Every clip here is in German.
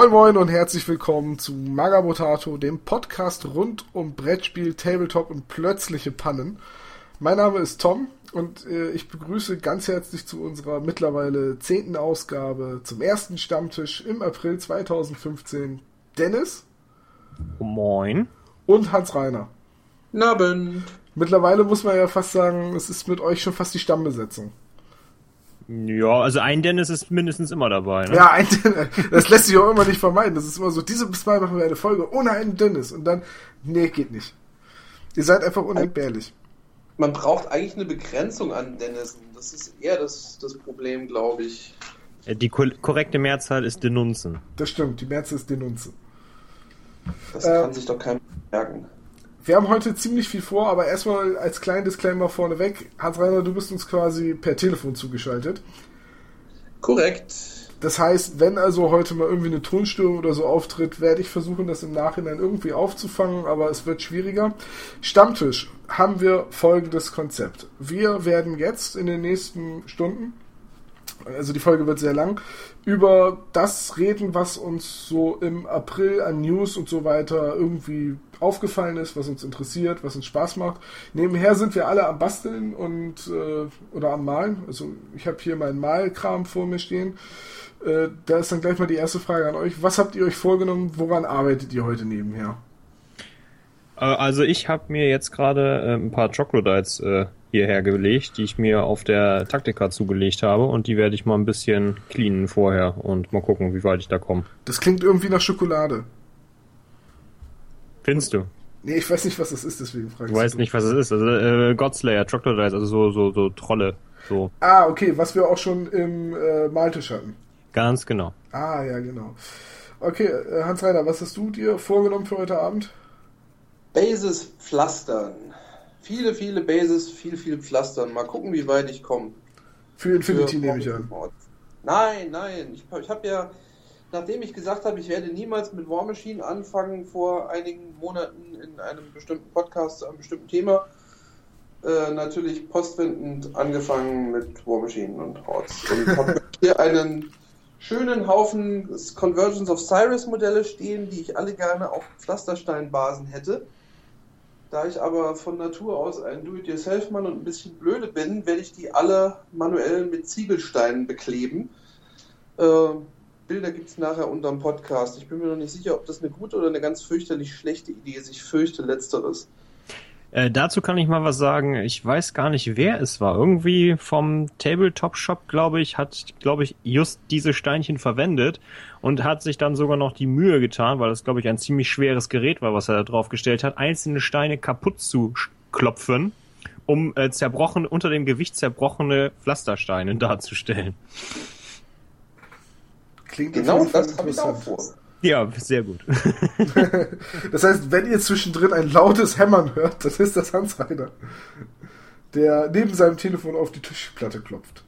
Moin Moin und herzlich willkommen zu Magabotato, dem Podcast rund um Brettspiel, Tabletop und plötzliche Pannen. Mein Name ist Tom und äh, ich begrüße ganz herzlich zu unserer mittlerweile zehnten Ausgabe zum ersten Stammtisch im April 2015 Dennis. Moin. Und Hans Reiner. Abend. Mittlerweile muss man ja fast sagen, es ist mit euch schon fast die Stammbesetzung. Ja, also ein Dennis ist mindestens immer dabei. Ne? Ja, ein Dennis. Das lässt sich auch immer nicht vermeiden. Das ist immer so, diese bis Mal machen wir eine Folge ohne einen Dennis. Und dann, nee, geht nicht. Ihr seid einfach unentbehrlich. Man braucht eigentlich eine Begrenzung an Dennisen. Das ist eher das, das Problem, glaube ich. Äh, die korrekte Mehrzahl ist Denunzen. Das stimmt, die Mehrzahl ist Denunze. Das äh, kann sich doch keiner merken. Wir haben heute ziemlich viel vor, aber erstmal als kleinen Disclaimer vorneweg. Hans-Reiner, du bist uns quasi per Telefon zugeschaltet. Korrekt. Das heißt, wenn also heute mal irgendwie eine Tonstörung oder so auftritt, werde ich versuchen, das im Nachhinein irgendwie aufzufangen, aber es wird schwieriger. Stammtisch haben wir folgendes Konzept. Wir werden jetzt in den nächsten Stunden, also die Folge wird sehr lang, über das reden, was uns so im April an News und so weiter irgendwie aufgefallen ist, was uns interessiert, was uns Spaß macht. Nebenher sind wir alle am Basteln und äh, oder am Malen. Also ich habe hier meinen Malkram vor mir stehen. Äh, da ist dann gleich mal die erste Frage an euch. Was habt ihr euch vorgenommen? Woran arbeitet ihr heute nebenher? Äh, also ich habe mir jetzt gerade äh, ein paar Troglodytes äh, hierher gelegt, die ich mir auf der Taktika zugelegt habe und die werde ich mal ein bisschen cleanen vorher und mal gucken, wie weit ich da komme. Das klingt irgendwie nach Schokolade. Findest du? Nee, ich weiß nicht, was das ist, deswegen frage ich. Du weißt nicht, was es ist. Also äh, Godslayer, Troglodytes, also so, so, so Trolle. So. Ah, okay, was wir auch schon im äh, Maltisch hatten. Ganz genau. Ah, ja, genau. Okay, äh, Hans-Reiner, was hast du dir vorgenommen für heute Abend? Bases pflastern. Viele, viele Bases, viel, viel pflastern. Mal gucken, wie weit ich komme. Für Infinity für nehme ich an. Nein, nein. Ich, ich habe ja, nachdem ich gesagt habe, ich werde niemals mit War Machine anfangen, vor einigen Monaten in einem bestimmten Podcast zu einem bestimmten Thema, äh, natürlich postwendend angefangen mit War Machine und Hordes. Und habe hier einen schönen Haufen Convergence of Cyrus Modelle stehen, die ich alle gerne auf Pflastersteinbasen hätte. Da ich aber von Natur aus ein Do-it-yourself-Mann und ein bisschen blöde bin, werde ich die alle manuell mit Ziegelsteinen bekleben. Äh, Bilder gibt es nachher unterm Podcast. Ich bin mir noch nicht sicher, ob das eine gute oder eine ganz fürchterlich schlechte Idee ist. Ich fürchte letzteres. Äh, dazu kann ich mal was sagen. Ich weiß gar nicht, wer es war. Irgendwie vom Tabletop Shop, glaube ich, hat, glaube ich, just diese Steinchen verwendet und hat sich dann sogar noch die Mühe getan, weil das, glaube ich, ein ziemlich schweres Gerät war, was er da drauf gestellt hat, einzelne Steine kaputt zu klopfen, um äh, zerbrochen, unter dem Gewicht zerbrochene Pflastersteine darzustellen. Klingt genau, das habe ich auch vor. Ja, sehr gut. das heißt, wenn ihr zwischendrin ein lautes Hämmern hört, das ist das Hansreiter, der neben seinem Telefon auf die Tischplatte klopft.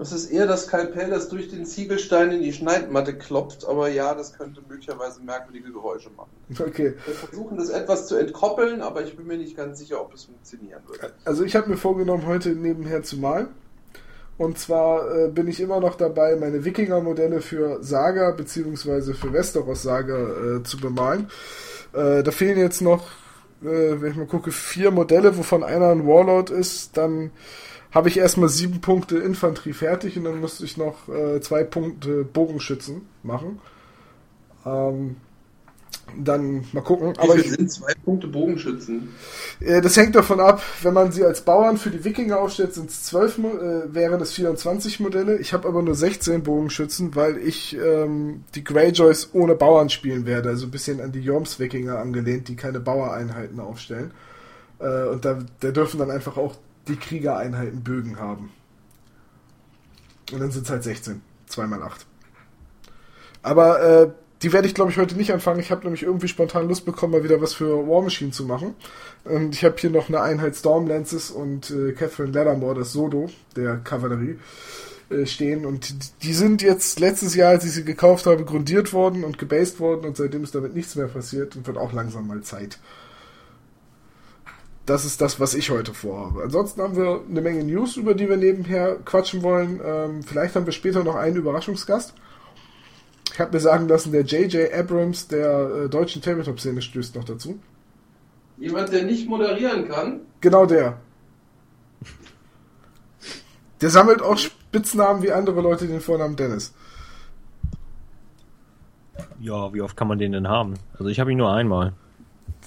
Das ist eher das Kalpell, das durch den Ziegelstein in die Schneidmatte klopft, aber ja, das könnte möglicherweise merkwürdige Geräusche machen. Okay. Wir versuchen das etwas zu entkoppeln, aber ich bin mir nicht ganz sicher, ob es funktionieren wird. Also ich habe mir vorgenommen, heute nebenher zu malen. Und zwar äh, bin ich immer noch dabei, meine Wikinger-Modelle für Saga bzw. für Westeros Saga äh, zu bemalen. Äh, da fehlen jetzt noch, äh, wenn ich mal gucke, vier Modelle, wovon einer ein Warlord ist. Dann habe ich erstmal sieben Punkte Infanterie fertig und dann müsste ich noch äh, zwei Punkte Bogenschützen machen. Ähm, dann mal gucken. Wie Aber ich, sind zwei Punkte Bogenschützen? Äh, das hängt davon ab, wenn man sie als Bauern für die Wikinger aufstellt, sind es zwölf, äh, wären es 24 Modelle. Ich habe aber nur 16 Bogenschützen, weil ich ähm, die Greyjoys ohne Bauern spielen werde. Also ein bisschen an die Jorms-Wikinger angelehnt, die keine Bauereinheiten aufstellen. Äh, und da, da dürfen dann einfach auch die Kriegereinheiten Bögen haben. Und dann sind es halt 16. 2 mal 8. Aber äh, die werde ich, glaube ich, heute nicht anfangen. Ich habe nämlich irgendwie spontan Lust bekommen, mal wieder was für War Machine zu machen. Und ich habe hier noch eine Einheit Stormlances und äh, Catherine Lattimore, das Sodo der Kavallerie, äh, stehen. Und die sind jetzt letztes Jahr, als ich sie gekauft habe, grundiert worden und gebased worden. Und seitdem ist damit nichts mehr passiert und wird auch langsam mal Zeit. Das ist das, was ich heute vorhabe. Ansonsten haben wir eine Menge News, über die wir nebenher quatschen wollen. Ähm, vielleicht haben wir später noch einen Überraschungsgast. Ich habe mir sagen lassen, der J.J. Abrams der äh, deutschen Tabletop-Szene stößt noch dazu. Jemand, der nicht moderieren kann? Genau der. Der sammelt auch Spitznamen wie andere Leute den Vornamen Dennis. Ja, wie oft kann man den denn haben? Also ich habe ihn nur einmal.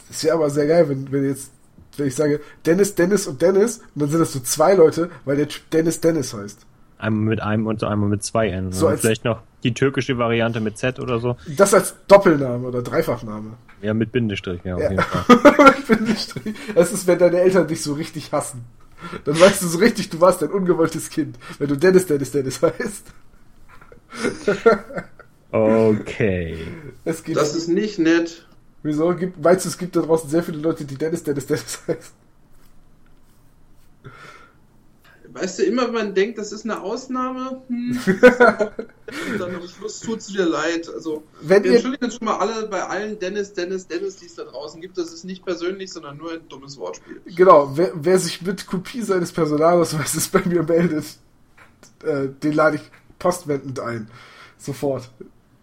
Das wäre aber sehr geil, wenn, wenn jetzt, wenn ich sage Dennis, Dennis und Dennis, und dann sind das so zwei Leute, weil der Typ Dennis Dennis heißt. Einmal mit einem und einmal mit zwei N. So Und als- Vielleicht noch die türkische Variante mit Z oder so. Das als Doppelname oder Dreifachname. Ja, mit Bindestrich, ja, auf Ja. jeden Fall. Ich bin nicht- das ist, wenn deine Eltern dich so richtig hassen. Dann weißt du so richtig, du warst ein ungewolltes Kind, wenn du Dennis Dennis Dennis heißt. Okay. Es gibt, Das ist nicht nett. wieso? Gibt, meinst du, es gibt da draußen sehr viele Leute, die Dennis Dennis Dennis heißen? Weißt du, immer wenn man denkt, das ist eine Ausnahme, hm, und dann am Schluss tut es dir leid. Also, Wenn wir entschuldigen uns schon mal alle bei allen Dennis, Dennis, Dennis, die es da draußen gibt. Das ist nicht persönlich, sondern nur ein dummes Wortspiel. genau, wer, wer sich mit Kopie seines Personalausweises bei mir meldet, äh, den lade ich postwendend ein. Sofort.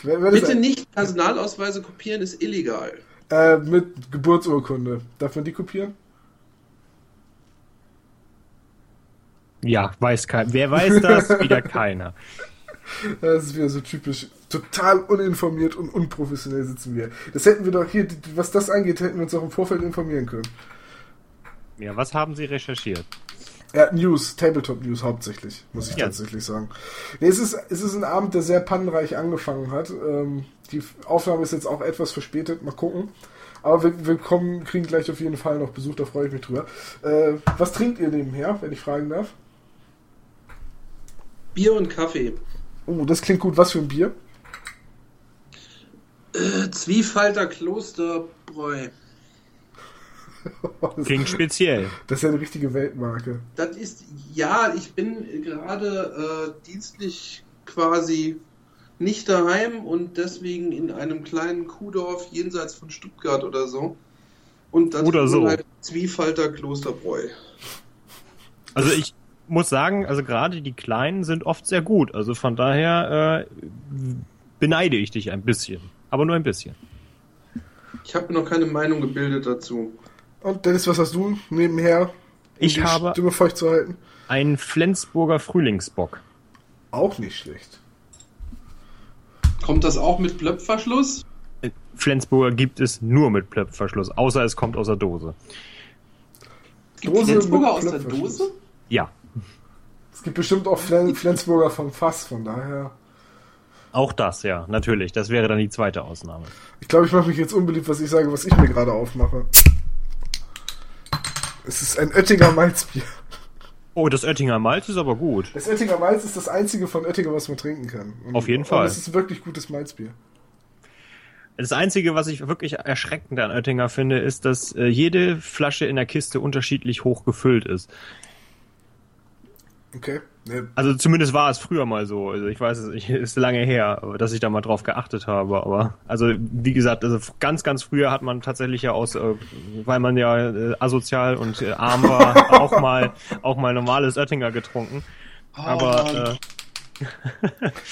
Wenn es Bitte ein- nicht Personalausweise kopieren, ist illegal. Äh, mit Geburtsurkunde. Darf man die kopieren? Ja, weiß kein. Wer weiß das? Wieder keiner. Das ist wieder so typisch. Total uninformiert und unprofessionell sitzen wir. Das hätten wir doch hier, was das angeht, hätten wir uns auch im Vorfeld informieren können. Ja, was haben Sie recherchiert? Ja, News, Tabletop News hauptsächlich, muss ich Ja. tatsächlich sagen. Nee, es ist, es ist ein Abend, der sehr pannenreich angefangen hat. Ähm, die Aufnahme ist jetzt auch etwas verspätet, mal gucken. Aber wir, wir kommen, kriegen gleich auf jeden Fall noch Besuch, da freue ich mich drüber. Äh, was trinkt ihr nebenher, wenn ich fragen darf? Bier und Kaffee. Oh, das klingt gut. Was für ein Bier? Äh, Zwiefalter Klosterbräu. das, Klingt speziell. das ist ja eine richtige Weltmarke. Das ist, ja, ich bin gerade äh, dienstlich quasi nicht daheim und deswegen in einem kleinen Kuhdorf jenseits von Stuttgart oder so. Und das Oder ist so. halt Zwiefalter Klosterbräu. Also ich muss sagen, also gerade die Kleinen sind oft sehr gut. Also von daher äh, beneide ich dich ein bisschen. Aber nur ein bisschen. Ich habe mir noch keine Meinung gebildet dazu. Und Dennis, was hast du nebenher? um Ich die habe- Stimme feucht zu halten. Ein Flensburger Frühlingsbock. Auch nicht schlecht. Kommt das auch mit Blöpfverschluss? Äh, Flensburger gibt es nur mit Plöpfverschluss, außer es kommt aus der Dose. Gibt Dose Flensburger aus der. Dose? Ja, Es gibt bestimmt auch Flen Flensburger vom Fass, von daher. auch das, ja, natürlich. Das wäre dann die zweite Ausnahme. Ich glaube, ich mache mich jetzt unbeliebt, was ich sage, was ich mir gerade aufmache. Es ist ein Oettinger Malzbier. Oh, das Oettinger Malz ist aber gut. Das Oettinger Malz ist das einzige von Oettinger, was man trinken kann. Und, Auf jeden Fall. es ist wirklich gutes Malzbier. Das Einzige, was ich wirklich erschreckend an Oettinger finde, ist, dass äh, jede Flasche in der Kiste unterschiedlich hoch gefüllt ist. Okay. Nee, Also zumindest war es früher mal so. Also ich weiß es ich- ist lange her, aber dass ich da mal drauf geachtet habe. Aber also wie gesagt, also ganz, ganz früher hat man tatsächlich ja aus, äh, weil man ja äh, asozial und äh, arm war, auch mal auch mal normales Oettinger getrunken. Aber Mann. äh,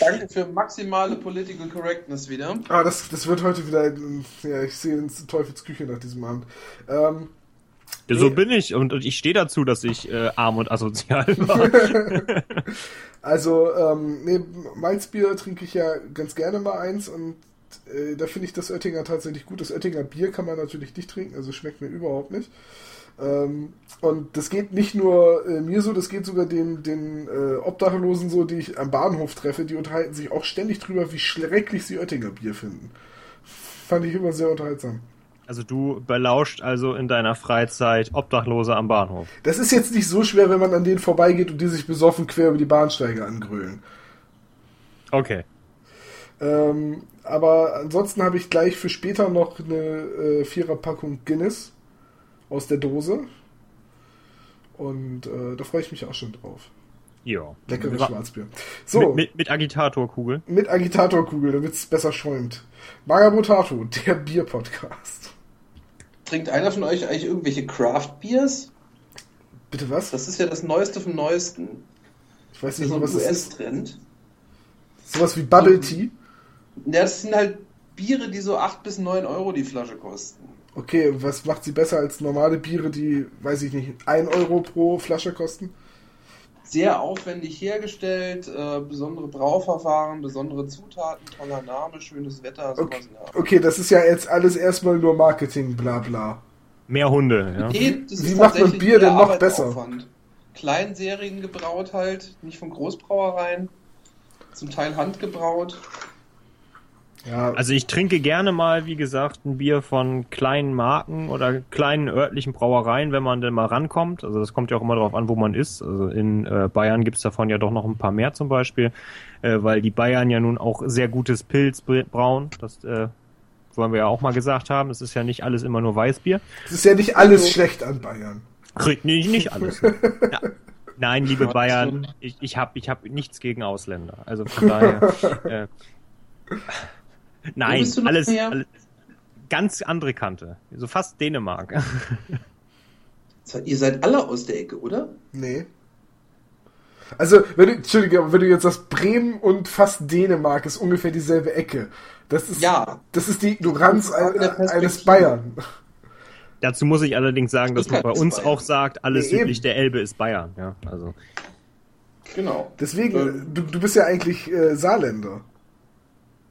Danke für maximale Political Correctness wieder. Ah, das, das wird heute wieder. Ja, ich sehe ins Teufels Küche nach diesem Abend. Ähm, so bin ich und, und ich stehe dazu, dass ich äh, arm und asozial war. also, ähm, nee, Malzbier trinke ich ja ganz gerne mal eins und äh, da finde ich das Oettinger tatsächlich gut. Das Oettinger Bier kann man natürlich nicht trinken, also schmeckt mir überhaupt nicht. Ähm, und das geht nicht nur äh, mir so, das geht sogar den, den äh, Obdachlosen so, die ich am Bahnhof treffe, die unterhalten sich auch ständig drüber, wie schrecklich sie Oettinger Bier finden. Fand ich immer sehr unterhaltsam. Also du belauscht also in deiner Freizeit Obdachlose am Bahnhof. Das ist jetzt nicht so schwer, wenn man an denen vorbeigeht und die sich besoffen quer über die Bahnsteige angrölen. Okay. Ähm, aber ansonsten habe ich gleich für später noch eine äh, Viererpackung Guinness aus der Dose. Und äh, da freue ich mich auch schon drauf. Ja. Leckeres Wa- Schwarzbier. So, Mit, mit, mit, mit Agitatorkugel. Agitatorkugel, damit es besser schäumt. Magabotato, der Bier-Podcast. Trinkt einer von euch eigentlich irgendwelche Craft Beers? Bitte was? Das ist ja das Neueste vom Neuesten. Ich weiß nicht so was das ist. US-Trend. Sowas wie Bubble Tea. Ja, das sind halt Biere, die so 8 bis 9 Euro die Flasche kosten. Okay, was macht sie besser als normale Biere, die, weiß ich nicht, 1 Euro pro Flasche kosten? Sehr aufwendig hergestellt, äh, besondere Brauverfahren, besondere Zutaten, toller Name, schönes Wetter, sowas Okay, in der Art. okay, das ist ja jetzt alles erstmal nur Marketing, bla bla. Mehr Hunde, ja. Nee, das Wie ist macht man Bier denn noch besser? Kleinserien gebraut halt, nicht von Großbrauereien, zum Teil handgebraut. Ja, Also ich trinke gerne mal, wie gesagt, ein Bier von kleinen Marken oder kleinen örtlichen Brauereien, wenn man denn mal rankommt. Also das kommt ja auch immer darauf an, wo man ist. Also in äh, Bayern gibt's davon ja doch noch ein paar mehr zum Beispiel, äh, weil die Bayern ja nun auch sehr gutes Pilz br- brauen. Das äh, wollen wir ja auch mal gesagt haben. Es ist ja nicht alles immer nur Weißbier. es ist ja nicht alles Also- schlecht an Bayern. Nicht, nicht alles. ja. Nein, liebe Bayern, ich, ich habe ich hab nichts gegen Ausländer. Also von daher. äh, nein, bist du noch alles, alles ganz andere Kante. So fast Dänemark. Ihr seid alle aus der Ecke, oder? Nee. Also, wenn du, Entschuldige, aber wenn du jetzt sagst, Bremen und fast Dänemark ist ungefähr dieselbe Ecke. Das ist, Ja. das ist die Ignoranz ist eines. Bayern. Dazu muss ich allerdings sagen, dass man bei uns Bayern. auch sagt, alles eben. südlich der Elbe ist Bayern. Ja, also Genau. Deswegen, Ähm. du, du bist ja eigentlich äh, Saarländer.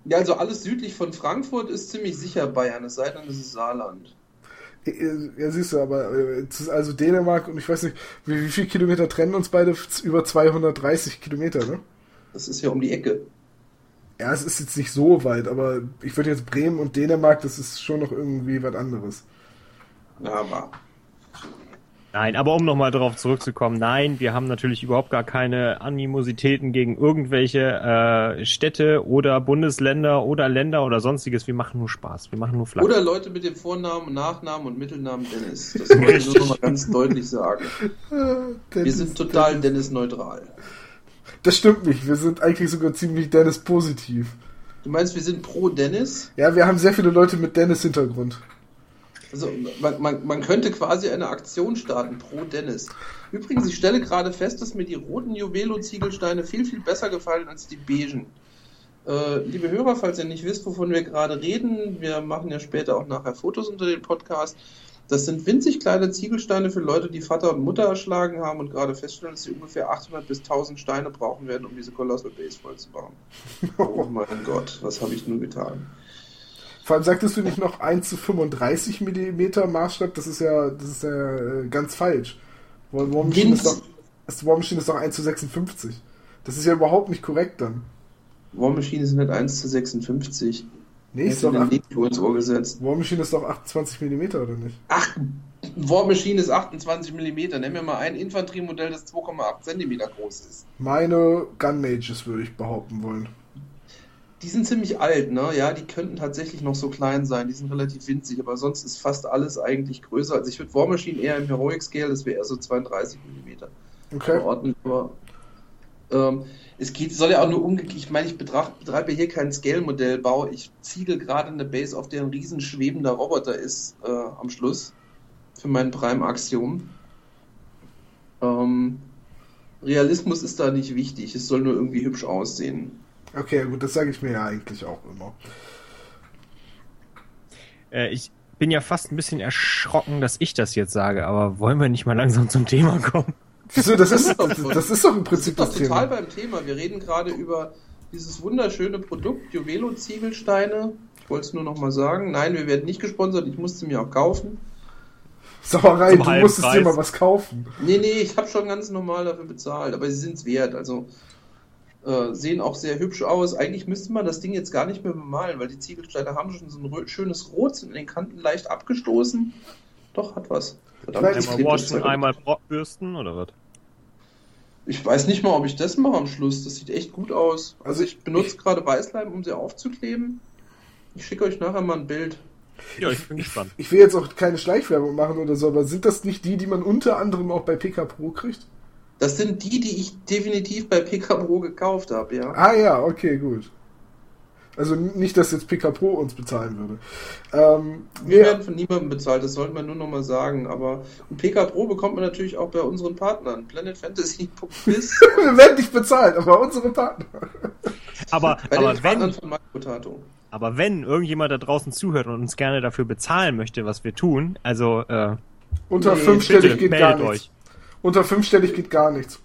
Ja, also alles südlich von Frankfurt ist ziemlich sicher Bayern, es sei denn, es ist Saarland. Äh, Ja, siehst du, aber äh, es ist also Dänemark und ich weiß nicht, wie, wie viele Kilometer trennen uns beide? Über 230 Kilometer, ne? Das ist ja um die Ecke. Ja, es ist jetzt nicht so weit, aber ich würde jetzt Bremen und Dänemark, das ist schon noch irgendwie was anderes. Ja, aber. Nein, aber um nochmal darauf zurückzukommen, nein, wir haben natürlich überhaupt gar keine Animositäten gegen irgendwelche äh, Städte oder Bundesländer oder Länder oder sonstiges. Wir machen nur Spaß, wir machen nur Flagge. Oder Leute mit dem Vornamen, Nachnamen und Mittelnamen Dennis. Das wollte ich nur noch mal ganz deutlich sagen. Wir sind total Dennis-neutral. Das stimmt nicht, wir sind eigentlich sogar ziemlich Dennis positiv. Du meinst, wir sind pro Dennis? Ja, wir haben sehr viele Leute mit Dennis-Hintergrund. Also man, man, man könnte quasi eine Aktion starten pro Dennis. Übrigens, ich stelle gerade fest, dass mir die roten Juwelo-Ziegelsteine viel, viel besser gefallen als die beigen. Äh, liebe Hörer, falls ihr nicht wisst, wovon wir gerade reden, wir machen ja später auch nachher Fotos unter dem Podcast. Das sind winzig kleine Ziegelsteine für Leute, die Vater und Mutter erschlagen haben und gerade feststellen, dass sie ungefähr 800 bis 1000 Steine brauchen werden, um diese Colossal Base voll zu bauen. Oh mein Gott, was habe ich nur getan? Vor allem sagtest du nicht noch 1 zu 35 Millimeter Maßstab, das ist ja, das ist ja äh, ganz falsch. War War Machine ist doch, ist, War Machine ist doch 1 zu 56. Das ist ja überhaupt nicht korrekt dann. War Machine sind nicht 1 zu 56. Nee, ist doch den acht- Link ins Ohr gesetzt. War Machine ist doch 28 Millimeter, oder nicht? Ach, War Machine ist 28 mm. Nenn mir mal ein Infanteriemodell, das 2,8 cm groß ist. Meine Gun Mages würde ich behaupten wollen. Die sind ziemlich alt, ne? Ja, die könnten tatsächlich noch so klein sein. Die sind relativ winzig, aber sonst ist fast alles eigentlich größer. Also ich würde War Machine eher im Heroic Scale, das wäre eher so 32 mm. Okay. Ordnung, aber ähm, es geht, soll ja auch nur umgekehrt. Ich meine, ich betracht, betreibe hier keinen Scale-Modellbau. Ich ziegel gerade eine Base, auf der ein riesen schwebender Roboter ist äh, am Schluss für mein Prime-Axiom. Ähm, Realismus ist da nicht wichtig. Es soll nur irgendwie hübsch aussehen. Okay, gut, das sage ich mir ja eigentlich auch immer. Äh, ich bin ja fast ein bisschen erschrocken, dass ich das jetzt sage, aber wollen wir nicht mal langsam zum Thema kommen? Wieso, das ist, das, das ist doch im Prinzip sind doch das total Thema. beim Thema. Wir reden gerade über dieses wunderschöne Produkt, Juvelo-Ziegelsteine. Ich wollte es nur noch mal sagen. Nein, wir werden nicht gesponsert. Ich musste mir auch kaufen. Sauerei, Zum du musstest dir Preis. mal was kaufen. Nee, nee, ich habe schon ganz normal dafür bezahlt, aber sie sind es wert. Also äh, sehen auch sehr hübsch aus. Eigentlich müsste man das Ding jetzt gar nicht mehr bemalen, weil die Ziegelsteine haben schon so ein schönes Rot, sind in den Kanten leicht abgestoßen. Doch, hat was. Verdammt, ich Einmal waschen, einmal bürsten oder was? Ich weiß nicht mal, ob ich das mache am Schluss. Das sieht echt gut aus. Also Also ich benutze gerade Weißleim, um sie aufzukleben. Ich schicke euch nachher mal ein Bild. Ja, ich bin gespannt. Ich will jetzt auch keine Schleichwerbung machen oder so, aber sind das nicht die, die man unter anderem auch bei PK Pro kriegt? Das sind die, die ich definitiv bei PK Pro gekauft habe, ja. Ah ja, okay, gut. Also nicht, dass jetzt PK Pro uns bezahlen würde. Ähm, Wir ja, werden von niemandem bezahlt, das sollte man nur noch mal sagen. Aber PK Pro bekommt man natürlich auch bei unseren Partnern. planetfantasy.biz. wir werden nicht bezahlt, aber unsere Partner. Aber, Bei aber den wenn, Partnern von Marco Potato. aber wenn irgendjemand da draußen zuhört und uns gerne dafür bezahlen möchte, was wir tun, also äh, Unter Nee, fünfstellig geht meldet gar nichts. euch. Unter fünfstellig geht gar nichts.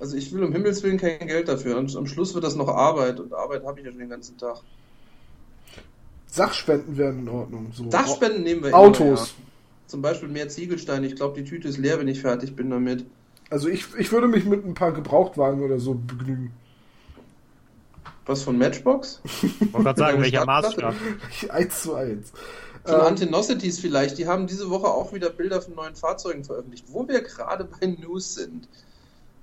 Also ich will um Himmels Willen kein Geld dafür. Und am Schluss wird das noch Arbeit und Arbeit habe ich ja schon den ganzen Tag. Sachspenden wären in Ordnung. So. Dachspenden nehmen wir Autos. Immer, ja. Zum Beispiel mehr Ziegelsteine. Ich glaube, die Tüte ist leer, wenn ich fertig bin damit. Also ich, ich würde mich mit ein paar Gebrauchtwagen oder so begnügen. Was von Matchbox? Ich wollte gerade sagen, welcher? Maßstab. eins zu eins. Von Ähm, Antenocities vielleicht. Die haben diese Woche auch wieder Bilder von neuen Fahrzeugen veröffentlicht. Wo wir gerade bei News sind.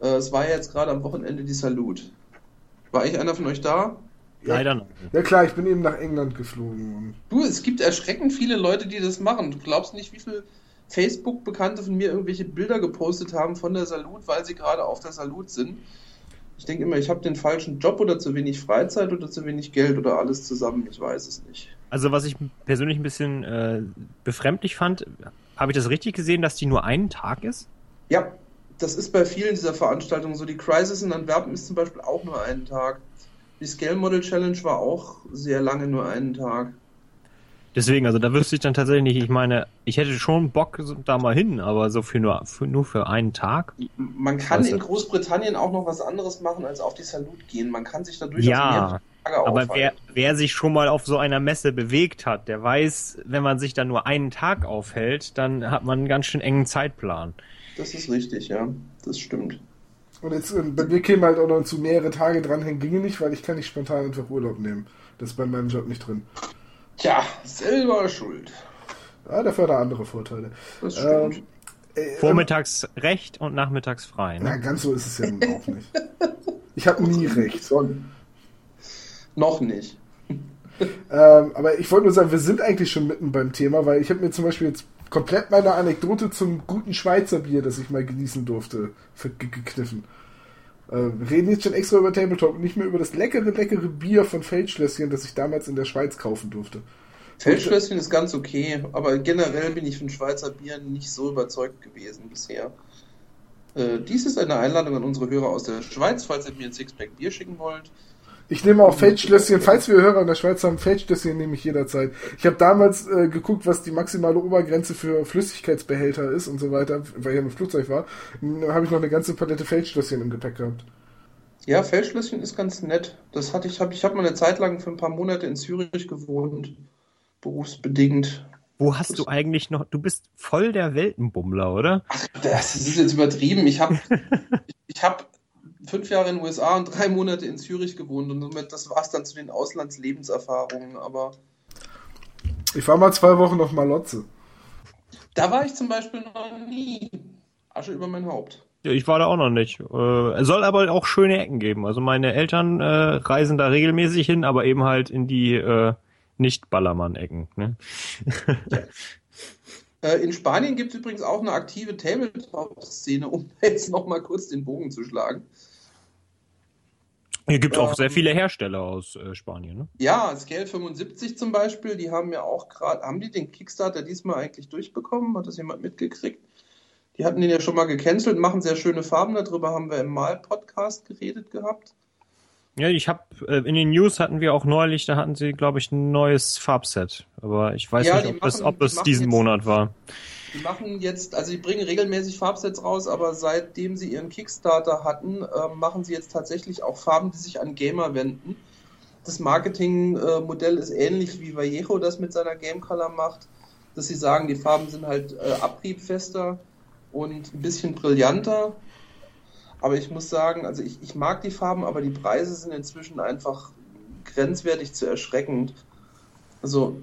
Äh, es war ja jetzt gerade am Wochenende die Salut. War ich einer von euch da? Leider noch. ja klar, ich bin eben nach England geflogen. Und Du, es gibt erschreckend viele Leute, die das machen. Du glaubst nicht, wie viele Facebook-Bekannte von mir irgendwelche Bilder gepostet haben von der Salut, weil sie gerade auf der Salut sind. Ich denke immer, ich habe den falschen Job oder zu wenig Freizeit oder zu wenig Geld oder alles zusammen. Ich weiß es nicht. Also was ich persönlich ein bisschen äh, befremdlich fand, habe ich das richtig gesehen, dass die nur einen Tag ist? Ja, das ist bei vielen dieser Veranstaltungen so. Die Crisis in Antwerpen ist zum Beispiel auch nur einen Tag. Die Scale Model Challenge war auch sehr lange nur einen Tag. Deswegen, also da wüsste ich dann tatsächlich nicht, ich meine, ich hätte schon Bock da mal hin, aber so für nur für, nur für einen Tag. Man kann in Großbritannien auch noch was anderes machen, als auf die Salut gehen. Man kann sich da durchaus Ja, Tage Aber wer, wer sich schon mal auf so einer Messe bewegt hat, der weiß, wenn man sich da nur einen Tag aufhält, dann hat man einen ganz schön engen Zeitplan. Das ist richtig, ja. Das stimmt. Und jetzt, äh, bei mir käme halt auch noch zu mehrere Tage dranhängen, ginge nicht, weil ich kann nicht spontan einfach Urlaub nehmen. Das ist bei meinem Job nicht drin. Tja, selber schuld. Ja, dafür hat er andere Vorteile. Das stimmt. Ähm, äh, Vormittags recht und nachmittags frei. Na, Ne? ganz so ist es ja nun auch nicht. Ich habe nie recht. Schon. Noch nicht. Ähm, aber ich wollte nur sagen, wir sind eigentlich schon mitten beim Thema, weil ich habe mir zum Beispiel jetzt komplett meine Anekdote zum guten Schweizer Bier, das ich mal genießen durfte, gekniffen. Äh, wir reden jetzt schon extra über Tabletop und nicht mehr über das leckere, leckere Bier von Feldschlösschen, das ich damals in der Schweiz kaufen durfte. Feldschlösschen ist ganz okay, aber generell bin ich von Schweizer Bieren nicht so überzeugt gewesen bisher. Äh, dies ist eine Einladung an unsere Hörer aus der Schweiz, falls ihr mir ein Sixpack Bier schicken wollt. Ich nehme auch Feldschlösschen, falls wir Hörer in der Schweiz haben, Feldschlösschen nehme ich jederzeit. Ich habe damals äh, geguckt, was die maximale Obergrenze für Flüssigkeitsbehälter ist und so weiter, weil ich ja im Flugzeug war. Dann habe ich noch eine ganze Palette Feldschlösschen im Gepäck gehabt. Ja, Feldschlösschen ist ganz nett. Das hatte ich, hab, ich habe mal eine Zeit lang für ein paar Monate in Zürich gewohnt, berufsbedingt. Wo hast du eigentlich noch, du bist voll der Weltenbummler, oder? Das ist jetzt übertrieben. Ich habe ich hab fünf Jahre in den USA und drei Monate in Zürich gewohnt und somit, das war es dann zu den Auslandslebenserfahrungen. Aber Ich war mal zwei Wochen auf Malotze. da war ich zum Beispiel noch nie. Asche über mein Haupt. Ja, ich war da auch noch nicht. Äh, es soll aber auch schöne Ecken geben. Also meine Eltern äh, reisen da regelmäßig hin, aber eben halt in die äh, Nicht-Ballermann-Ecken. Ne? Äh, in Spanien gibt es übrigens auch eine aktive Tabletop-Szene, um jetzt nochmal kurz den Bogen zu schlagen. Hier gibt auch Ähm, sehr viele Hersteller aus äh, Spanien. Ne? Ja, Scale 75 zum Beispiel, die haben ja auch gerade, haben die den Kickstarter diesmal eigentlich durchbekommen? Hat das jemand mitgekriegt? Die hatten den ja schon mal gecancelt, machen sehr schöne Farben, darüber haben wir im Mal-Podcast geredet gehabt. Ja, ich habe äh, in den News hatten wir auch neulich, da hatten sie, glaube ich, ein neues Farbset. Aber ich weiß Ja, nicht, ob es, machen- ob die es diesen Monat war. Die machen jetzt, also die bringen regelmäßig Farbsets raus, aber seitdem sie ihren Kickstarter hatten, äh, machen sie jetzt tatsächlich auch Farben, die sich an Gamer wenden. Das Marketingmodell ist ähnlich wie Vallejo das mit seiner Game Color macht, dass sie sagen, die Farben sind halt äh, abriebfester und ein bisschen brillanter. Aber ich muss sagen, also ich, ich mag die Farben, aber die Preise sind inzwischen einfach grenzwertig zu erschreckend. Also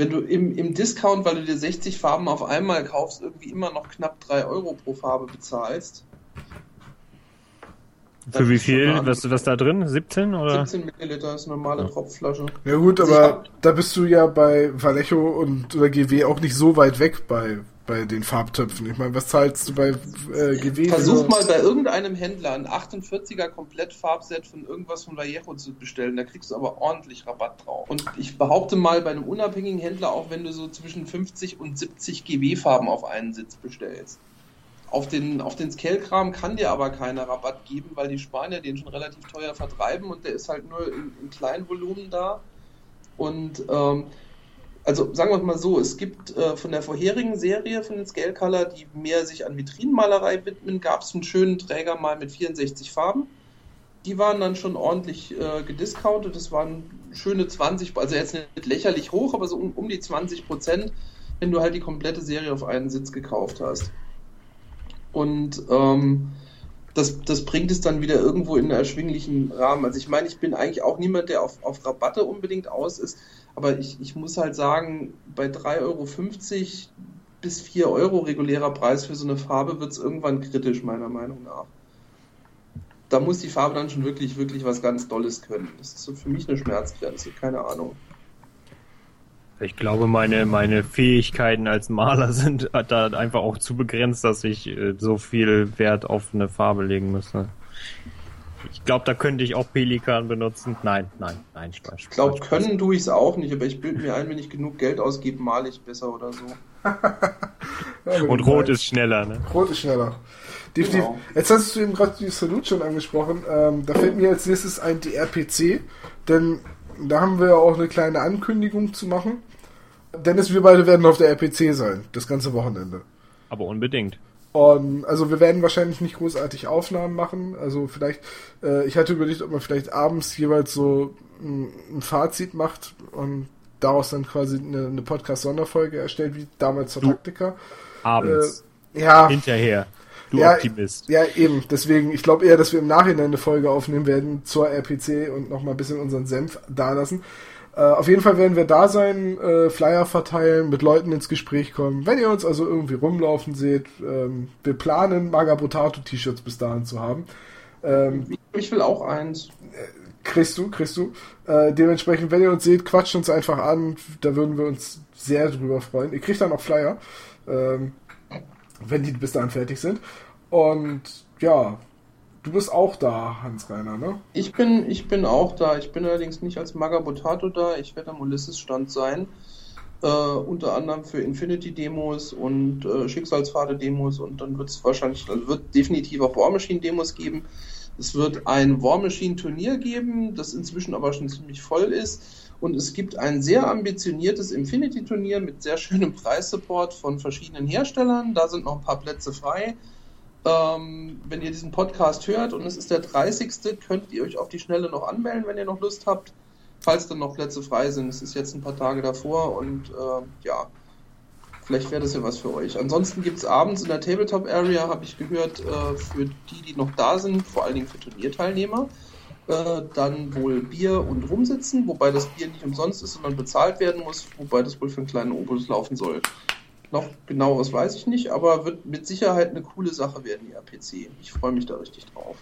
wenn du im, im Discount, weil du dir 60 Farben auf einmal kaufst, irgendwie immer noch knapp 3 Euro pro Farbe bezahlst. Für wie viel? Was, was da drin? 17 oder? 17 Milliliter ist eine normale Ja. Tropfflasche. Ja gut, aber hab- da bist du ja bei Vallejo und oder GW auch nicht so weit weg bei, bei den Farbtöpfen. Ich meine, was zahlst du bei äh, GW? Versuch mal bei irgendeinem Händler ein 48er Komplettfarbset von irgendwas von Vallejo zu bestellen. Da kriegst du aber ordentlich Rabatt drauf. Und ich behaupte mal, bei einem unabhängigen Händler, auch wenn du so zwischen 50 und 70 GW-Farben auf einen Sitz bestellst. Auf den, auf den Scale-Kram kann dir aber keiner Rabatt geben, weil die Spanier den schon relativ teuer vertreiben und der ist halt nur in, in kleinen Volumen da. Und ähm, also sagen wir mal so, es gibt äh, von der vorherigen Serie von den Scale Color, die mehr sich an Vitrinenmalerei widmen, gab es einen schönen Träger mal mit 64 Farben. Die waren dann schon ordentlich äh, gediscountet. Das waren schöne 20, also jetzt nicht lächerlich hoch, aber so um, um die 20 Prozent, wenn du halt die komplette Serie auf einen Sitz gekauft hast. Und ähm, das, das bringt es dann wieder irgendwo in einen erschwinglichen Rahmen. Also ich meine, ich bin eigentlich auch niemand, der auf, auf Rabatte unbedingt aus ist, aber ich, ich muss halt sagen, bei 3,50 Euro bis 4 Euro regulärer Preis für so eine Farbe wird es irgendwann kritisch, meiner Meinung nach. Da muss die Farbe dann schon wirklich, wirklich was ganz Dolles können. Das ist so für mich eine Schmerzgrenze, keine Ahnung. Ich glaube, meine, meine Fähigkeiten als Maler sind da einfach auch zu begrenzt, dass ich äh, so viel Wert auf eine Farbe legen müsste. Ich glaube, da könnte ich auch Pelikan benutzen. Nein, nein, nein, Spaß. Ich glaube, können tue ich es auch nicht, aber ich bilde mir ein, wenn ich genug Geld ausgebe, male ich besser oder so. ja, Und Rot ist schneller, ne? Rot ist schneller. Definitiv. Genau. Jetzt hast du eben gerade die Salute schon angesprochen. Ähm, da fällt mir als nächstes ein die RPC, denn da haben wir ja auch eine kleine Ankündigung zu machen. Dennis, wir beide werden auf der RPC sein, das ganze Wochenende. Aber unbedingt. Und also wir werden wahrscheinlich nicht großartig Aufnahmen machen. Also vielleicht, äh, ich hatte überlegt, ob man vielleicht abends jeweils so ein, ein Fazit macht und daraus dann quasi eine, eine Podcast-Sonderfolge erstellt, wie damals zur Taktika. Abends. Äh, ja. Hinterher. Du ja, Optimist. Ja, eben. Deswegen, ich glaube eher, dass wir im Nachhinein eine Folge aufnehmen werden zur RPC und nochmal ein bisschen unseren Senf dalassen. Äh, auf jeden Fall werden wir da sein, äh, Flyer verteilen, mit Leuten ins Gespräch kommen. Wenn ihr uns also irgendwie rumlaufen seht, ähm, wir planen Magabotato T-Shirts bis dahin zu haben. Ähm, ich will auch eins. Äh, kriegst du, kriegst du. Äh, dementsprechend, wenn ihr uns seht, quatscht uns einfach an. Da würden wir uns sehr drüber freuen. Ihr kriegt dann auch Flyer, ähm, wenn die bis dahin fertig sind. Und ja, Du bist auch da, Hans-Reiner, ne? Ich bin, ich bin auch da. Ich bin allerdings nicht als Magabotato da. Ich werde am Ulysses-Stand sein. Äh, unter anderem für Infinity-Demos und äh, Schicksalspfade-Demos und dann wird es wahrscheinlich, also wird definitiv auch War Machine-Demos geben. Es wird ein War Machine-Turnier geben, das inzwischen aber schon ziemlich voll ist. Und es gibt ein sehr ambitioniertes Infinity-Turnier mit sehr schönem Preissupport von verschiedenen Herstellern. Da sind noch ein paar Plätze frei. Ähm, wenn ihr diesen Podcast hört und es ist der 30. könnt ihr euch auf die Schnelle noch anmelden, wenn ihr noch Lust habt, falls dann noch Plätze frei sind. Es ist jetzt ein paar Tage davor und äh, ja, vielleicht wäre das ja was für euch. Ansonsten gibt es abends in der Tabletop Area, habe ich gehört, äh, für die, die noch da sind, vor allen Dingen für Turnierteilnehmer, äh, dann wohl Bier und Rumsitzen, wobei das Bier nicht umsonst ist, sondern bezahlt werden muss, wobei das wohl für einen kleinen Obolus laufen soll. Noch genaueres weiß ich nicht, aber wird mit Sicherheit eine coole Sache werden, die RPC. Ich freue mich da richtig drauf.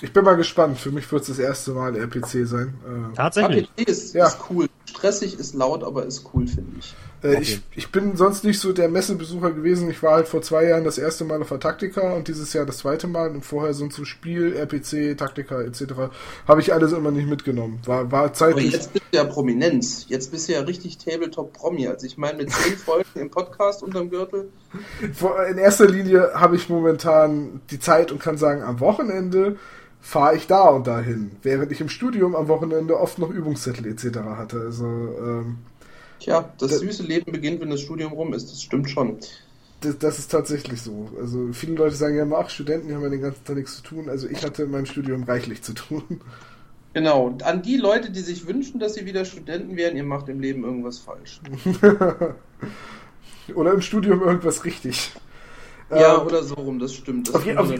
Ich bin mal gespannt. Für mich wird es das erste Mal RPC sein. Äh, Tatsächlich. RPC ist, ja. ist cool. Stressig ist laut, aber ist cool, finde ich. Äh, okay. ich. Ich bin sonst nicht so der Messebesucher gewesen. Ich war halt vor zwei Jahren das erste Mal auf der Taktika und dieses Jahr das zweite Mal. Und vorher sind so Spiel, RPC, Taktika etc. habe ich alles immer nicht mitgenomnom. War, war zeitlich. Aber jetzt bist du ja Prominenz. Jetzt bist du ja richtig Tabletop-Promi. Also ich meine, mit zehn Folgen im Podcast unterm Gürtel. In erster Linie habe ich momentan die Zeit und kann sagen, am Wochenende fahre ich da und dahin, während ich im Studium am Wochenende oft noch Übungszettel etc. hatte. Also ähm, Tja, das, das süße Leben beginnt, wenn das Studium rum ist. Das stimmt schon. Das, das, ist tatsächlich so. Also viele Leute sagen ja immer, ach, Studenten haben ja den ganzen Tag nichts zu tun. Also ich hatte in meinem Studium reichlich zu tun. Genau. Und an die Leute, die sich wünschen, dass sie wieder Studenten werden, ihr macht im Leben irgendwas falsch. oder im Studium irgendwas richtig. Ja, ähm, oder so rum, das stimmt. Das auf, je, auf,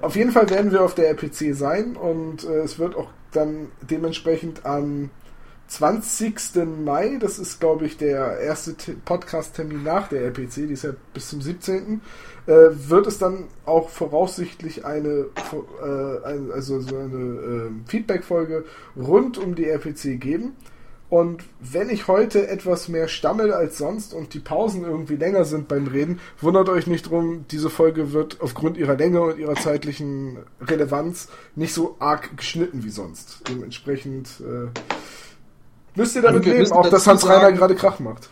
auf, jeden Fall werden wir auf der RPC sein und äh, es wird auch dann dementsprechend am 20. Mai, das ist glaube ich der erste Podcast-Termin nach der RPC, die ist ja bis zum 17. Äh, wird es dann auch voraussichtlich eine, äh, also so eine äh, Feedback-Folge rund um die RPC geben. Und wenn ich heute etwas mehr stammel als sonst und die Pausen irgendwie länger sind beim Reden, wundert euch nicht drum, diese Folge wird aufgrund ihrer Länge und ihrer zeitlichen Relevanz nicht so arg geschnitten wie sonst. Dementsprechend äh, müsst ihr damit leben, auch dass Hans Reiner gerade Krach macht.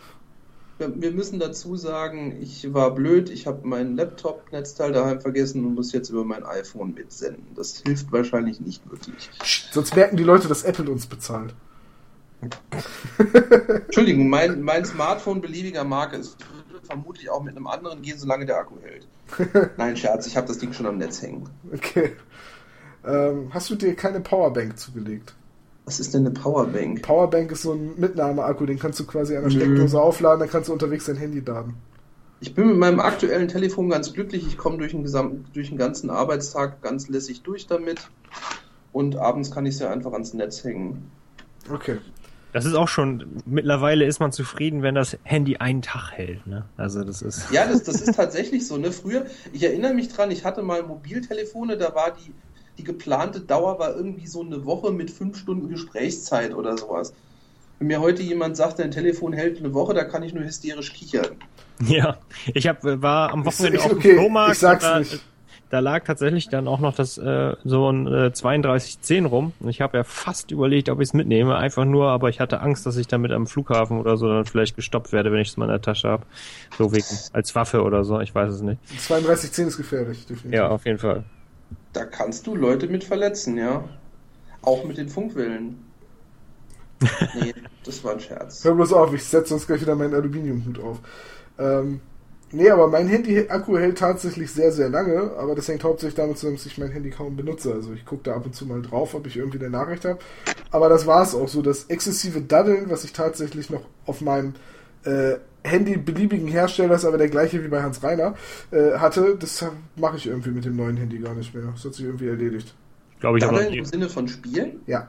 wir, wir müssen dazu sagen, ich war blöd, ich habe mein Laptop-Netzteil daheim vergessen und muss jetzt über mein iPhone mitsenden. Das hilft wahrscheinlich nicht wirklich. Sonst merken die Leute, dass Apple uns bezahlt. Entschuldigung, mein, mein Smartphone beliebiger Marke ist vermutlich auch mit einem anderen gehen, solange der Akku hält. Nein, Scherz, ich habe das Ding schon am Netz hängen. Okay. Ähm, hast du dir keine Powerbank zugelegt? Was ist denn eine Powerbank? Powerbank ist so ein Mitnahmeakku, den kannst du quasi an der Steckdose aufladen, dann kannst du unterwegs dein Handy laden. Ich bin mit meinem aktuellen Telefon ganz glücklich. Ich komme durch den, gesamten, durch den ganzen Arbeitstag ganz lässig durch damit. Und abends kann ich es ja einfach ans Netz hängen. Okay. Das ist auch schon, mittlerweile ist man zufrieden, wenn das Handy einen Tag hält, ne? Also das ist. Ja, das, das ist tatsächlich so, ne? Früher, ich erinnere mich dran, ich hatte mal Mobiltelefone, da war die, die geplante Dauer war irgendwie so eine Woche mit fünf Stunden Gesprächszeit oder sowas. Wenn mir heute jemand sagt, dein Telefon hält eine Woche, da kann ich nur hysterisch kichern. Ja, ich hab, war am Wochenende auf dem okay, Flohmarkt. ich sag's da, nicht. da lag tatsächlich dann auch noch das äh, so ein äh, 3210 rum. Und ich habe ja fast überlegt, ob ich es mitnehme, einfach nur, aber ich hatte Angst, dass ich damit am Flughafen oder so dann vielleicht gestoppt werde, wenn ich es mal in der Tasche habe. So wegen als Waffe oder so, ich weiß es nicht. 3210 ist gefährlich, definitiv. Ja, auf jeden Fall. Da kannst du Leute mit verletzen, ja. Auch mit den Funkwellen. Nee, das war ein Scherz. Hör bloß auf, ich setze uns gleich wieder meinen Aluminiumhut auf. Ähm, nee, aber mein Handy-Akku hält tatsächlich sehr, sehr lange, aber das hängt hauptsächlich damit zusammen, dass ich mein Handy kaum benutze. Also ich gucke da ab und zu mal drauf, ob ich irgendwie eine Nachricht habe. Aber das war es auch so. Das exzessive Daddeln, was ich tatsächlich noch auf meinem äh, Handy beliebigen Herstellers, aber der gleiche wie bei Hans Reiner, äh, hatte, das mache ich irgendwie mit dem neuen Handy gar nicht mehr. Das hat sich irgendwie erledigt. Glaube, ich nie. im Sinne von Spielen? Ja.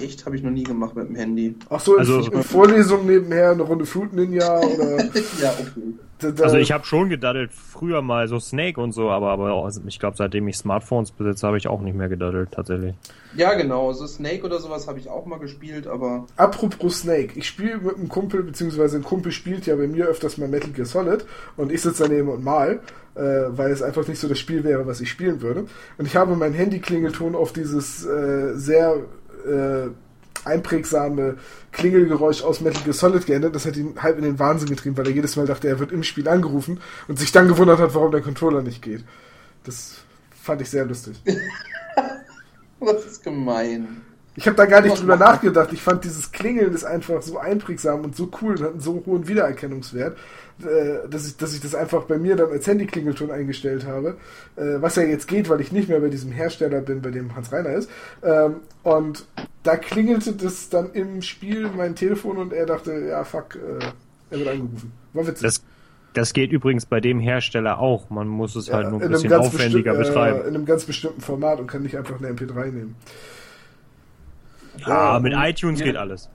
Echt, habe ich noch nie gemacht mit dem Handy. Auch so in, Also- in Vorlesungen nebenher eine Runde Fruit Ninja oder. Ja, okay. Also ich habe schon gedaddelt, früher mal so Snake und so, aber, aber also ich glaube, seitdem ich Smartphones besitze, habe ich auch nicht mehr gedaddelt, tatsächlich. Ja, genau. So Snake oder sowas habe ich auch mal gespielt, aber Apropos Snake, ich spiele mit einem Kumpel, beziehungsweise ein Kumpel spielt ja bei mir öfters mal Metal Gear Solid und ich sitze daneben und mal, äh, weil es einfach nicht so das Spiel wäre, was ich spielen würde. Und ich habe meinen Handy-Klingelton auf dieses äh, sehr äh, einprägsame Klingelgeräusch aus Metal Gear Solid geändert. Das hat ihn halb in den Wahnsinn getrieben, weil er jedes Mal dachte, er wird im Spiel angerufen und sich dann gewundert hat, warum der Controller nicht geht. Das fand ich sehr lustig. das ist gemein. Ich habe da gar nicht drüber nachgedacht. Ich fand dieses Klingeln ist einfach so einprägsam und so cool und hat einen so hohen Wiedererkennungswert, äh, dass ich, dass ich das einfach bei mir dann als Handy-Klingelton eingestellt habe. Äh, was ja jetzt geht, weil ich nicht mehr bei diesem Hersteller bin, bei dem Hans Reiner ist. Ähm, und da klingelte das dann im Spiel mein Telefon und er dachte, ja fuck, äh, er wird angerufen. War witzig. Das, das geht übrigens bei dem Hersteller auch. Man muss es halt Ja, nur in ein bisschen aufwendiger betreiben. In einem ganz bestimmten Format und kann nicht einfach eine MP3 nehmen. Ah, ja, mit und- iTunes geht alles.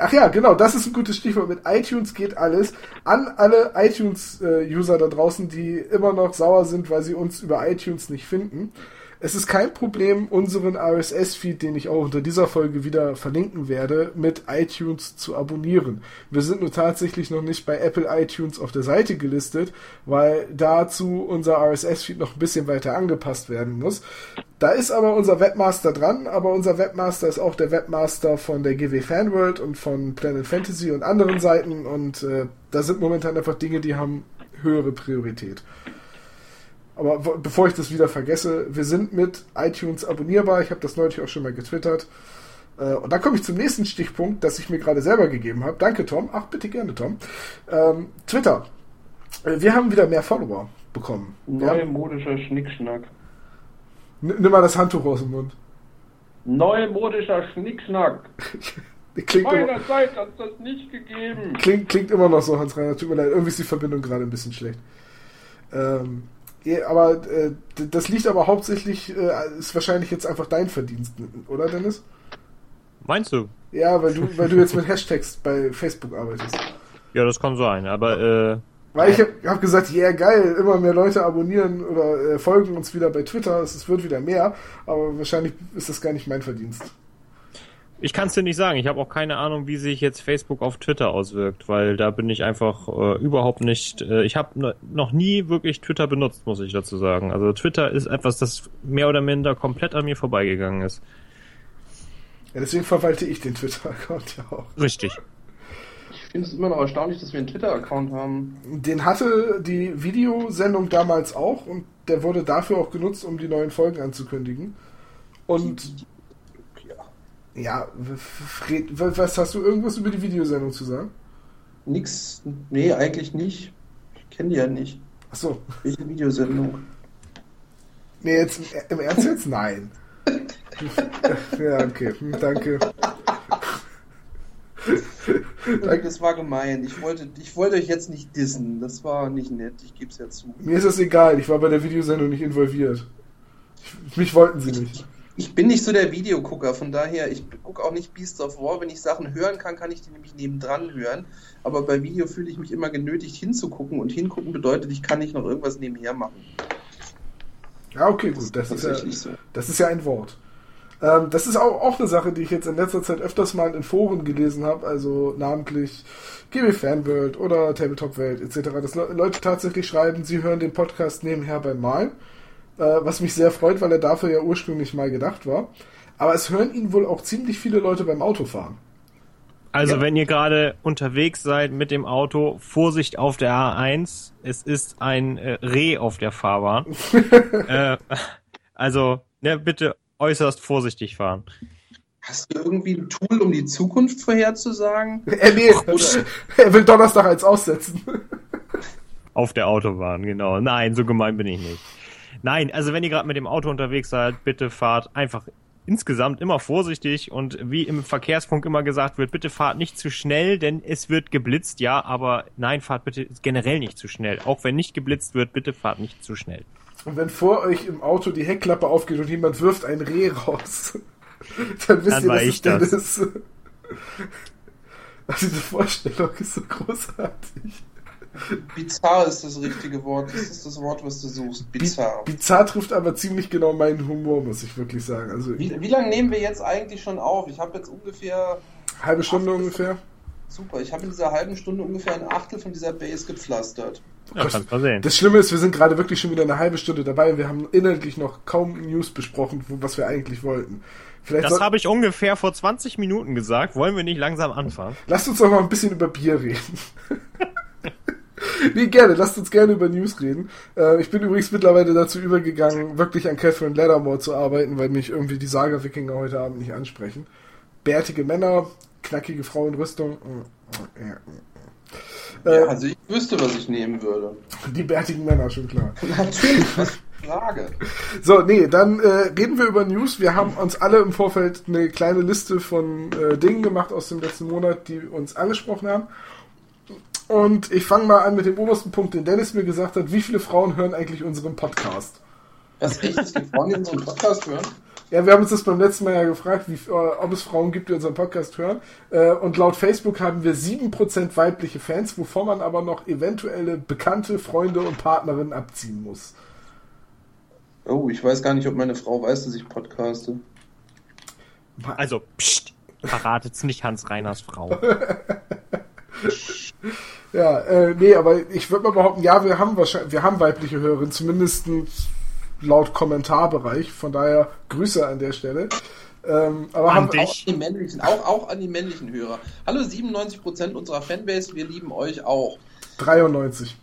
Ach ja, genau, das ist ein gutes Stichwort. Mit iTunes geht alles. An alle iTunes-User da draußen, die immer noch sauer sind, weil sie uns über iTunes nicht finden. Es ist kein Problem, unseren RSS-Feed, den ich auch unter dieser Folge wieder verlinken werde, mit iTunes zu abonnieren. Wir sind nur tatsächlich noch nicht bei Apple iTunes auf der Seite gelistet, weil dazu unser RSS-Feed noch ein bisschen weiter angepasst werden muss. Da ist aber unser Webmaster dran, aber unser Webmaster ist auch der Webmaster von der GW Fanworld und von Planet Fantasy und anderen Seiten und äh, da sind momentan einfach Dinge, die haben höhere Priorität. Aber bevor ich das wieder vergesse, wir sind mit iTunes abonnierbar. Ich habe das neulich auch schon mal getwittert. Äh, und dann komme ich zum nächsten Stichpunkt, das ich mir gerade selber gegeben habe. Danke, Tom. Ach, bitte gerne, Tom. Ähm, Twitter. Äh, Wir haben wieder mehr Follower bekommen. Neumodischer Schnickschnack. N- nimm mal das Handtuch aus dem Mund. Neumodischer Schnickschnack. Klingt immer, Meinerzeit hat das nicht gegeben. klingt, klingt immer noch so, Hans-Reiner. Tut mir leid. Irgendwie ist die Verbindung gerade ein bisschen schlecht. Ähm, aber äh, das liegt aber hauptsächlich, äh, ist wahrscheinlich jetzt einfach dein Verdienst, oder Dennis? Meinst du? Ja, weil du, weil du jetzt mit Hashtags bei Facebook arbeitest. Ja, das kann sein, aber äh, Weil ich habe hab gesagt, ja yeah, geil, immer mehr Leute abonnieren oder äh, folgen uns wieder bei Twitter, es wird wieder mehr, aber wahrscheinlich ist das gar nicht mein Verdienst. Ich kann es dir nicht sagen. Ich habe auch keine Ahnung, wie sich jetzt Facebook auf Twitter auswirkt, weil da bin ich einfach äh, überhaupt nicht. Äh, ich habe noch nie wirklich Twitter benutzt, muss ich dazu sagen. Also Twitter ist etwas, das mehr oder minder komplett an mir vorbeigegangen ist. Ja, deswegen verwalte ich den Twitter-Account ja auch. Richtig. Ich finde es immer noch erstaunlich, dass wir einen Twitter-Account haben. Den hatte die Videosendung damals auch und der wurde dafür auch genutzt, um die neuen Folgen anzukündigen. Und Ja. Fred, was hast du irgendwas über die Videosendung zu sagen? Nix. Nee, eigentlich nicht. Ich kenne die ja nicht. Achso, Welche Videosendung? nee, jetzt im Ernst jetzt? Nein. Ja, okay, hm, danke. Das war gemein. Ich wollte, ich wollte euch jetzt nicht dissen. Das war nicht nett. Ich gebe es ja zu. Mir ist das egal, ich war bei der Videosendung nicht involviert. Ich, mich wollten sie nicht. Ich bin nicht so der Videogucker, von daher, ich gucke auch nicht Beasts of War. Wenn ich Sachen hören kann, kann ich die nämlich nebendran hören. Aber bei Video fühle ich mich immer genötigt hinzugucken und hingucken bedeutet, ich kann nicht noch irgendwas nebenher machen. Ja, okay, gut, das ist ja, so. das ist ja ein Wort. Ähm, das ist auch, auch eine Sache, die ich jetzt in letzter Zeit öfters mal in Foren gelesen habe, also namentlich GB Fanworld oder Tabletop Welt etc., dass Le Leute tatsächlich schreiben, sie hören den Podcast nebenher beim Malen, was mich sehr freut, weil er dafür ja ursprünglich mal gedacht war. Aber es hören ihn wohl auch ziemlich viele Leute beim Autofahren. Also Ja. wenn ihr gerade unterwegs seid mit dem Auto, Vorsicht auf der A1. Es ist ein äh, Reh auf der Fahrbahn. äh, also ne, bitte äußerst vorsichtig fahren. Hast du irgendwie ein Tool, um die Zukunft vorherzusagen? Äh, nee, Oder- er will Donnerstag eins aussetzen. Auf der Autobahn, genau. Nein, so gemein bin ich nicht. Nein, also wenn ihr gerade mit dem Auto unterwegs seid, bitte fahrt einfach insgesamt immer vorsichtig und wie im Verkehrsfunk immer gesagt wird, bitte fahrt nicht zu schnell, denn es wird geblitzt, ja, aber nein, fahrt bitte generell nicht zu schnell. Auch wenn nicht geblitzt wird, bitte fahrt nicht zu schnell. Und wenn vor euch im Auto die Heckklappe aufgeht und jemand wirft ein Reh raus, dann wisst Dann ihr, dass ich das. ist. Also diese Vorstellung ist so großartig. Bizarr ist das richtige Wort. Das ist das Wort, was du suchst. Bizarr. Bizarr trifft aber ziemlich genau meinen Humor, muss ich wirklich sagen. Also Wie, wie lange nehmen wir jetzt eigentlich schon auf? Ich habe jetzt ungefähr, halbe Stunde ungefähr. super, ich habe in dieser halben Stunde ungefähr ein Achtel von dieser Base gepflastert. Ja, kannst mal sehen. Das Schlimme ist, wir sind gerade wirklich schon wieder eine halbe Stunde dabei und wir haben inhaltlich noch kaum News besprochen, wo- was wir eigentlich wollten. Vielleicht Das habe ich ungefähr vor 20 Minuten gesagt. Wollen wir nicht langsam anfangen? Lasst uns doch mal ein bisschen über Bier reden. nee, gerne, lasst uns gerne über News reden. Äh, ich bin übrigens mittlerweile dazu übergegangen, wirklich an Catherine Lattimore zu arbeiten, weil mich irgendwie die Saga-Wikinger heute Abend nicht ansprechen. Bärtige Männer, knackige Frauenrüstung. mm, mm, ja. Ja, Äh, also ich wüsste, was ich nehmen würde. die bärtigen Männer, schon klar. Natürlich, was Frage. So, nee, dann äh, reden wir über News. Wir haben uns alle im Vorfeld eine kleine Liste von äh, Dingen gemacht aus dem letzten Monat, die uns angesprochen haben. Und ich fange mal an mit dem obersten Punkt, den Dennis mir gesagt hat. Wie viele Frauen hören eigentlich unseren Podcast? Was echt, es gibt Frauen, die unseren Podcast hören? Ja, wir haben uns das beim letzten Mal ja gefragt, wie, äh, ob es Frauen gibt, die unseren Podcast hören. Äh, und laut Facebook haben wir 7% weibliche Fans, wovon man aber noch eventuelle bekannte Freunde und Partnerinnen abziehen muss. Oh, ich weiß gar nicht, ob meine Frau weiß, dass ich podcaste. Also, pst, verratet's nicht Hans Reiners Frau. Ja, äh, nee, aber ich würde mal behaupten, ja, wir haben wahrscheinlich, wir haben weibliche Hörerinnen, zumindest laut Kommentarbereich. Von daher Grüße an der Stelle. Ähm, aber An haben dich. Auch an die männlichen, auch, auch an die männlichen Hörer. Hallo 97% unserer Fanbase, wir lieben euch auch. 93.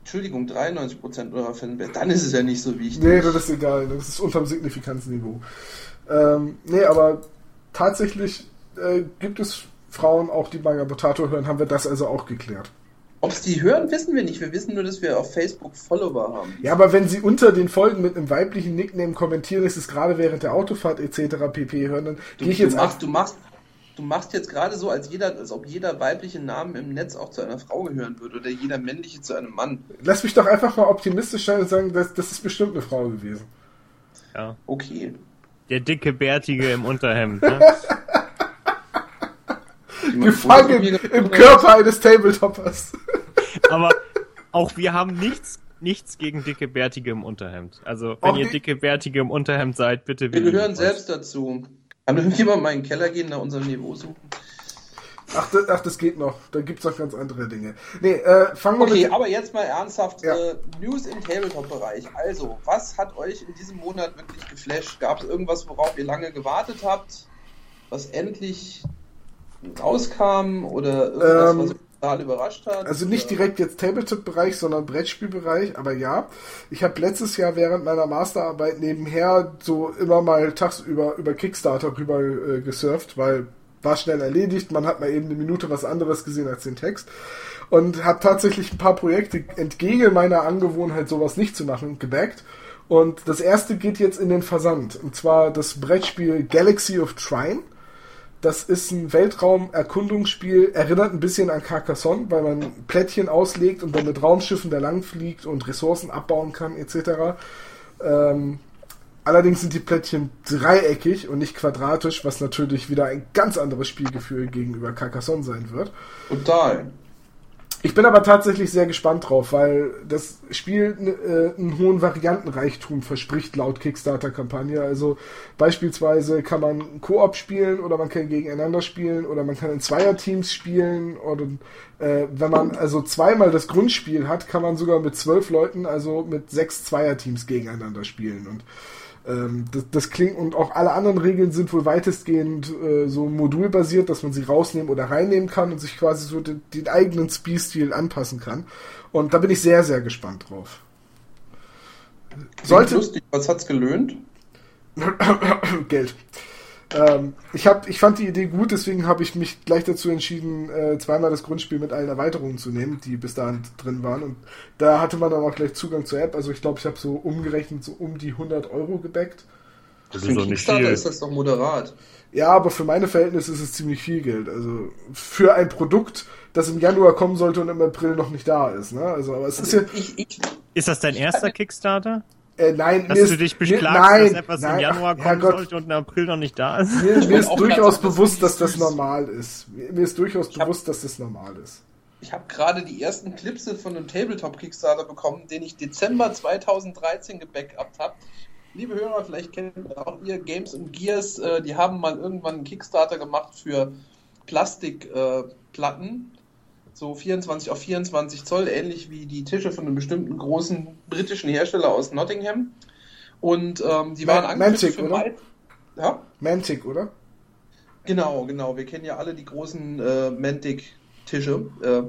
Entschuldigung, 93% eurer Fanbase. Dann ist es ja nicht so wichtig. Nee, das ist egal, das ist unterm Signifikanzniveau. Ähm, nee, aber tatsächlich äh, gibt es Frauen auch, die Manga Potato hören, haben wir das also auch geklärt. Ob es die hören, wissen wir nicht. Wir wissen nur, dass wir auf Facebook Follower haben. Ja, aber wenn sie unter den Folgen mit einem weiblichen Nickname kommentieren, ist es gerade während der Autofahrt etc. pp. hören, dann Du, gehe ich du, jetzt machst, du, machst, du machst jetzt gerade so, als, jeder, als ob jeder weibliche Name im Netz auch zu einer Frau gehören würde oder jeder männliche zu einem Mann. Lass mich doch einfach mal optimistisch sein und sagen, das, das ist bestimmt eine Frau gewesen. Ja. Okay. Der dicke Bärtige im Unterhemd. Ne? Gefangen im Körper eines Tabletoppers. Aber auch wir haben nichts, nichts gegen dicke Bärtige im Unterhemd. Also, wenn Auch ihr dicke Bärtige im Unterhemd seid, bitte Wir gehören selbst dazu. Kann irgendjemand mal in den Keller gehen, nach unserem Niveau suchen? Ach, das, ach, das geht noch. Da gibt's noch ganz andere Dinge. Nee, äh, fangen wir Okay, mit... aber jetzt mal ernsthaft Ja. äh, News im Tabletop-Bereich. Also, was hat euch in diesem Monat wirklich geflasht? Gab es irgendwas, worauf ihr lange gewartet habt, was endlich rauskam oder irgendwas, ähm, was total überrascht hat? Also nicht direkt jetzt Tabletop-Bereich, sondern Brettspielbereich, aber ja. Ich habe letztes Jahr während meiner Masterarbeit nebenher so immer mal tagsüber über Kickstarter rüber äh, gesurft, weil war schnell erledigt, man hat mal eben eine Minute was anderes gesehen als den Text und habe tatsächlich ein paar Projekte entgegen meiner Angewohnheit, sowas nicht zu machen, gebackt. Und das erste geht jetzt in den Versand. Und zwar das Brettspiel Galaxy of Trine. Das ist ein Weltraumerkundungsspiel, erinnert ein bisschen an Carcassonne, weil man Plättchen auslegt und dann mit Raumschiffen da lang fliegt und Ressourcen abbauen kann, etc. Ähm, allerdings sind die Plättchen dreieckig und nicht quadratisch, was natürlich wieder ein ganz anderes Spielgefühl gegenüber Carcassonne sein wird. Total. Ich bin aber tatsächlich sehr gespannt drauf, weil das Spiel äh, einen hohen Variantenreichtum verspricht laut Kickstarter-Kampagne. Also beispielsweise kann man Koop spielen oder man kann gegeneinander spielen oder man kann in Zweierteams spielen oder äh, wenn man also zweimal das Grundspiel hat, kann man sogar mit zwölf Leuten, also mit sechs Zweierteams gegeneinander spielen und ähm, das, das, klingt und auch alle anderen Regeln sind wohl weitestgehend äh, so modulbasiert, dass man sie rausnehmen oder reinnehmen kann und sich quasi so den, den eigenen Spielstil anpassen kann. Und da bin ich sehr, sehr gespannt drauf. Sollte lustig, was hat's gelöhnt? Geld. Ähm, ich, hab, ich fand die Idee gut, deswegen habe ich mich gleich dazu entschieden, äh, zweimal das Grundspiel mit allen Erweiterungen zu nehmen, die bis dahin drin waren. Und da hatte man dann auch gleich Zugang zur App. Also ich glaube, ich habe so umgerechnet so um die 100 Euro gebackt. Das ist doch nicht viel. ist das doch moderat. Ja, aber für meine Verhältnisse ist es ziemlich viel Geld. Also für ein Produkt, das im Januar kommen sollte und im April noch nicht da ist. Ne? Also, aber es also ist ja. Ich, ich, ist das dein erster Kickstarter? Äh, nein, dass du dich beklagst, nein, dass etwas nein, im Januar kommen sollte und im April noch nicht da ist. Mir, mir ist durchaus bewusst, dass das normal ist. Mir ist durchaus ich bewusst, hab, dass das normal ist. Ich habe gerade die ersten Clipse von einem Tabletop-Kickstarter bekommen, den ich Dezember 2013 gebackupt habe. Liebe Hörer, vielleicht kennt auch ihr Games und Gears, äh, die haben mal irgendwann einen Kickstarter gemacht für Plastikplatten. Äh, so 24 auf 24 Zoll, ähnlich wie die Tische von einem bestimmten großen britischen Hersteller aus Nottingham. Und ähm, die waren angekündigt für Mai. Ja? Mantic, oder? Genau, genau. Wir kennen ja alle die großen äh, Mantic-Tische. Äh,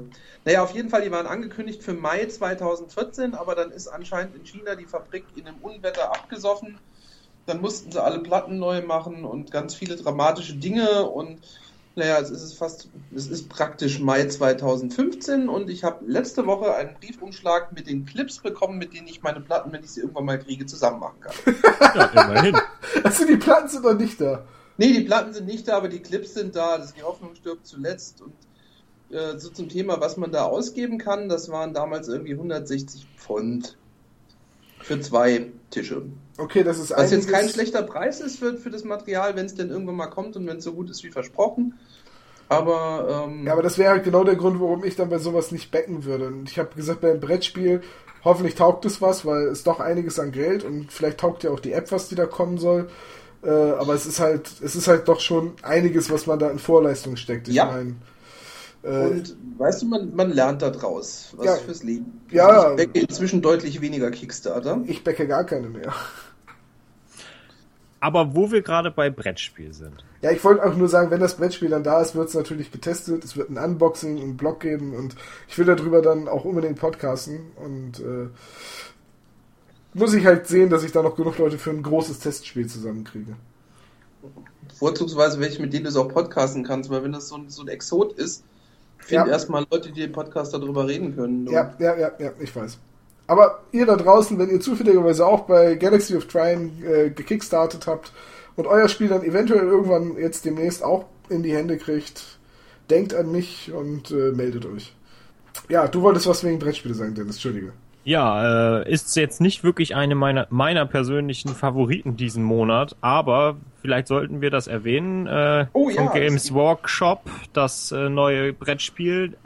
naja, auf jeden Fall, die waren angekündigt für Mai 2014, aber dann ist anscheinend in China die Fabrik in einem Unwetter abgesoffen. Dann mussten sie alle Platten neu machen und ganz viele dramatische Dinge und naja, es ist fast, es ist praktisch Mai 2015 und ich habe letzte Woche einen Briefumschlag mit den Clips bekommen, mit denen ich meine Platten, wenn ich sie irgendwann mal kriege, zusammen machen kann. ja, immerhin. Also die Platten sind noch nicht da. Nee, die Platten sind nicht da, aber die Clips sind da. Das die Hoffnung stirbt zuletzt und äh, so zum Thema, was man da ausgeben kann, das waren damals irgendwie 160 Pfund für zwei Tische. Okay, das ist Was jetzt kein schlechter Preis ist für, für das Material, wenn es denn irgendwann mal kommt und wenn es so gut ist wie versprochen. Aber, ähm, ja, aber das wäre halt genau der Grund, warum ich dann bei sowas nicht becken würde. Und ich habe gesagt, beim Brettspiel, hoffentlich taugt es was, weil es doch einiges an Geld und vielleicht taugt ja auch die App, was die da kommen soll. Äh, aber es ist halt, es ist halt doch schon einiges, was man da in Vorleistung steckt. Ich ja. meine. Äh, und weißt du, man, man lernt da draus was ja, fürs Leben. Ja. Ich backe inzwischen deutlich weniger Kickstarter. Ich backe gar keine mehr. Aber wo wir gerade bei Brettspiel sind. Ja, ich wollte auch nur sagen, wenn das Brettspiel dann da ist, wird es natürlich getestet. Es wird ein Unboxing, einen Blog geben und ich will darüber dann auch unbedingt podcasten. Und äh, muss ich halt sehen, dass ich da noch genug Leute für ein großes Testspiel zusammenkriege. Vorzugsweise welche, mit denen du es auch podcasten kannst, weil wenn das so ein, so ein Exot ist, find ja. erstmal Leute, die den Podcast darüber reden können. Ja, ja, ja, ja, ich weiß. Aber ihr da draußen, wenn ihr zufälligerweise auch bei Galaxy of Trine äh, gekickstartet habt und euer Spiel dann eventuell irgendwann jetzt demnächst auch in die Hände kriegt, denkt an mich und äh, meldet euch. Ja, du wolltest was wegen Brettspiele sagen, Dennis, Entschuldige. Ja, äh, ist jetzt nicht wirklich eine meiner, meiner persönlichen Favoriten diesen Monat, aber vielleicht sollten wir das erwähnen. Äh, oh, ja, Games Workshop, das äh, neue Brettspiel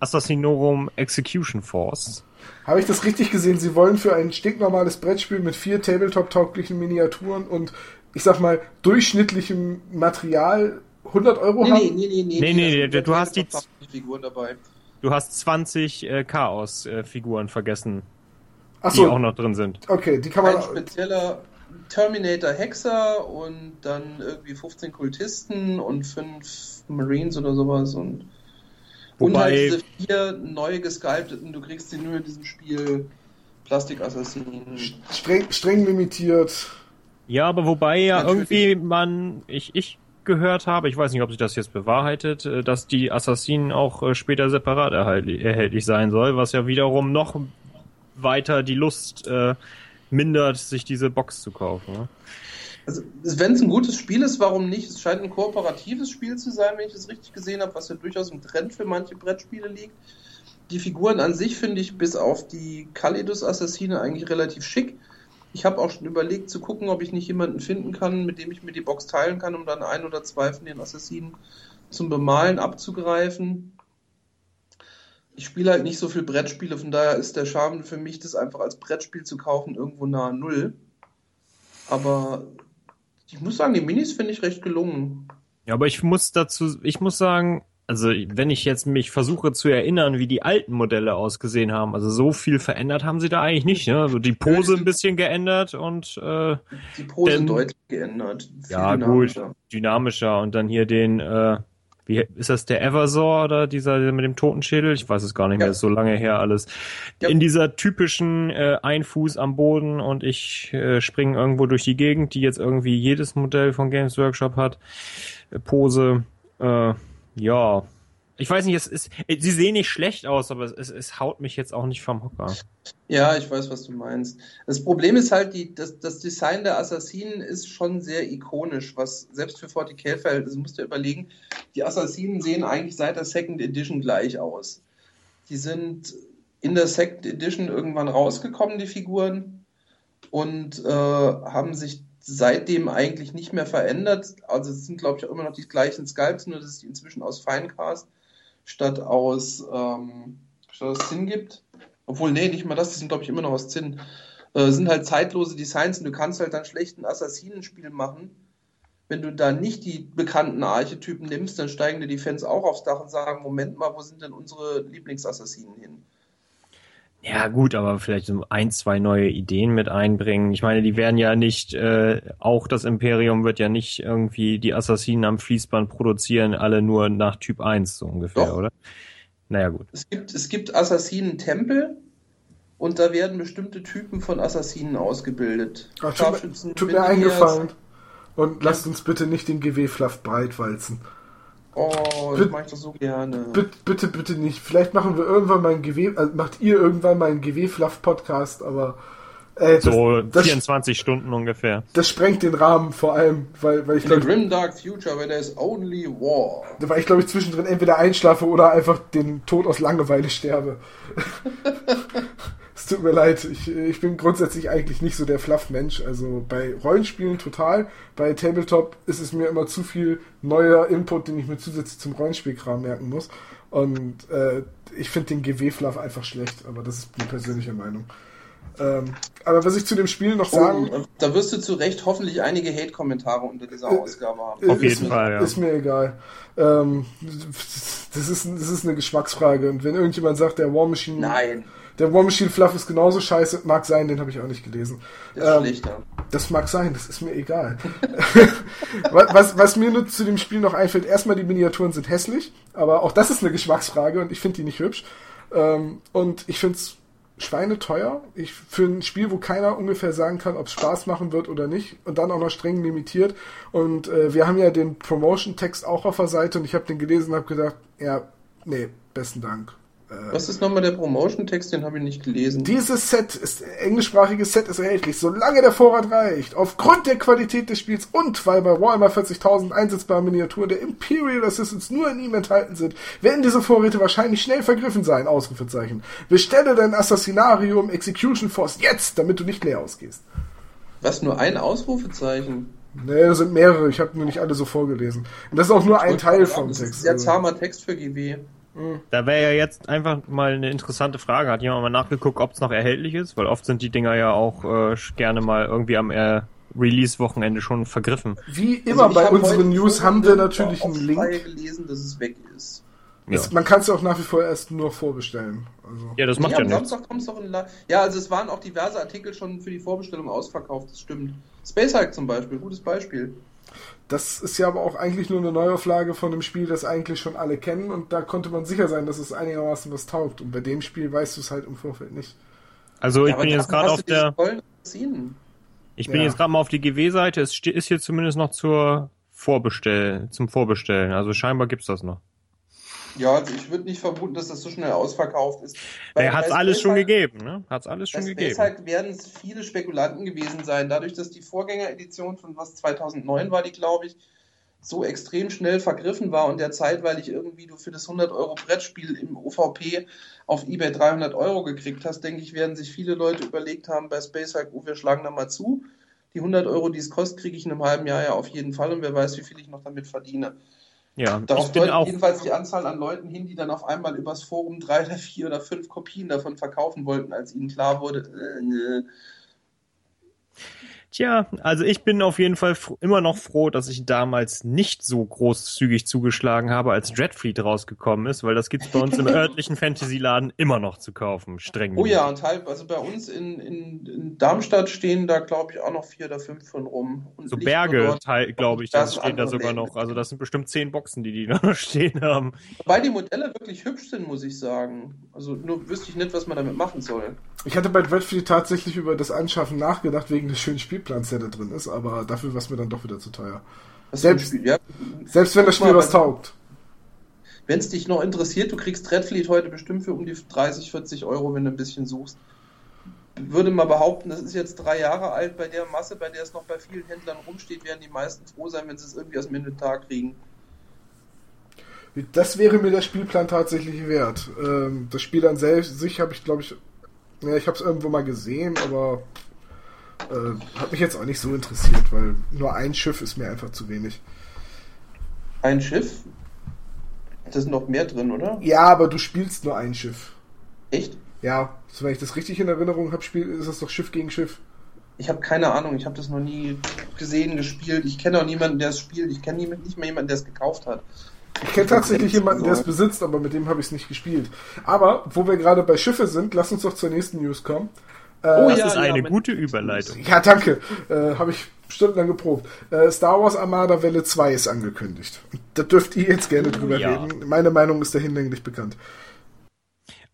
Assassinorum Execution Force. Habe ich das richtig gesehen? Sie wollen für ein stinknormales Brettspiel mit vier Tabletop-tauglichen Miniaturen und ich sag mal durchschnittlichem Material 100 Euro nee, haben? Nee, nee, nee, nee, nee, nee, nee du hast die Figuren dabei. Du hast 20 äh, Chaos-Figuren vergessen, so, die auch noch drin sind. Okay, die kann man. Ein spezieller Terminator Hexer und dann irgendwie 15 Kultisten und 5 Marines oder sowas und, und halt Wobei- diese vier neu gesculpteten, du kriegst sie nur in diesem Spiel Plastikassassinen. Streng, streng limitiert. Ja, aber wobei ja Natürlich. irgendwie man, ich, ich gehört habe, ich weiß nicht, ob sich das jetzt bewahrheitet, äh, dass die Assassinen auch äh, später separat erhältlich sein soll, was ja wiederum noch weiter die Lust äh, mindert, sich diese Box zu kaufen. Ne? Also, wenn es ein gutes Spiel ist, warum nicht? Es scheint ein kooperatives Spiel zu sein, wenn ich das richtig gesehen habe, was ja durchaus im Trend für manche Brettspiele liegt. Die Figuren an sich finde ich bis auf die Kalidus-Assassine eigentlich relativ schick. Ich habe auch schon überlegt zu gucken, ob ich nicht jemanden finden kann, mit dem ich mir die Box teilen kann, um dann ein oder zwei von den Assassinen zum Bemalen abzugreifen. Ich spiele halt nicht so viel Brettspiele, von daher ist der Charme für mich, das einfach als Brettspiel zu kaufen, irgendwo nahe Null. Aber ich muss sagen, die Minis finde ich recht gelungen. Ja, aber ich muss dazu, ich muss sagen, also wenn ich jetzt mich versuche zu erinnern, wie die alten Modelle ausgesehen haben, also so viel verändert haben sie da eigentlich nicht, ne? Also die Pose ein bisschen geändert und äh, Die Pose Denn- deutlich geändert. Ja, dynamischer. dynamischer und dann hier den, äh, wie ist das der Eversor oder dieser mit dem Totenschädel? Ich weiß es gar nicht mehr, Ja. ist so lange her alles. Ja. In dieser typischen äh, ein Fuß am Boden und ich äh, springe irgendwo durch die Gegend, die jetzt irgendwie jedes Modell von Games Workshop hat. Äh, Pose, äh, ja. Ich weiß nicht, es ist, sie sehen nicht schlecht aus, aber es, es, haut mich jetzt auch nicht vom Hocker. Ja, ich weiß, was du meinst. Das Problem ist halt, die, das, das Design der Assassinen ist schon sehr ikonisch, was selbst für 40k-Verhältnisse, musst du überlegen, die Assassinen sehen eigentlich seit der Second Edition gleich aus. Die sind in der Second Edition irgendwann rausgekommen, die Figuren, und äh, haben sich seitdem eigentlich nicht mehr verändert. Also es sind, glaube ich, auch immer noch die gleichen Sculpts, nur dass es die inzwischen aus Finecast statt aus, ähm, statt aus Zinn gibt. Obwohl, nee, nicht mal das, die sind, glaube ich, immer noch aus Zinn. Äh, sind halt zeitlose Designs und du kannst halt dann schlechten Assassinenspiel machen. Wenn du da nicht die bekannten Archetypen nimmst, dann steigen dir die Fans auch aufs Dach und sagen, Moment mal, wo sind denn unsere Lieblingsassassinen hin? Ja, gut, aber vielleicht so ein, zwei neue Ideen mit einbringen. Ich meine, die werden ja nicht, äh, auch das Imperium wird ja nicht irgendwie die Assassinen am Fließband produzieren, alle nur nach Typ 1, so ungefähr, Doch. oder? Naja, gut. Es gibt, es gibt Assassinen-Tempel und da werden bestimmte Typen von Assassinen ausgebildet. Ach, tut, mir, tut mir eingefallen. Und lasst uns bitte nicht den GW-Fluff breitwalzen. Oh, das Bitte- mache ich doch so gerne. Bitte, bitte, bitte nicht. Vielleicht machen wir irgendwann mal einen GW, also macht ihr irgendwann mal einen GW-Fluff-Podcast, aber äh, das, So das, 24 Stunden ungefähr. das sprengt den Rahmen vor allem, weil, weil ich In a glaube, grim dark future where there's only war. weil ich glaube ich zwischendrin entweder einschlafe oder einfach den Tod aus Langeweile sterbe. es tut mir leid, ich, ich bin grundsätzlich eigentlich nicht so der Fluff-Mensch. Also bei Rollenspielen total, bei Tabletop ist es mir immer zu viel neuer Input, den ich mir zusätzlich zum Rollenspielkram merken muss. Und äh, ich finde den GW-Fluff einfach schlecht, aber das ist eine persönliche Meinung. Ähm, aber was ich zu dem Spiel noch sagen... Oh, da wirst du zu Recht hoffentlich einige Hate-Kommentare unter dieser Äh, Ausgabe haben. Auf ist jeden mir, Fall, ja. Ist mir egal. Ähm, das, ist, das ist eine Geschmacksfrage. Und wenn irgendjemand sagt, der War Machine, Nein, der War Machine Fluff ist genauso scheiße, mag sein, den habe ich auch nicht gelesen. das ist Ähm. Das mag sein, das ist mir egal. was, was, was mir nur zu dem Spiel noch einfällt, erstmal die Miniaturen sind hässlich, aber auch das ist eine Geschmacksfrage und ich finde die nicht hübsch. Ähm, und ich finde es schweineteuer. Ich, für ein Spiel, wo keiner ungefähr sagen kann, ob es Spaß machen wird oder nicht und dann auch noch streng limitiert. Und äh, wir haben ja den Promotion-Text auch auf der Seite und ich habe den gelesen und habe gedacht, ja, nee, besten Dank. Äh, Was ist nochmal der Promotion-Text? Den habe ich nicht gelesen. dieses Set ist, englischsprachiges Set ist erhältlich, solange der Vorrat reicht. Aufgrund der Qualität des Spiels und weil bei Warhammer 40.000 einsetzbare Miniaturen der Imperial Assistants nur in ihm enthalten sind, werden diese Vorräte wahrscheinlich schnell vergriffen sein, Ausrufezeichen. Bestelle dein Assassinarium Execution Force jetzt, damit du nicht leer ausgehst. Was, nur ein Ausrufezeichen? Nee, das sind mehrere, ich habe nur nicht alle so vorgelesen. Und das ist auch nur ein Teil vom Das ist Text. sehr also. zahmer Text für GW. Da wäre ja jetzt einfach mal eine interessante Frage. Hat jemand mal nachgeguckt, ob es noch erhältlich ist? Weil oft sind die Dinger ja auch äh, gerne mal irgendwie am äh, Release-Wochenende schon vergriffen. Wie immer Also bei unseren News haben wir natürlich einen Link. Gelesen, dass es weg ist. Ja, Es, man kann es ja auch nach wie vor erst nur vorbestellen. Also. ja das macht nee, ja am nichts. Samstag kommt es doch in La Ja, also es waren auch diverse Artikel schon für die Vorbestellung ausverkauft, das stimmt. Space Hike zum Beispiel, gutes Beispiel. Das ist ja aber auch eigentlich nur eine Neuauflage von einem Spiel, das eigentlich schon alle kennen und da konnte man sicher sein, dass es einigermaßen was taugt. Und bei dem Spiel weißt du es halt im Vorfeld nicht. Also ich Ja, bin jetzt gerade auf der, ich bin Ja. jetzt gerade mal auf die GW-Seite. Es ist hier zumindest noch zur Vorbestell, zum Vorbestellen. Also scheinbar gibt's das noch. Ja, also ich würde nicht vermuten, dass das so schnell ausverkauft ist. Er hat's bei alles schon Hulk- gegeben, ne? Hat's alles Bei schon gegeben. Hulk werden es viele Spekulanten gewesen sein. Dadurch, dass die Vorgängeredition von was 2009 war, die glaube ich, so extrem schnell vergriffen war und der zeitweilig irgendwie du für das 100 Euro Brettspiel im OVP auf eBay 300 Euro gekriegt hast, denke ich, werden sich viele Leute überlegt haben bei Space Hulk, oh, wir schlagen da mal zu. Die 100 Euro, die es kostet, kriege ich in einem halben Jahr ja auf jeden Fall und wer weiß, wie viel ich noch damit verdiene. Ja, Darauf ich deutet auch, jedenfalls die Anzahl an Leuten hin, die dann auf einmal übers Forum drei oder vier oder fünf Kopien davon verkaufen wollten, als ihnen klar wurde, äh. Tja, also ich bin auf jeden Fall immer noch froh, dass ich damals nicht so großzügig zugeschlagen habe, als Dreadfleet rausgekommen ist, weil das gibt's bei uns im örtlichen Fantasy-Laden immer noch zu kaufen, streng Oh ja, und halb, also bei uns in, in, in Darmstadt stehen da, glaube ich, auch noch vier oder fünf von rum. Und So Berge, glaube ich, Das stehen da sogar noch. Also das sind bestimmt zehn Boxen, die die da noch stehen haben. Wobei die Modelle wirklich hübsch sind, muss ich sagen. Also nur wüsste ich nicht, was man damit machen soll. Ich hatte bei Dreadfleet tatsächlich über das Anschaffen nachgedacht, wegen des schönen Spielplans, da drin ist, aber dafür war es mir dann doch wieder zu teuer. Was Selbst- ja. Selbst wenn das Spiel mal, was taugt. Wenn es dich noch interessiert, du kriegst Redfleet heute bestimmt für um die 30, 40 Euro, wenn du ein bisschen suchst. Würde mal behaupten, das ist jetzt drei Jahre alt. Bei der Masse, bei der es noch bei vielen Händlern rumsteht, werden die meisten froh sein, wenn sie es irgendwie aus dem Inventar kriegen. Das wäre mir der Spielplan tatsächlich wert. Ähm, das Spiel an selbst, sich habe ich, glaube ich, ja, ich habe es irgendwo mal gesehen, aber äh, hat mich jetzt auch nicht so interessiert, weil nur ein Schiff ist mir einfach zu wenig. Ein Schiff? Da sind noch mehr drin, oder? Ja, aber du spielst nur ein Schiff. Echt? Ja, so, wenn ich das richtig in Erinnerung habe, ist das doch Schiff gegen Schiff. Ich habe keine Ahnung, ich habe das noch nie gesehen, gespielt. Ich kenne auch niemanden, der es spielt. Ich kenne nicht mal jemanden, der es gekauft hat. Ich kenne tatsächlich jemanden, der es besitzt, aber mit dem habe ich es nicht gespielt. Aber wo wir gerade bei Schiffe sind, lass uns doch zur nächsten News kommen. Äh, Oh Das ja, ist eine ja, gute Überleitung. Ja, danke. Äh, Habe ich stundenlang geprobt. Äh, Star Wars Armada Welle 2 ist angekündigt. Da dürft ihr jetzt gerne drüber Ja. reden. Meine Meinung ist dahin länglich bekannt.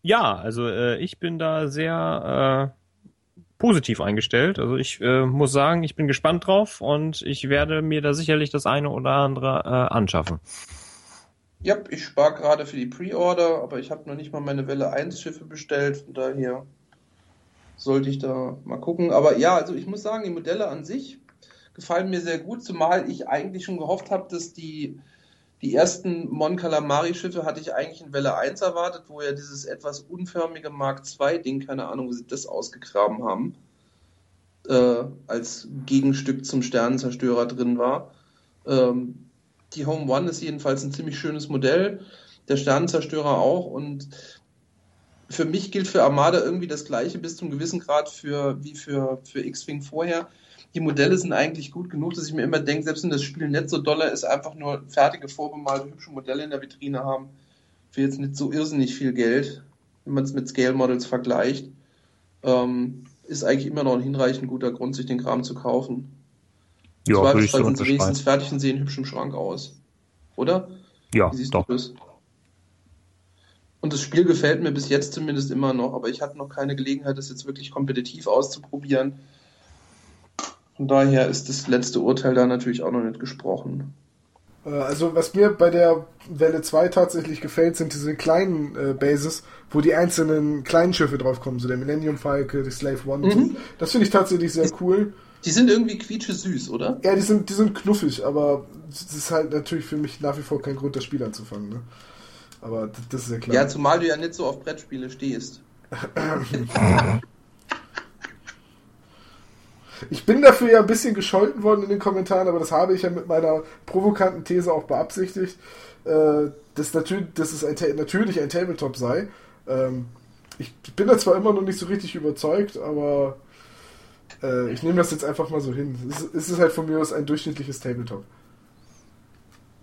Ja, also äh, ich bin da sehr äh, positiv eingestellt. Also ich äh, muss sagen, ich bin gespannt drauf und ich werde mir da sicherlich das eine oder andere äh, anschaffen. Ja, ich spare gerade für die Pre-Order, aber ich habe noch nicht mal meine Welle 1 Schiffe bestellt, von daher sollte ich da mal gucken. Aber ja, also ich muss sagen, die Modelle an sich gefallen mir sehr gut, zumal ich eigentlich schon gehofft habe, dass die, die ersten Mon Calamari Schiffe hatte ich eigentlich in Welle 1 erwartet, wo ja dieses etwas unförmige Mark II Ding, keine Ahnung, wo sie das ausgegraben haben, äh, als Gegenstück zum Sternenzerstörer drin war. Ähm, die Home One ist jedenfalls ein ziemlich schönes Modell, der Sternenzerstörer auch und für mich gilt für Armada irgendwie das gleiche bis zum gewissen Grad für, wie für, für X-Wing vorher. Die Modelle sind eigentlich gut genug, dass ich mir immer denke, selbst wenn das Spiel nicht so doller ist, einfach nur fertige, vorbemalte, hübsche Modelle in der Vitrine haben, für jetzt nicht so irrsinnig viel Geld, wenn man es mit Scale Models vergleicht, ähm, ist eigentlich immer noch ein hinreichend guter Grund, sich den Kram zu kaufen. Ja, Zweifelsfall sind sie wenigstens fertig und sehen hübsch im Schrank aus. Oder? Ja, Wie siehst doch. du das? Und das Spiel gefällt mir bis jetzt zumindest immer noch, aber ich hatte noch keine Gelegenheit, das jetzt wirklich kompetitiv auszuprobieren. Von daher ist das letzte Urteil da natürlich auch noch nicht gesprochen. Äh, also was mir bei der Welle 2 tatsächlich gefällt, sind diese kleinen äh, Bases, wo die einzelnen kleinen Schiffe draufkommen, so der Millennium Falke, die Slave One. Mhm. Das finde ich tatsächlich sehr cool. Die sind irgendwie quietsche süß, oder? Ja, die sind, die sind knuffig, aber das ist halt natürlich für mich nach wie vor kein Grund, das Spiel anzufangen. Ne? Aber das, das ist ja klar. Ja, zumal du ja nicht so auf Brettspiele stehst. Ich bin dafür ja ein bisschen gescholten worden in den Kommentaren, aber das habe ich ja mit meiner provokanten These auch beabsichtigt, äh, dass, natürlich, dass es ein, natürlich ein Tabletop sei. Ähm, ich bin da zwar immer noch nicht so richtig überzeugt, aber äh, ich nehme das jetzt einfach mal so hin. Es ist, es ist halt von mir aus ein durchschnittliches Tabletop.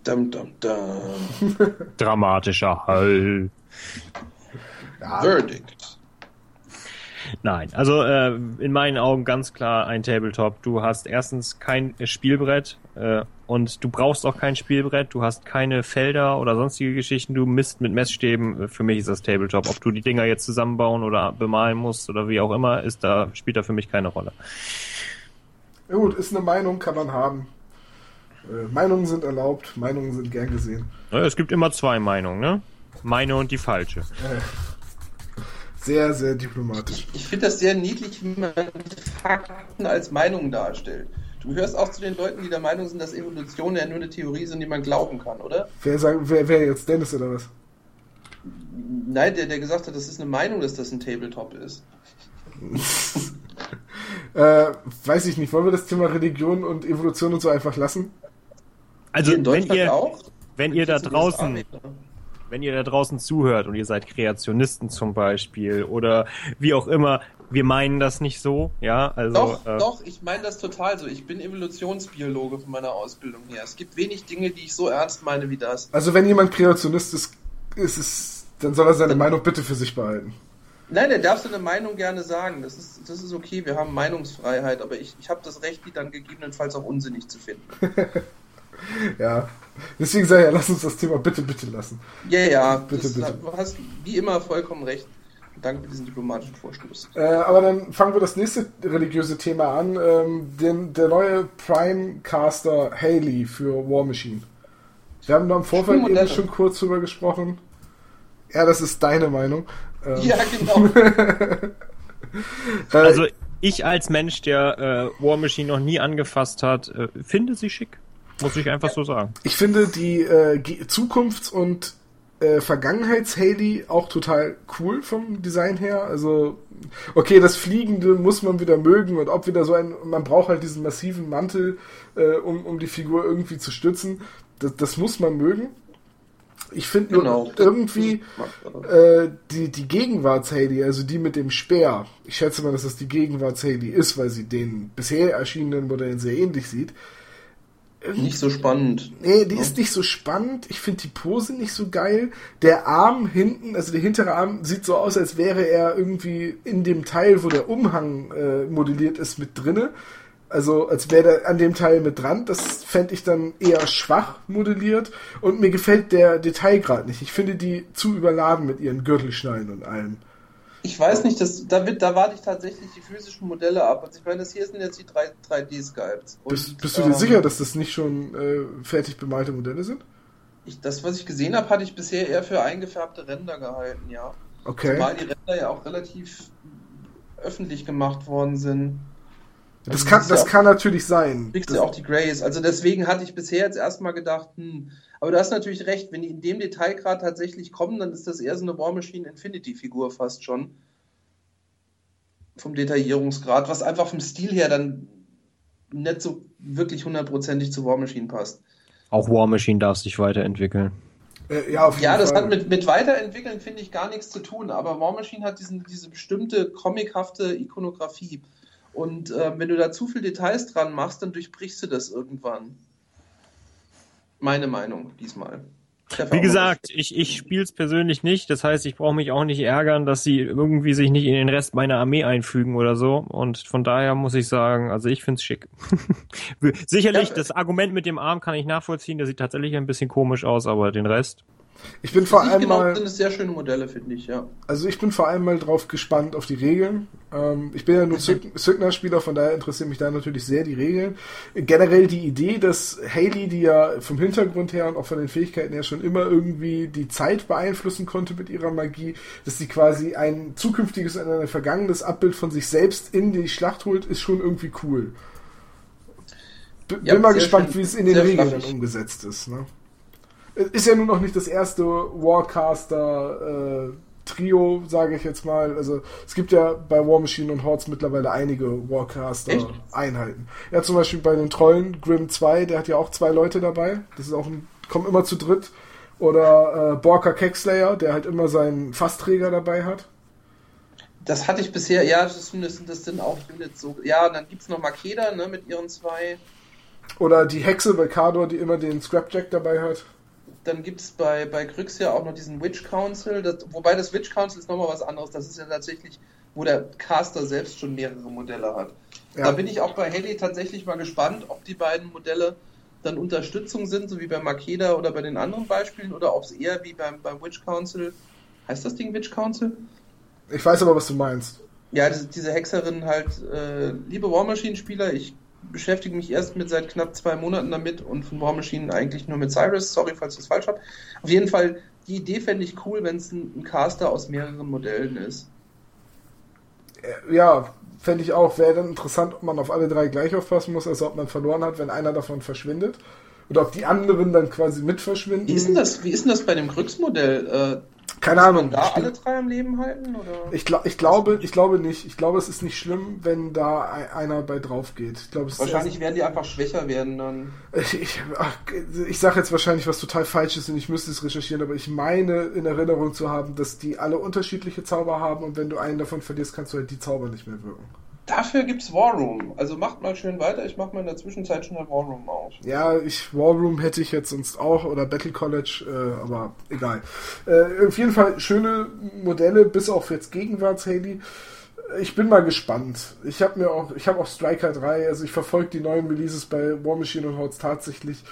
Dum, dum, dum. Dramatischer Hall. Ja, Verdict. Nein, also äh, in meinen Augen ganz klar ein Tabletop. Du hast erstens kein Spielbrett äh, und du brauchst auch kein Spielbrett. Du hast keine Felder oder sonstige Geschichten. Du misst mit Messstäben. Für mich ist das Tabletop. Ob du die Dinger jetzt zusammenbauen oder bemalen musst oder wie auch immer, ist da spielt da für mich keine Rolle. Ja gut, ist eine Meinung, kann man haben. Äh, Meinungen sind erlaubt, Meinungen sind gern gesehen. Es gibt immer zwei Meinungen, ne? Meine und die falsche. Äh, sehr, sehr diplomatisch. Ich finde das sehr niedlich, wie man Fakten als Meinung darstellt. Du hörst auch zu den Leuten, die der Meinung sind, dass Evolution ja nur eine Theorie ist, an die man glauben kann, oder? Wer, sagen, wer, wer jetzt Dennis oder was? Nein, der, der gesagt hat, das ist eine Meinung, dass das ein Tabletop ist. äh, weiß ich nicht. Wollen wir das Thema Religion und Evolution und so einfach lassen? Also, wenn ihr, auch? wenn ihr da draußen nicht, ne? wenn ihr da draußen zuhört und ihr seid Kreationisten zum Beispiel oder wie auch immer, wir meinen das nicht so, ja, also Doch, äh, doch, ich meine das total so. Ich bin Evolutionsbiologe von meiner Ausbildung her. Es gibt wenig Dinge, die ich so ernst meine wie das. Also wenn jemand Kreationist ist, ist es, dann soll er seine Meinung bitte für sich behalten. Nein, der darf seine Meinung gerne sagen. Das ist, das ist okay, wir haben Meinungsfreiheit, aber ich, ich habe das Recht, die dann gegebenenfalls auch unsinnig zu finden. Ja. Deswegen sage ich ja, lass uns das Thema bitte, bitte lassen. Ja, ja, Bitte, das, bitte. du hast wie immer vollkommen recht. Danke für diesen diplomatischen Vorstoß. Äh, aber dann fangen wir das nächste religiöse Thema an. Ähm, den, der neue Prime-Caster Haley für War Machine. Wir haben da im Vorfeld Schöne eben Modelle. schon kurz drüber gesprochen. Ja, das ist deine Meinung. Ähm, Ja, genau. also ich als Mensch, der äh, War Machine noch nie angefasst hat, äh, finde sie schick. Muss ich einfach so sagen. Ich finde die äh, Zukunfts- und äh, Vergangenheits-Haley auch total cool vom Design her. Also, okay, das Fliegende muss man wieder mögen und ob wieder so ein, man braucht halt diesen massiven Mantel, äh, um, um die Figur irgendwie zu stützen. Das, das muss man mögen. Ich finde nur Genau. irgendwie äh, die, die Gegenwarts-Haley, also die mit dem Speer, ich schätze mal, dass das die Gegenwarts-Haley ist, weil sie den bisher erschienenen Modellen sehr ähnlich sieht. Nicht so spannend. Nee, die ist nicht so spannend. Ich finde die Pose nicht so geil. Der Arm hinten, also der hintere Arm, sieht so aus, als wäre er irgendwie in dem Teil, wo der Umhang äh, modelliert ist, mit drinne. Also als wäre der an dem Teil mit dran. Das fände ich dann eher schwach modelliert. Und mir gefällt der Detailgrad nicht. Ich finde die zu überladen mit ihren Gürtelschnallen und allem. Ich weiß nicht, das, da, wird, da warte ich tatsächlich die physischen Modelle ab. Also ich meine, das hier sind jetzt die 3, 3D-Skypes. Bist, bist du dir sicher, dass das nicht schon äh, fertig bemalte Modelle sind? Ich, das, was ich gesehen habe, hatte ich bisher eher für eingefärbte Ränder gehalten, ja. Okay. Zumal die Ränder ja auch relativ öffentlich gemacht worden sind. Das Also kann, das ja kann natürlich sein. Du kriegst Das- ja auch die Grays. Also deswegen hatte ich bisher jetzt erstmal gedacht, hm, aber du hast natürlich recht, wenn die in dem Detailgrad tatsächlich kommen, dann ist das eher so eine War Machine Infinity Figur fast schon. Vom Detaillierungsgrad, was einfach vom Stil her dann nicht so wirklich hundertprozentig zu War Machine passt. Auch War Machine darf sich weiterentwickeln. Äh, ja, auf jeden Ja, das Fall. hat mit, mit Weiterentwickeln, finde ich, gar nichts zu tun, aber War Machine hat diesen, diese bestimmte comichafte Ikonografie. Und äh, wenn du da zu viel Details dran machst, dann durchbrichst du das irgendwann. Meine Meinung diesmal. Wie gesagt, ich, ich spiele es persönlich nicht. Das heißt, ich brauche mich auch nicht ärgern, dass sie irgendwie sich nicht in den Rest meiner Armee einfügen oder so. Und von daher muss ich sagen, also ich find's schick. Sicherlich, Ja, das Argument mit dem Arm kann ich nachvollziehen. Der sieht tatsächlich ein bisschen komisch aus, aber den Rest. Ich bin vor allem genau mal, sind es sehr schöne Modelle, finde ich, ja. also ich bin vor allem mal drauf gespannt auf die Regeln. Ähm, ich bin ja nur Signer-Spieler, von daher interessieren mich da natürlich sehr die Regeln. Generell die Idee, dass Haley, die ja vom Hintergrund her und auch von den Fähigkeiten her schon immer irgendwie die Zeit beeinflussen konnte mit ihrer Magie, dass sie quasi ein zukünftiges und ein vergangenes Abbild von sich selbst in die Schlacht holt, ist schon irgendwie cool. B Ja, bin mal gespannt, schön. wie es in den Regeln umgesetzt ist. Ne? Ist ja nun noch nicht das erste Warcaster äh, Trio, sage ich jetzt mal. Also es gibt ja bei War Machine und Hordes mittlerweile einige Warcaster Echt? Einheiten. Ja, zum Beispiel bei den Trollen Grim 2, der hat ja auch zwei Leute dabei. Das ist auch ein, kommen immer zu dritt. Oder äh, Borka Kekslayer, der halt immer seinen Fassträger dabei hat. Das hatte ich bisher, ja, das sind, das sind, sind auch Units so. Ja, dann gibt es noch Makeda, ne, mit ihren zwei. Oder die Hexe bei Kador, die immer den Scrapjack dabei hat. Dann gibt es bei, bei Kryx ja auch noch diesen Witch Council, das, wobei das Witch Council ist nochmal was anderes. Das ist ja tatsächlich, wo der Caster selbst schon mehrere Modelle hat. Ja. Da bin ich auch bei Heli tatsächlich mal gespannt, ob die beiden Modelle dann Unterstützung sind, so wie bei Makeda oder bei den anderen Beispielen, oder ob es eher wie beim, beim Witch Council, heißt das Ding Witch Council? Ich weiß aber, was du meinst. Ja, diese, Hexerin halt, äh, liebe War Machine-Spieler, ich beschäftige mich erst mit seit knapp zwei Monaten damit und von War Machine eigentlich nur mit Cyrus. Sorry, falls ich es falsch habe. Auf jeden Fall, die Idee fände ich cool, wenn es ein, ein, Caster aus mehreren Modellen ist. Äh, ja, fände ich auch. Wäre dann interessant, ob man auf alle drei gleich aufpassen muss, also ob man verloren hat, wenn einer davon verschwindet. Oder ob die anderen dann quasi mit verschwinden. Wie ist denn das, wie ist denn das bei dem Krux-Modell? Keine Ahnung. da alle drei am Leben halten? Oder? Ich, glaub, ich, glaube, ich glaube nicht. Ich glaube, es ist nicht schlimm, wenn da einer bei drauf geht. Ich glaube, wahrscheinlich werden die einfach schwächer werden dann. Ich, ich, ich sage jetzt wahrscheinlich was total Falsches und ich müsste es recherchieren, aber ich meine in Erinnerung zu haben, dass die alle unterschiedliche Zauber haben und wenn du einen davon verlierst, kannst du halt die Zauber nicht mehr wirken. Dafür gibt's War Room. Also macht mal schön weiter. Ich mache mal in der Zwischenzeit schon ein War Room aus. Ja, ich War Room hätte ich jetzt sonst auch oder Battle College, äh, aber egal. Äh, auf jeden Fall schöne Modelle, bis auf jetzt Gegenwarts Haley. Ich bin mal gespannt. Ich habe mir auch, ich habe auch Striker 3, also ich verfolge die neuen Releases bei War Machine und Hordes tatsächlich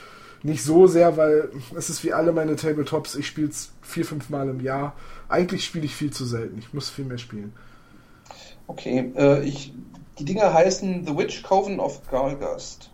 nicht so sehr, weil es ist wie alle meine Tabletops. Ich spiele es vier, fünf Mal im Jahr. Eigentlich spiele ich viel zu selten. Ich muss viel mehr spielen. Okay, äh, ich, die Dinger heißen The Witch Coven of Galgast.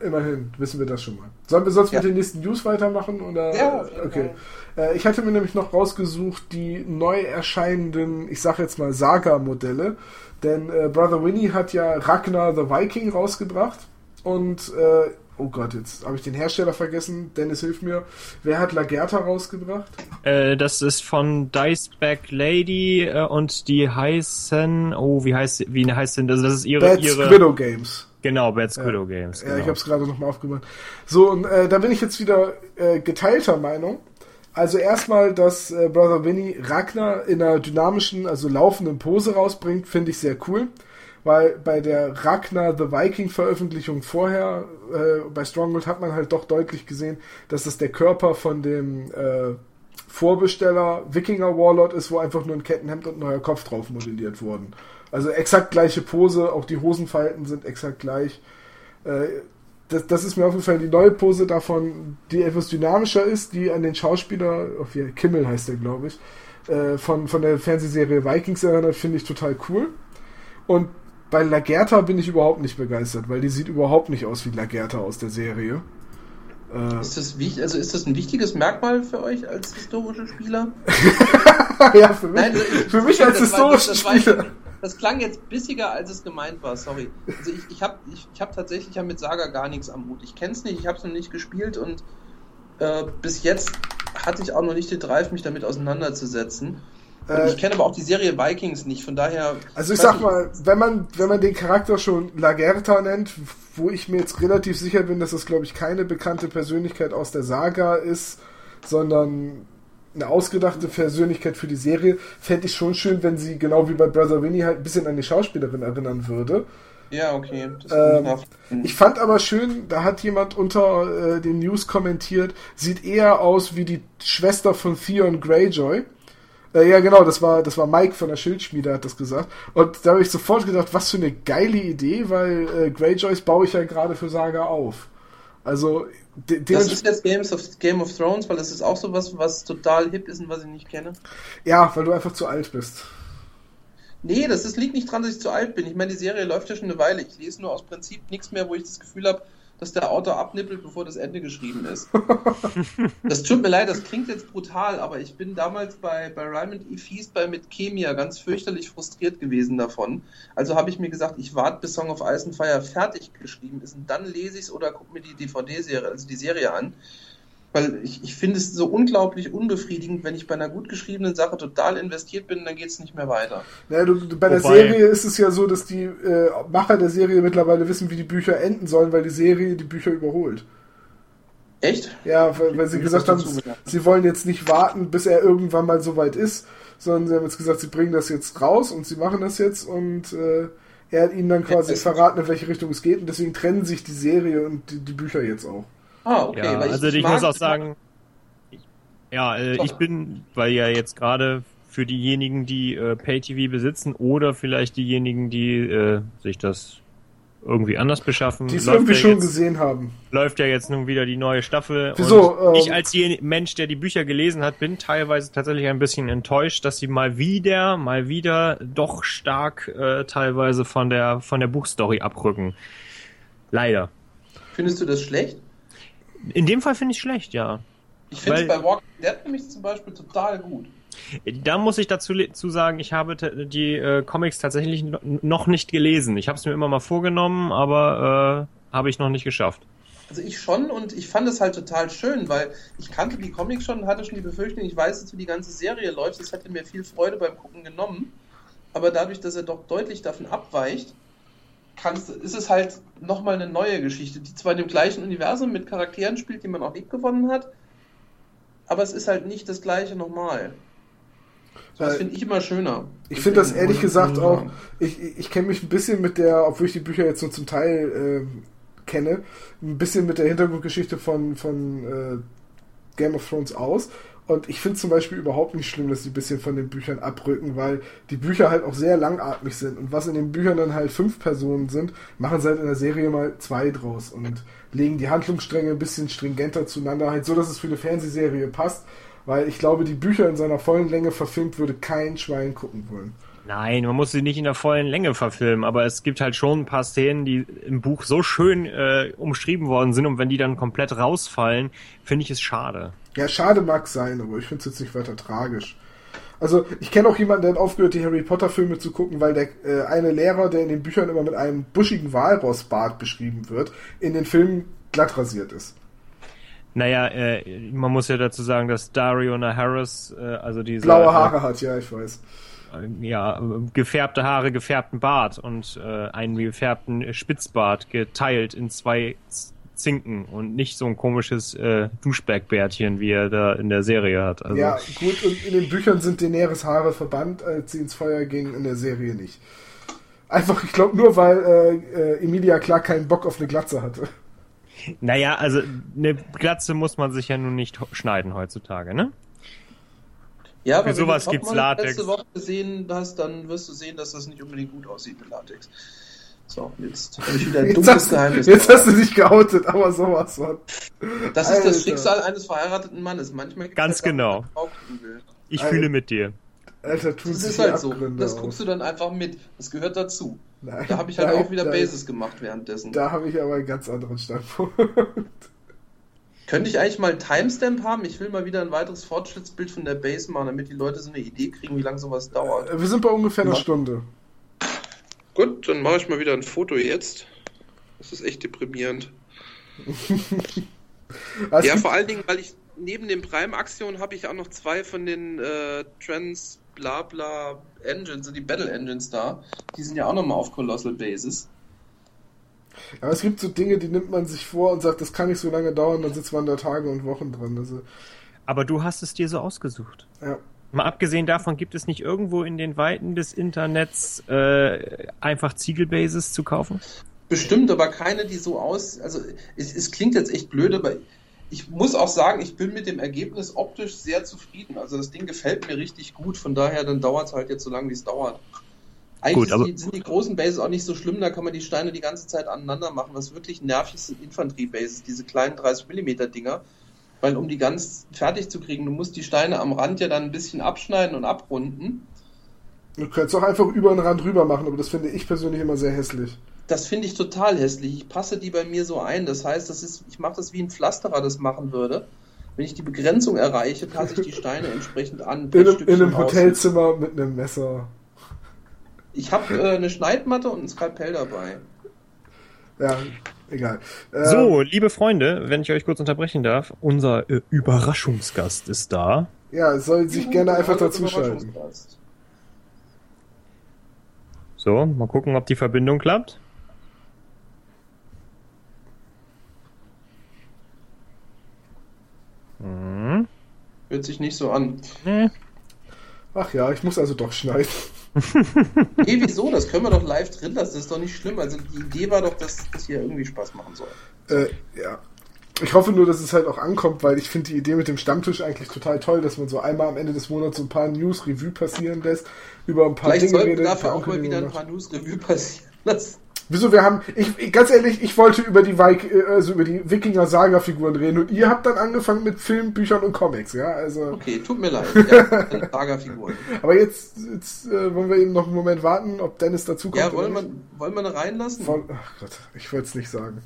Immerhin wissen wir das schon mal. Sollen wir sonst ja. mit den nächsten News weitermachen? Oder? Ja, okay. Äh, ich hatte mir nämlich noch rausgesucht die neu erscheinenden, ich sag jetzt mal Saga-Modelle. Denn äh, Brother Winnie hat ja Ragnar the Viking rausgebracht. Und äh, Oh Gott, jetzt habe ich den Hersteller vergessen. Dennis, hilf mir. Wer hat Lagerta rausgebracht? Äh, das ist von Diceback Lady äh, und die heißen. Oh, wie heißt wie heißt denn das? Das ist ihre. Bad ihre Squiddo Games. Genau, Bad Squiddo ja. Games. Genau. Ja, ich habe es gerade nochmal aufgemacht. So, und äh, da bin ich jetzt wieder äh, geteilter Meinung. Also erstmal, dass äh, Brother Winnie Ragnar in einer dynamischen, also laufenden Pose rausbringt, finde ich sehr cool weil bei der Ragnar the Viking Veröffentlichung vorher äh, bei Stronghold hat man halt doch deutlich gesehen, dass das der Körper von dem äh, Vorbesteller Wikinger Warlord ist, wo einfach nur ein Kettenhemd und ein neuer Kopf drauf modelliert wurden. Also exakt gleiche Pose, auch die Hosenfalten sind exakt gleich. Äh, das, das, ist mir auf jeden Fall die neue Pose davon, die etwas dynamischer ist, die an den Schauspieler, oh, Kimmel heißt der, glaube ich, äh, von, von der Fernsehserie Vikings erinnert, finde ich total cool. Und bei Lagerta bin ich überhaupt nicht begeistert, weil die sieht überhaupt nicht aus wie Lagerta aus der Serie. Äh, ist, das wichtig, also ist das ein wichtiges Merkmal für euch als historische Spieler? ja, für mich, Nein, also ich, für mich als historischer Spieler. Das klang jetzt bissiger, als es gemeint war, sorry. Also ich, ich habe ich, ich hab tatsächlich ja mit Saga gar nichts am Hut. Ich kenne es nicht, ich habe es noch nicht gespielt und äh, bis jetzt hatte ich auch noch nicht den Drive, mich damit auseinanderzusetzen. Äh, ich kenne aber auch die Serie Vikings nicht, von daher. Also ich sag mal, wenn man, wenn man den Charakter schon Lagerta nennt, wo ich mir jetzt relativ sicher bin, dass das glaube ich keine bekannte Persönlichkeit aus der Saga ist, sondern eine ausgedachte Persönlichkeit für die Serie, fände ich schon schön, wenn sie genau wie bei Brother Winnie halt ein bisschen an die Schauspielerin erinnern würde. Ja, okay. Ähm, ich fand aber schön, da hat jemand unter äh, den News kommentiert, sieht eher aus wie die Schwester von Theon Greyjoy. Äh, ja, genau, das war, das war Mike von der Schildschmiede, hat das gesagt. Und da habe ich sofort gedacht, was für eine geile Idee, weil äh, Greyjoys baue ich ja gerade für Saga auf. Also, das ist jetzt Games of, Game of Thrones, weil das ist auch so was, was total hip ist und was ich nicht kenne. Ja, weil du einfach zu alt bist. Nee, das ist, liegt nicht dran, dass ich zu alt bin. Ich meine, die Serie läuft ja schon eine Weile. Ich lese nur aus Prinzip nichts mehr, wo ich das Gefühl habe, dass der Autor abnippelt, bevor das Ende geschrieben ist. das tut mir leid, das klingt jetzt brutal, aber ich bin damals bei, bei Raymond E. Feast bei mit Chemia ganz fürchterlich frustriert gewesen davon. Also habe ich mir gesagt, ich warte bis Song of Ice and Fire fertig geschrieben ist und dann lese ich es oder gucke mir die DVD-Serie, also die Serie an. Weil ich, ich finde es so unglaublich unbefriedigend, wenn ich bei einer gut geschriebenen Sache total investiert bin, dann geht es nicht mehr weiter. Naja, du, du, bei der Serie ist es ja so, dass die äh, Macher der Serie mittlerweile wissen, wie die Bücher enden sollen, weil die Serie die Bücher überholt. Echt? Ja, weil, weil sie gesagt haben, sie wollen jetzt nicht warten, bis er irgendwann mal so weit ist, sondern sie haben jetzt gesagt, sie bringen das jetzt raus und sie machen das jetzt und äh, er hat ihnen dann quasi verraten, in welche Richtung es geht und deswegen trennen sich die Serie und die, die Bücher jetzt auch. Ah, okay. Ja, also ich, ich muss auch sagen, ja, äh, ich bin, weil ja jetzt gerade für diejenigen, die äh, Pay-TV besitzen oder vielleicht diejenigen, die äh, sich das irgendwie anders beschaffen. Die es irgendwie ja schon jetzt, gesehen haben. Läuft ja jetzt nun wieder die neue Staffel. Wieso? Und ich ähm, als Mensch, der die Bücher gelesen hat, bin teilweise tatsächlich ein bisschen enttäuscht, dass sie mal wieder, mal wieder doch stark äh, teilweise von der von der Buchstory abrücken. Leider. Findest du das schlecht? In dem Fall finde ich schlecht, ja. Ich finde es bei Walking Dead nämlich zum Beispiel total gut. Da muss ich dazu zu sagen, ich habe die äh, Comics tatsächlich noch nicht gelesen. Ich habe es mir immer mal vorgenommen, aber äh, habe ich noch nicht geschafft. Also ich schon und ich fand es halt total schön, weil ich kannte die Comics schon und hatte schon die Befürchtung, ich weiß jetzt, wie die ganze Serie läuft. Das hätte mir viel Freude beim Gucken genommen. Aber dadurch, dass er doch deutlich davon abweicht, kannst, ist es halt nochmal eine neue Geschichte, die zwar in dem gleichen Universum mit Charakteren spielt, die man auch lieb gewonnen hat, aber es ist halt nicht das gleiche nochmal. Das finde ich immer schöner. Ich finde das ehrlich gesagt auch, ich, ich kenne mich ein bisschen mit der, obwohl ich die Bücher jetzt nur zum Teil äh, kenne, ein bisschen mit der Hintergrundgeschichte von, von äh, Game of Thrones aus. Und ich finde zum Beispiel überhaupt nicht schlimm, dass die ein bisschen von den Büchern abrücken, weil die Bücher halt auch sehr langatmig sind. Und was in den Büchern dann halt fünf Personen sind, machen sie halt in der Serie mal zwei draus und legen die Handlungsstränge ein bisschen stringenter zueinander, halt so, dass es für eine Fernsehserie passt. Weil ich glaube, die Bücher in seiner vollen Länge verfilmt würde kein Schwein gucken wollen. Nein, man muss sie nicht in der vollen Länge verfilmen, aber es gibt halt schon ein paar Szenen, die im Buch so schön äh, umschrieben worden sind und wenn die dann komplett rausfallen, finde ich es schade. Ja, schade mag sein, aber ich finde es jetzt nicht weiter tragisch. Also ich kenne auch jemanden, der hat aufgehört, die Harry Potter Filme zu gucken, weil der äh, eine Lehrer, der in den Büchern immer mit einem buschigen Walrossbart beschrieben wird, in den Filmen glatt rasiert ist. Naja, äh, man muss ja dazu sagen, dass Dario Harris, äh, also diese blaue Haare äh, hat, ja, ich weiß. Äh, ja, gefärbte Haare, gefärbten Bart und äh, einen gefärbten Spitzbart geteilt in zwei Zinken und nicht so ein komisches äh, Duschbergbärtchen, wie er da in der Serie hat. Also, ja, gut, und in den Büchern sind Daenerys Haare verbannt, als sie ins Feuer ging, in der Serie nicht. Einfach, ich glaube, nur weil äh, äh, Emilia klar keinen Bock auf eine Glatze hatte. Naja, also eine Glatze muss man sich ja nun nicht schneiden heutzutage, ne? Ja, aber Für sowas wenn du gibt's Latex. letzte Woche gesehen hast, dann wirst du sehen, dass das nicht unbedingt gut aussieht mit Latex. So, jetzt habe ich wieder ein dunkles hast, Geheimnis. Jetzt hast du dich geoutet, aber sowas von. Das Alter. ist das Schicksal eines verheirateten Mannes. Manchmal Ganz genau. Ich Alter. fühle mit dir. Alter, tut Das ist halt so. Das guckst du dann einfach mit. Das gehört dazu. Nein, da habe ich halt nein, auch wieder nein. Bases gemacht währenddessen. Da habe ich aber einen ganz anderen Standpunkt. Könnte ich eigentlich mal einen Timestamp haben? Ich will mal wieder ein weiteres Fortschrittsbild von der Base machen, damit die Leute so eine Idee kriegen, wie lange sowas dauert. Wir sind bei ungefähr einer Stunde. Gut, dann mache ich mal wieder ein Foto jetzt. Das ist echt deprimierend. ja, vor allen Dingen, weil ich neben den Prime-Aktionen habe ich auch noch zwei von den äh, Trans Blabla Engines, die Battle Engines da. Die sind ja auch nochmal auf Colossal Basis. Ja, es gibt so Dinge, die nimmt man sich vor und sagt, das kann nicht so lange dauern, dann sitzt man da Tage und Wochen dran. Also, Aber du hast es dir so ausgesucht. Ja. Mal abgesehen davon, gibt es nicht irgendwo in den Weiten des Internets äh, einfach Ziegelbases zu kaufen? Bestimmt, aber keine, die so aus. Also es, es klingt jetzt echt blöd, aber ich muss auch sagen, ich bin mit dem Ergebnis optisch sehr zufrieden. Also das Ding gefällt mir richtig gut, von daher dann dauert es halt jetzt so lange, wie es dauert. Eigentlich gut, die, sind die großen Bases auch nicht so schlimm, da kann man die Steine die ganze Zeit aneinander machen. Was wirklich nervig sind Infanterie-Bases, diese kleinen 30mm Dinger. Weil um die ganz fertig zu kriegen, du musst die Steine am Rand ja dann ein bisschen abschneiden und abrunden. Du könntest auch einfach über den Rand rüber machen, aber das finde ich persönlich immer sehr hässlich. Das finde ich total hässlich. Ich passe die bei mir so ein. Das heißt, das ist, ich mache das wie ein Pflasterer das machen würde. Wenn ich die Begrenzung erreiche, passe ich die Steine entsprechend an. In einem, in einem Hotelzimmer mit einem Messer. Ich habe äh, eine Schneidmatte und ein Skalpell dabei. Ja, egal. Ähm, so, liebe Freunde, wenn ich euch kurz unterbrechen darf, unser äh, Überraschungsgast ist da. Ja, soll sich gerne einfach dazuschalten. So, mal gucken, ob die Verbindung klappt. Hm. Hört sich nicht so an. Nee. Ach ja, ich muss also doch schneiden. Nee, wieso? Das können wir doch live drin lassen. Das ist doch nicht schlimm. Also die Idee war doch, dass das hier irgendwie Spaß machen soll. Äh, ja. Ich hoffe nur, dass es halt auch ankommt, weil ich finde die Idee mit dem Stammtisch eigentlich total toll, dass man so einmal am Ende des Monats so ein paar News Revue passieren lässt, über ein paar Vielleicht Dinge sollten redet. dafür auch mal wieder ein paar News Revue passieren lassen. Wieso, wir haben, ich, ganz ehrlich, ich wollte über die Vik äh, also über die Wikinger-Saga-Figuren reden und ihr habt dann angefangen mit Filmen, Büchern und Comics, ja, also, Okay, tut mir leid. Ja, eine Saga-Figur. aber jetzt, jetzt äh, wollen wir eben noch einen Moment warten, ob Dennis dazukommt. Ja, wollen wir, wollen wir reinlassen? Voll, ach Gott, ich wollte es nicht sagen.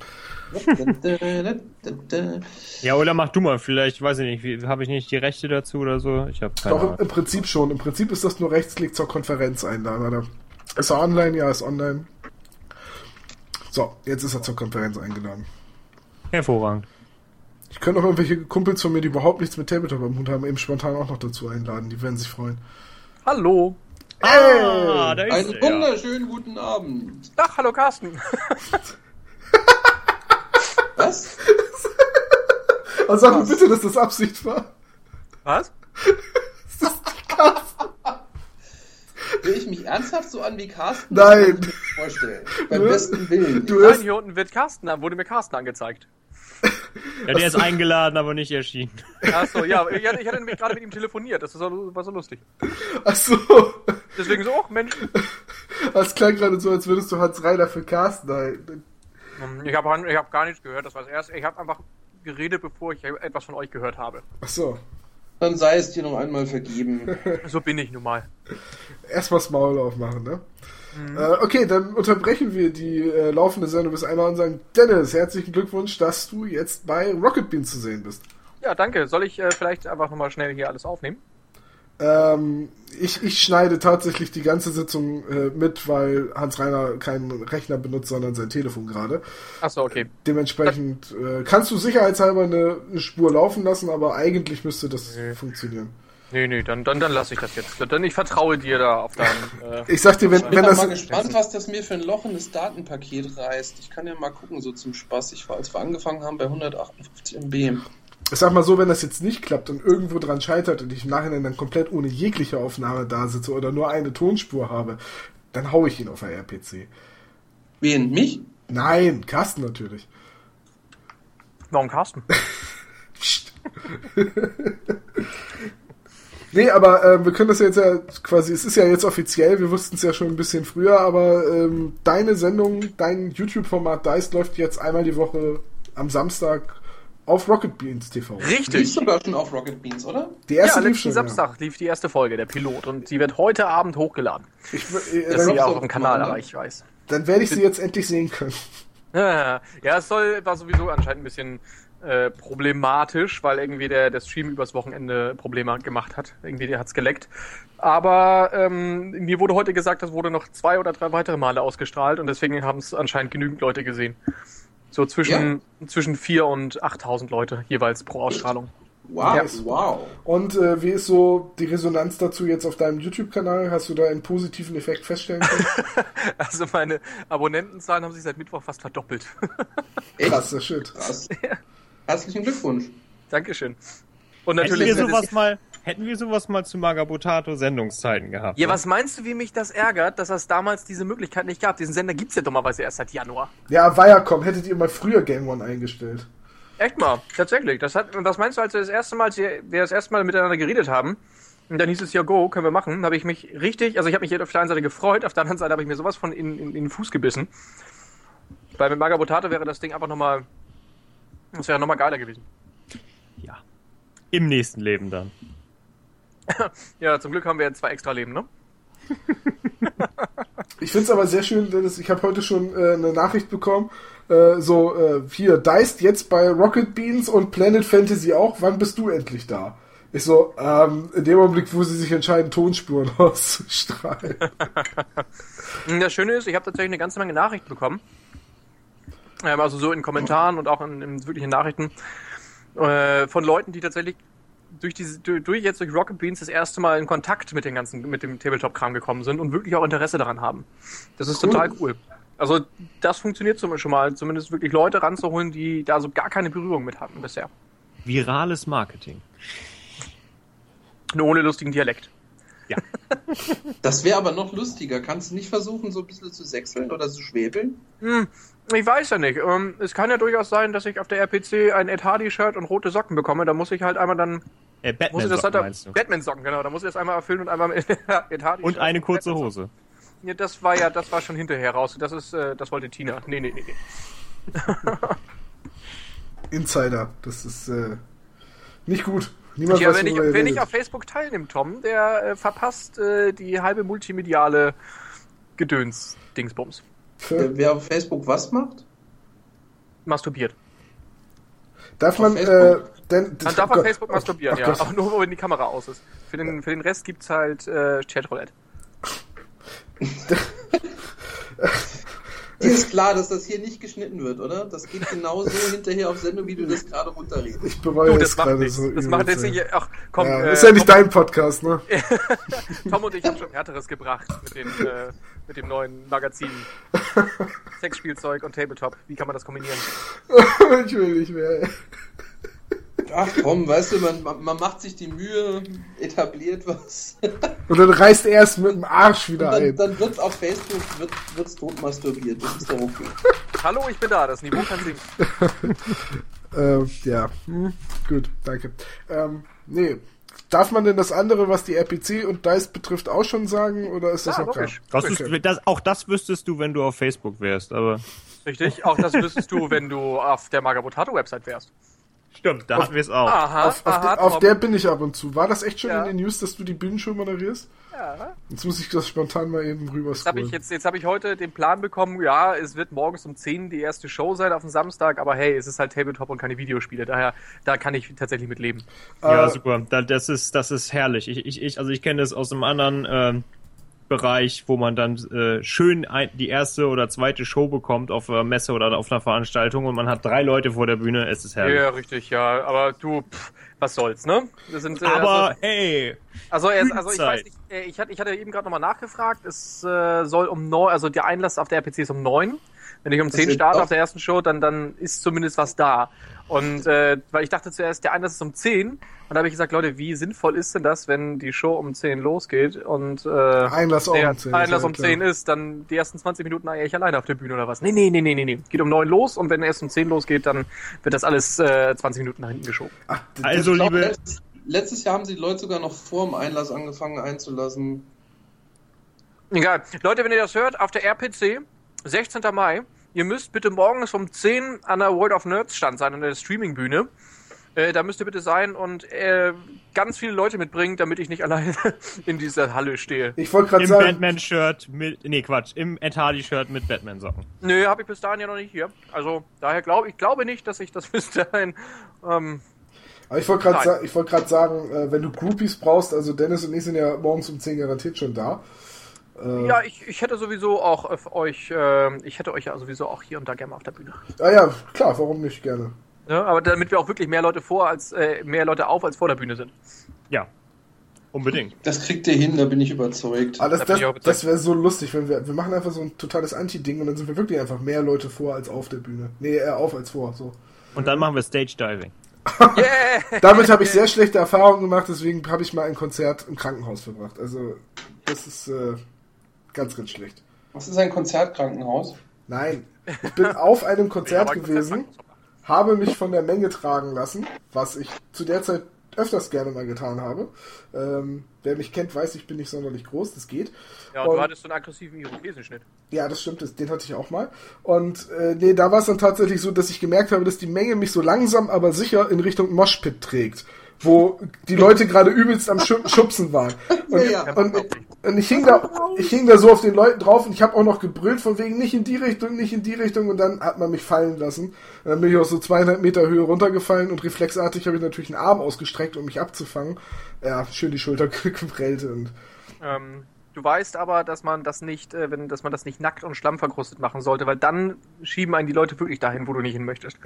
Ja, oder mach du mal, vielleicht, weiß ich nicht, wie- habe ich nicht die Rechte dazu oder so? Ich habe keine Doch, im, Ahnung. im Prinzip schon. Im Prinzip ist das nur Rechtsklick zur Konferenz einladen, oder? Ist er online? Ja, ist online. So, jetzt ist er zur Konferenz eingeladen. Hervorragend. Ich könnte noch irgendwelche Kumpels von mir, die überhaupt nichts mit Tabletop am Hut haben, eben spontan auch noch dazu einladen. Die werden sich freuen. Hallo. Ah, da ist Einen er. wunderschönen guten Abend. Ach, hallo Carsten. Was? Also sag mir bitte, dass das Absicht war. Was? Will ich mich ernsthaft so an wie Carsten? Nein. Das kann ich mir nicht vorstellen. Beim Du- besten Willen. Du Nein, hast, hier unten wird Carsten, wurde mir Carsten angezeigt. Ja, der ist eingeladen, aber nicht erschienen. Achso, ja, ich hatte, ich hatte nämlich gerade mit ihm telefoniert, das war so, lustig. ach so. Deswegen so, ach Mensch, Das klang gerade so, als würdest du Hans Reiner für Carsten halten. ich habe ich hab gar nichts gehört, das war das erste. Ich habe einfach geredet, bevor ich etwas von euch gehört habe. Ach so. Dann sei es dir noch einmal vergeben. So bin ich nun mal. Erstmal das Maul aufmachen, ne? Äh, okay, dann unterbrechen wir die äh, laufende Sendung bis einmal und sagen, Dennis, herzlichen Glückwunsch, dass du jetzt bei Rocket Beans zu sehen bist. Ja, danke. Soll ich äh, vielleicht einfach nochmal schnell hier alles aufnehmen? Ähm, ich, ich schneide tatsächlich die ganze Sitzung äh, mit, weil Hans Reiner keinen Rechner benutzt, sondern sein Telefon gerade. Achso, okay. Dementsprechend äh, kannst du sicherheitshalber eine, eine Spur laufen lassen, aber eigentlich müsste das Nee. funktionieren. Nee, nee, dann, dann, dann lasse ich das jetzt. Dann ich vertraue dir da auf deinen. Äh, Ich sag dir, wenn, Ich bin wenn das. mal gespannt, was das mir für ein Loch in das Datenpaket reißt. Ich kann ja mal gucken, so zum Spaß. Ich war, als wir angefangen haben, bei 158 MB. Ich sag mal so, wenn das jetzt nicht klappt und irgendwo dran scheitert und ich im Nachhinein dann komplett ohne jegliche Aufnahme da sitze oder nur eine Tonspur habe, dann hau ich ihn auf der RPC. Wen? Mich? Nein, Carsten natürlich. warum Carsten? Psst. nee, aber äh, wir können das jetzt ja quasi, es ist ja jetzt offiziell, wir wussten es ja schon ein bisschen früher, aber ähm, deine Sendung, dein YouTube-Format Dice läuft jetzt einmal die Woche am Samstag auf Rocket Beans TV. Richtig. sogar schon auf Rocket Beans, oder? Die Ja, erste lief letzten schon, Samstag lief die erste Folge, der Pilot, und sie wird heute Abend hochgeladen. Ja. Ich, äh, Das ist dann, ja auch auf dem Kanal, aber ne? ich weiß. dann werde ich sie jetzt endlich sehen können. Ja, ja, es soll, war sowieso anscheinend ein bisschen äh, problematisch, weil irgendwie der, der Stream übers Wochenende Probleme gemacht hat. Irgendwie der hat's geleckt. Aber ähm, mir wurde heute gesagt, das wurde noch zwei oder drei weitere Male ausgestrahlt und deswegen haben es anscheinend genügend Leute gesehen. So zwischen, zwischen vier und 8000 Leute jeweils pro Ausstrahlung. Wow, Ja. wow. Und äh, wie ist so die Resonanz dazu jetzt auf deinem YouTube-Kanal? Hast du da einen positiven Effekt feststellen können? Also meine Abonnentenzahlen haben sich seit Mittwoch fast verdoppelt. Echt? Krasser Shit. Krass. Herzlichen Glückwunsch. Dankeschön. Und Hätten natürlich. wir sowas mal, hätten wir sowas mal zu Magabotato Sendungszeiten gehabt. ja, ne? was meinst du, wie mich das ärgert, dass es damals diese Möglichkeit nicht gab? Diesen Sender gibt's ja dummerweise erst seit Januar. Ja, Viacom, hättet ihr mal früher Game One eingestellt. Echt mal, tatsächlich. Das hat, was meinst du, als wir das erste Mal, als wir wir das erste Mal miteinander geredet haben, und dann hieß es ja, go, können wir machen, habe ich mich richtig, also ich habe mich auf der einen Seite gefreut, auf der anderen Seite habe ich mir sowas von in, in, in den Fuß gebissen. Weil mit Magabotato wäre das Ding einfach nochmal, das wäre nochmal geiler gewesen. Ja. Im nächsten Leben dann. Ja, zum Glück haben wir jetzt zwei extra Leben, ne? Ich find's aber sehr schön, Dennis, ich habe heute schon äh, eine Nachricht bekommen, äh, so, äh, hier, Deist jetzt bei Rocket Beans und Planet Fantasy auch, wann bist du endlich da? Ich so, ähm, in dem Augenblick, wo sie sich entscheiden, Tonspuren auszustrahlen. Das Schöne ist, ich habe tatsächlich eine ganze Menge Nachrichten bekommen. Ähm, also so in Kommentaren und auch in, in wirklichen Nachrichten äh, von Leuten, die tatsächlich durch diese durch, jetzt durch Rocket Beans das erste Mal in Kontakt mit den ganzen mit dem Tabletop-Kram gekommen sind und wirklich auch Interesse daran haben. Das ist Cool. total cool. Also das funktioniert zum schon mal, zumindest wirklich Leute ranzuholen, die da so gar keine Berührung mit hatten bisher. Virales Marketing. Nur ohne lustigen Dialekt. Ja. Das wäre aber noch lustiger. Kannst du nicht versuchen, so ein bisschen zu sechseln oder zu schwebeln? Hm, ich weiß ja nicht. Ähm, es kann ja durchaus sein, dass ich auf der RPC ein Ed Hardy-Shirt und rote Socken bekomme. Da muss ich halt einmal dann. Äh, Muss ich das Batman halt meinst du? Batman-Socken, genau. Da muss ich das einmal erfüllen und einmal mit Ed Hardy. Und eine kurze Hose. Ja, das war ja, das war schon hinterher raus. Das ist, äh, das wollte Tina. Nee, nee, nee, nee. Insider. Das ist äh, nicht gut. Niemand Ja, weiß, wenn ich, wer nicht auf Facebook teilnimmt, Tom, der äh, verpasst äh, die halbe multimediale Gedöns-Dingsbums. Für- Wer auf Facebook was macht? Masturbiert. Darf auf man, äh, Denn, Man darf oh auf Gott. Facebook masturbieren, Ach ja. Aber nur, wenn die Kamera aus ist. Für den, für den Rest gibt's halt äh, Chatroulette. Dir ist klar, dass das hier nicht geschnitten wird, oder? Das geht genauso hinterher auf Sendung, wie du das gerade runterredest. Ich bereue Du, es das macht gerade nichts. so. das macht jetzt nicht. Ach, komm, ja, äh, ist ja nicht Tom, dein Podcast, ne? Tom und ich haben schon Härteres gebracht mit dem, äh, mit dem neuen Magazin. Sexspielzeug und Tabletop. Wie kann man das kombinieren? ich will nicht mehr. Ach komm, weißt du, man, man man macht sich die Mühe, etabliert was. Und dann reißt er es mit dem Arsch wieder dann, ein. dann wird auf Facebook wird, wird's tot masturbiert. Das ist doch okay. Hallo, ich bin da. Das Niveau kann singen. Ähm, ja, hm, gut, danke. Ähm, nee. Darf man denn das andere, was die RPC und DICE betrifft, auch schon sagen? Oder ist das Ja, noch klar? Das Okay. ist, das, auch das wüsstest du, wenn du auf Facebook wärst, aber. Richtig. Auch das wüsstest du, wenn du auf der Magabotato-Website wärst. Stimmt, da hatten wir es auch. Aha, Auf, auf, aha, der, auf der bin ich ab und zu. War das echt schon Ja. in den News, dass du die Bühnenshow moderierst? Ja. Jetzt muss ich das spontan mal eben rüber Jetzt habe ich, jetzt, jetzt hab ich heute den Plan bekommen, ja, es wird morgens um 10 die erste Show sein auf dem Samstag, aber hey, es ist halt Tabletop und keine Videospiele, daher da kann ich tatsächlich mit leben. Ja, Äh, super. Da, das ist, das ist herrlich. Ich, ich, ich, also ich kenne das aus einem anderen ähm, Bereich, wo man dann äh, schön ein, die erste oder zweite Show bekommt auf einer Messe oder auf einer Veranstaltung und man hat drei Leute vor der Bühne. Es ist herrlich. Ja, richtig, ja, aber du, pff, was soll's, ne? Wir sind, äh, Aber also, hey, also, erst, also ich weiß nicht, äh, ich hatte, ich hatte eben gerade nochmal nachgefragt, es äh, soll um neun, also der Einlass auf der RPC ist um neun. Wenn ich um Das 10 wird starte auf der ersten Show, dann, dann ist zumindest was da. Und äh, weil ich dachte zuerst, der Einlass ist um 10 und da habe ich gesagt, Leute, wie sinnvoll ist denn das, wenn die Show um 10 losgeht und äh, Einlass auch der um 10, Einlass ja, um klar. 10 ist, dann die ersten 20 Minuten eigentlich alleine auf der Bühne oder was? Nee, nee, nee, nee, nee, nee. Geht um 9 los und wenn erst um 10 losgeht, dann wird das alles äh, 20 Minuten nach hinten geschoben. Ach, also liebe, letztes, letztes Jahr haben sie die Leute sogar noch vor dem Einlass angefangen einzulassen. Egal. Leute, wenn ihr das hört, auf der RPC, 16. Mai, ihr müsst bitte morgens um 10 an der World of Nerds Stand sein, an der Streamingbühne. Äh, da müsst ihr bitte sein und äh, ganz viele Leute mitbringen, damit ich nicht alleine in dieser Halle stehe. ich wollte gerade im sagen, Batman-Shirt mit, nee Quatsch, im Ed Hardy-Shirt mit Batman-Socken. Nö, habe ich bis dahin ja noch nicht hier. Also daher glaube ich glaube nicht, dass ich das bis dahin. Ähm, aber ich wollte gerade sa ich wollte gerade sagen, äh, wenn du Groupies brauchst, also Dennis und ich sind ja morgens um 10 garantiert schon da. Äh, ja, ich, ich hätte sowieso auch auf euch, äh, ich hätte euch ja sowieso auch hier und da gerne mal auf der Bühne. Ah ja, klar, warum nicht gerne. Ja, aber damit wir auch wirklich mehr Leute vor als äh, mehr Leute auf als vor der Bühne sind. Ja, unbedingt. Das kriegt ihr hin, da bin ich überzeugt. Ah, das, das, das wäre so lustig, wenn wir, wir machen einfach so ein totales Anti-Ding und dann sind wir wirklich einfach mehr Leute vor als auf der Bühne. Nee, eher auf als vor, so. Und dann machen wir Stage-Diving. Yeah! Damit habe ich sehr schlechte Erfahrungen gemacht, deswegen habe ich mal ein Konzert im Krankenhaus verbracht. Also, das ist äh, ganz, ganz schlecht. Was ist ein Konzertkrankenhaus? Nein, ich bin auf einem Konzert gewesen, habe mich von der Menge tragen lassen, was ich zu der Zeit öfters gerne mal getan habe. Ähm, wer mich kennt, weiß, ich bin nicht sonderlich groß, das geht. Ja, und Und- du hattest so einen aggressiven Irokesenschnitt. Ja, das stimmt, das, den hatte ich auch mal. Und äh, nee, da war es dann tatsächlich so, dass ich gemerkt habe, dass die Menge mich so langsam, aber sicher in Richtung Moshpit trägt. Wo die Leute gerade übelst am Schub Schubsen waren. Und, Ja, ja. und, und ich hing da, ich hing da so auf den Leuten drauf und ich habe auch noch gebrüllt von wegen nicht in die Richtung, nicht in die Richtung und dann hat man mich fallen lassen. Und dann bin ich aus so zweieinhalb Meter Höhe runtergefallen und reflexartig habe ich natürlich einen Arm ausgestreckt, um mich abzufangen. Ja, schön die Schulter geprellt und Ähm, du weißt aber, dass man das nicht, äh, wenn, dass man das nicht nackt und schlammverkrustet machen sollte, weil dann schieben einen die Leute wirklich dahin, wo du nicht hin möchtest.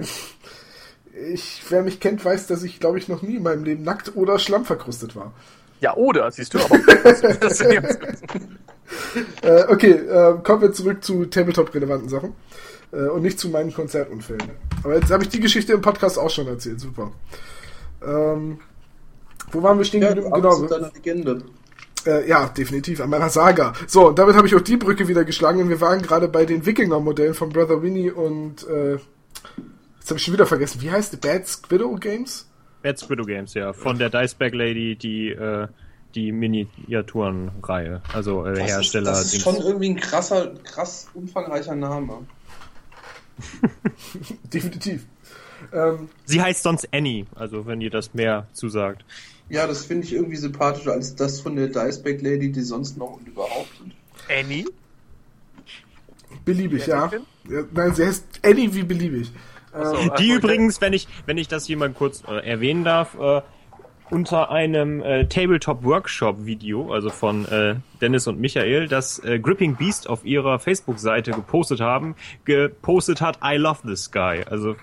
ich, wer mich kennt, weiß, dass ich, glaube ich, noch nie in meinem Leben nackt oder schlammverkrustet war. Ja, oder, siehst du, aber das sind jetzt, Äh, okay, äh, kommen wir zurück zu Tabletop-relevanten Sachen. Äh, und nicht zu meinen Konzertunfällen. Aber jetzt habe ich die Geschichte im Podcast auch schon erzählt, super. Ähm, wo waren wir stehen Ja, Genau, Legende. Äh, ja, definitiv, an meiner Saga. So, und damit habe ich auch die Brücke wieder geschlagen und wir waren gerade bei den Wikinger-Modellen von Brother Winnie und äh, jetzt habe ich schon wieder vergessen, wie heißt die? Bad Squiddo Games? Bad Squiddo Games, ja. Von der Diceback Lady, die äh, die Miniaturenreihe. Also äh, Das Hersteller. Ist, das ist schon irgendwie ein krasser, krass umfangreicher Name. Definitiv. Ähm, Sie heißt sonst Annie, also wenn ihr das mehr zusagt. Ja, das finde ich irgendwie sympathischer als das von der Diceback Lady, die sonst noch und überhaupt sind. Annie? beliebig, ja. ja. Nein, sie heißt Annie wie beliebig. Die übrigens, wenn ich, wenn ich das hier mal kurz äh, erwähnen darf, äh, unter einem äh, Tabletop-Workshop-Video, also von äh, Dennis und Michael, das äh, Gripping Beast auf ihrer Facebook-Seite gepostet haben, gepostet hat, I love this guy. Also,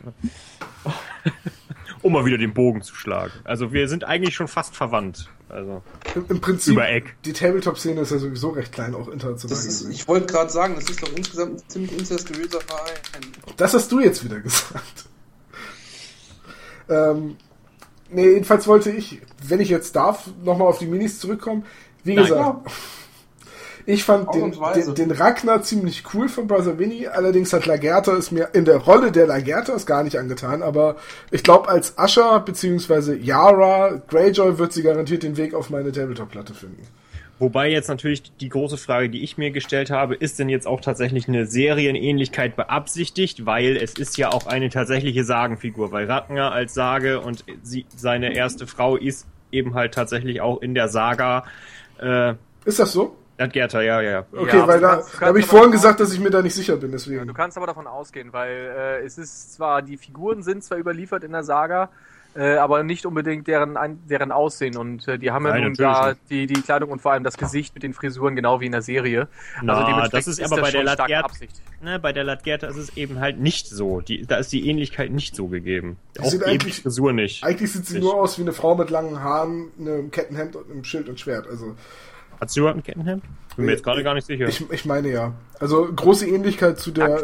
um mal wieder den Bogen zu schlagen. Also wir sind eigentlich schon fast verwandt. Also, Im, Im Prinzip, Über Eck. die Tabletop-Szene ist ja sowieso recht klein, auch international Das ist, ich wollte gerade sagen, das ist doch insgesamt ein ziemlich incestuöser Verein. Das hast du jetzt wieder gesagt. ähm, nee, jedenfalls wollte ich, wenn ich jetzt darf, nochmal auf die Minis zurückkommen. Wie Nein. gesagt, ich fand den, den, den Ragnar ziemlich cool von Brother Winnie, allerdings hat Lagerta es mir in der Rolle der Lagerta es gar nicht angetan, aber ich glaube als Asher bzw. Yara Greyjoy wird sie garantiert den Weg auf meine Tabletop-Platte finden. Wobei jetzt natürlich die große Frage, die ich mir gestellt habe, ist denn jetzt auch tatsächlich eine Serienähnlichkeit beabsichtigt, weil es ist ja auch eine tatsächliche Sagenfigur, weil Ragnar als Sage und sie, seine erste Frau ist eben halt tatsächlich auch in der Saga äh, Ist das so? Gerta, ja, ja, ja. Okay, Ja, weil da, habe ich vorhin gesagt, dass ich mir da nicht sicher bin, Ja, deswegen. du kannst aber davon ausgehen, weil äh, es ist zwar, die Figuren sind zwar überliefert in der Saga, äh, aber nicht unbedingt deren, ein, deren Aussehen. Und äh, die haben ja nun da nicht. die, die Kleidung und vor allem das Gesicht mit den Frisuren, genau wie in der Serie. Na, also dementsprechend das ist aber bei der Latgert- Absicht. Ne, bei der Latgerta ist es eben halt nicht so. Die, da ist die Ähnlichkeit nicht so gegeben. Die Auch sind eben eigentlich- die Frisur nicht. Eigentlich sieht sie Nicht. nur aus wie eine Frau mit langen Haaren, einem Kettenhemd und einem Schild und Schwert. Also Hat sie überhaupt ein Kettenhemd? Bin mir jetzt gerade gar nicht sicher. ich, ich meine ja. Also große Ähnlichkeit zu der.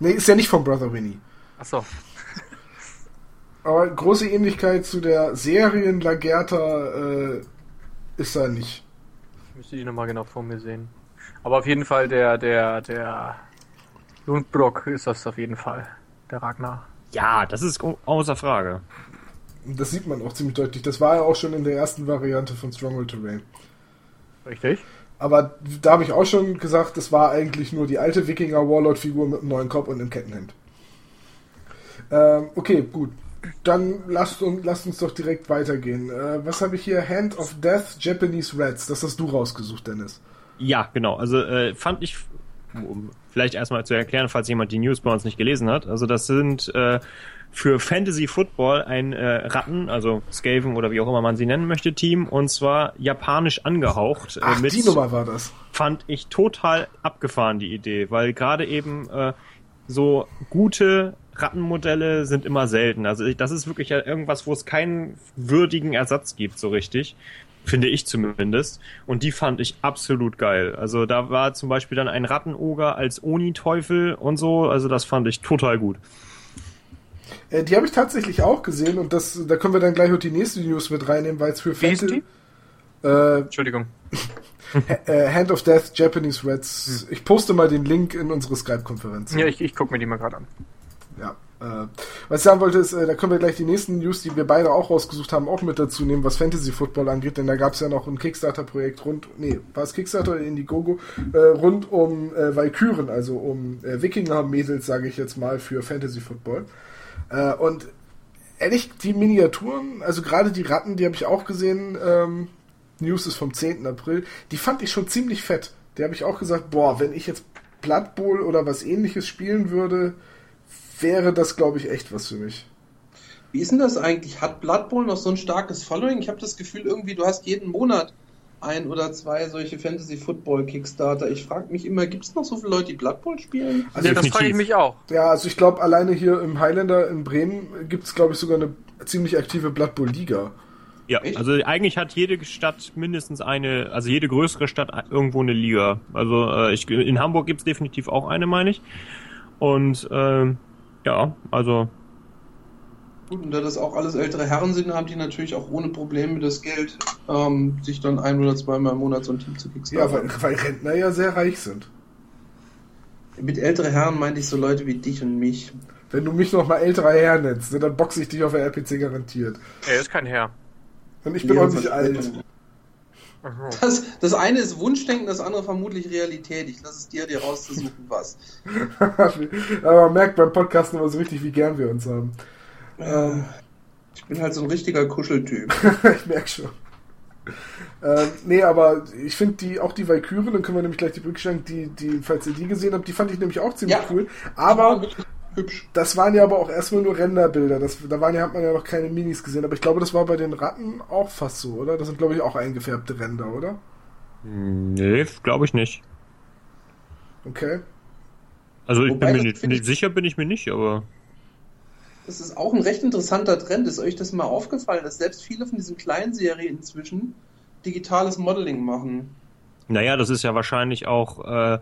Nee, ist ja nicht von Brother Winnie. Achso. Aber große Ähnlichkeit zu der Serien Lagerta äh, ist da nicht. Müsste die nochmal genau vor mir sehen. Aber auf jeden Fall der, der, der Lundbrock ist das auf jeden Fall. Der Ragnar. Ja, das ist au- außer Frage. Und das sieht man auch ziemlich deutlich. Das war ja auch schon in der ersten Variante von Stronghold Terrain. Richtig? Aber da habe ich auch schon gesagt, das war eigentlich nur die alte Wikinger Warlord-Figur mit einem neuen Kopf und einem Kettenhemd. Ähm, okay, gut. Dann lasst uns, lasst uns doch direkt weitergehen. Äh, was habe ich hier? Hand of Death Japanese Reds. Das hast du rausgesucht, Dennis. Ja, genau. Also äh, fand ich, um vielleicht erstmal zu erklären, falls jemand die News bei uns nicht gelesen hat. Also das sind äh, für Fantasy Football ein äh, Ratten, also Skaven oder wie auch immer man sie nennen möchte, Team. Und zwar japanisch angehaucht. Äh, Ach, mit, die Nummer war das. fand ich total abgefahren, die Idee, weil gerade eben äh, so gute Rattenmodelle sind immer selten. Also ich, das ist wirklich irgendwas, wo es keinen würdigen Ersatz gibt, so richtig. Finde ich zumindest. Und die fand ich absolut geil. Also da war zum Beispiel dann ein Rattenoger als Oni-Teufel und so. Also das fand ich total gut. Äh, die habe ich tatsächlich auch gesehen und das, da können wir dann gleich auch die nächste News mit reinnehmen, weil es für die? Äh, Entschuldigung. äh, Hand of Death Japanese Reds. Ich poste mal den Link in unsere Skype-Konferenz. Ja, ich, ich gucke mir die mal gerade an. Ja. Äh, was ich sagen wollte, ist, äh, da können wir gleich die nächsten News, die wir beide auch rausgesucht haben, auch mit dazu nehmen, was Fantasy Football angeht, denn da gab es ja noch ein Kickstarter-Projekt rund, nee, war es Kickstarter oder Indiegogo, äh, rund um äh, Valkyren, also um äh, Wikinger-Mädels, sage ich jetzt mal, für Fantasy Football. Äh, und ehrlich, die Miniaturen, also gerade die Ratten, die habe ich auch gesehen, ähm, News ist vom 10. April, die fand ich schon ziemlich fett. Die habe ich auch gesagt, boah, wenn ich jetzt Blood Bowl oder was ähnliches spielen würde, wäre das, glaube ich, echt was für mich. Wie ist denn das eigentlich? Hat Blood Bowl noch so ein starkes Following? Ich habe das Gefühl, irgendwie, du hast jeden Monat ein oder zwei solche Fantasy Football Kickstarter. Ich frage mich immer, gibt es noch so viele Leute, die Blood Bowl spielen? Also ja, das frage ich mich auch. Ja, also ich glaube, alleine hier im Highlander in Bremen gibt es, glaube ich, sogar eine ziemlich aktive Blood Bowl Liga. Ja, Echt? also eigentlich hat jede Stadt mindestens eine, also jede größere Stadt irgendwo eine Liga. Also äh, ich, in Hamburg gibt's definitiv auch eine, meine ich. Und ähm, ja, also Gut, und da das auch alles ältere Herren sind, haben die natürlich auch ohne Probleme das Geld, ähm, sich dann ein oder zweimal im Monat so ein Team zu Ja, kickstarten. weil, weil Rentner ja sehr reich sind. Mit ältere Herren meinte ich so Leute wie dich und mich. Wenn du mich noch mal älterer Herr nennst, ne, dann boxe ich dich auf der RPC garantiert. Er ist kein Herr. Und ich bin Ja, auch nicht alt. Das, das eine ist Wunschdenken, das andere vermutlich Realität. Ich lasse es dir, dir rauszusuchen, was. Aber man merkt beim Podcast immer so richtig, wie gern wir uns haben. Ähm, Ich bin halt so ein richtiger Kuscheltyp. ich merke schon. Ähm, nee, aber ich finde die auch die Valkyrie, dann können wir nämlich gleich die Brücke schlagen, die, die, falls ihr die gesehen habt, die fand ich nämlich auch ziemlich Ja. cool. Aber hübsch. das waren ja aber auch erstmal nur Renderbilder. Das, da waren ja, hat man ja noch keine Minis gesehen. Aber ich glaube, das war bei den Ratten auch fast so, oder? Das sind, glaube ich, auch eingefärbte Ränder, oder? Nee, glaube ich nicht. Okay. Also ich Wobei, bin mir nicht, finde ich- nicht sicher bin ich mir nicht, aber Das ist auch ein recht interessanter Trend. Ist euch das mal aufgefallen, dass selbst viele von diesen kleinen Serien inzwischen digitales Modeling machen? naja, das ist ja wahrscheinlich auch, äh,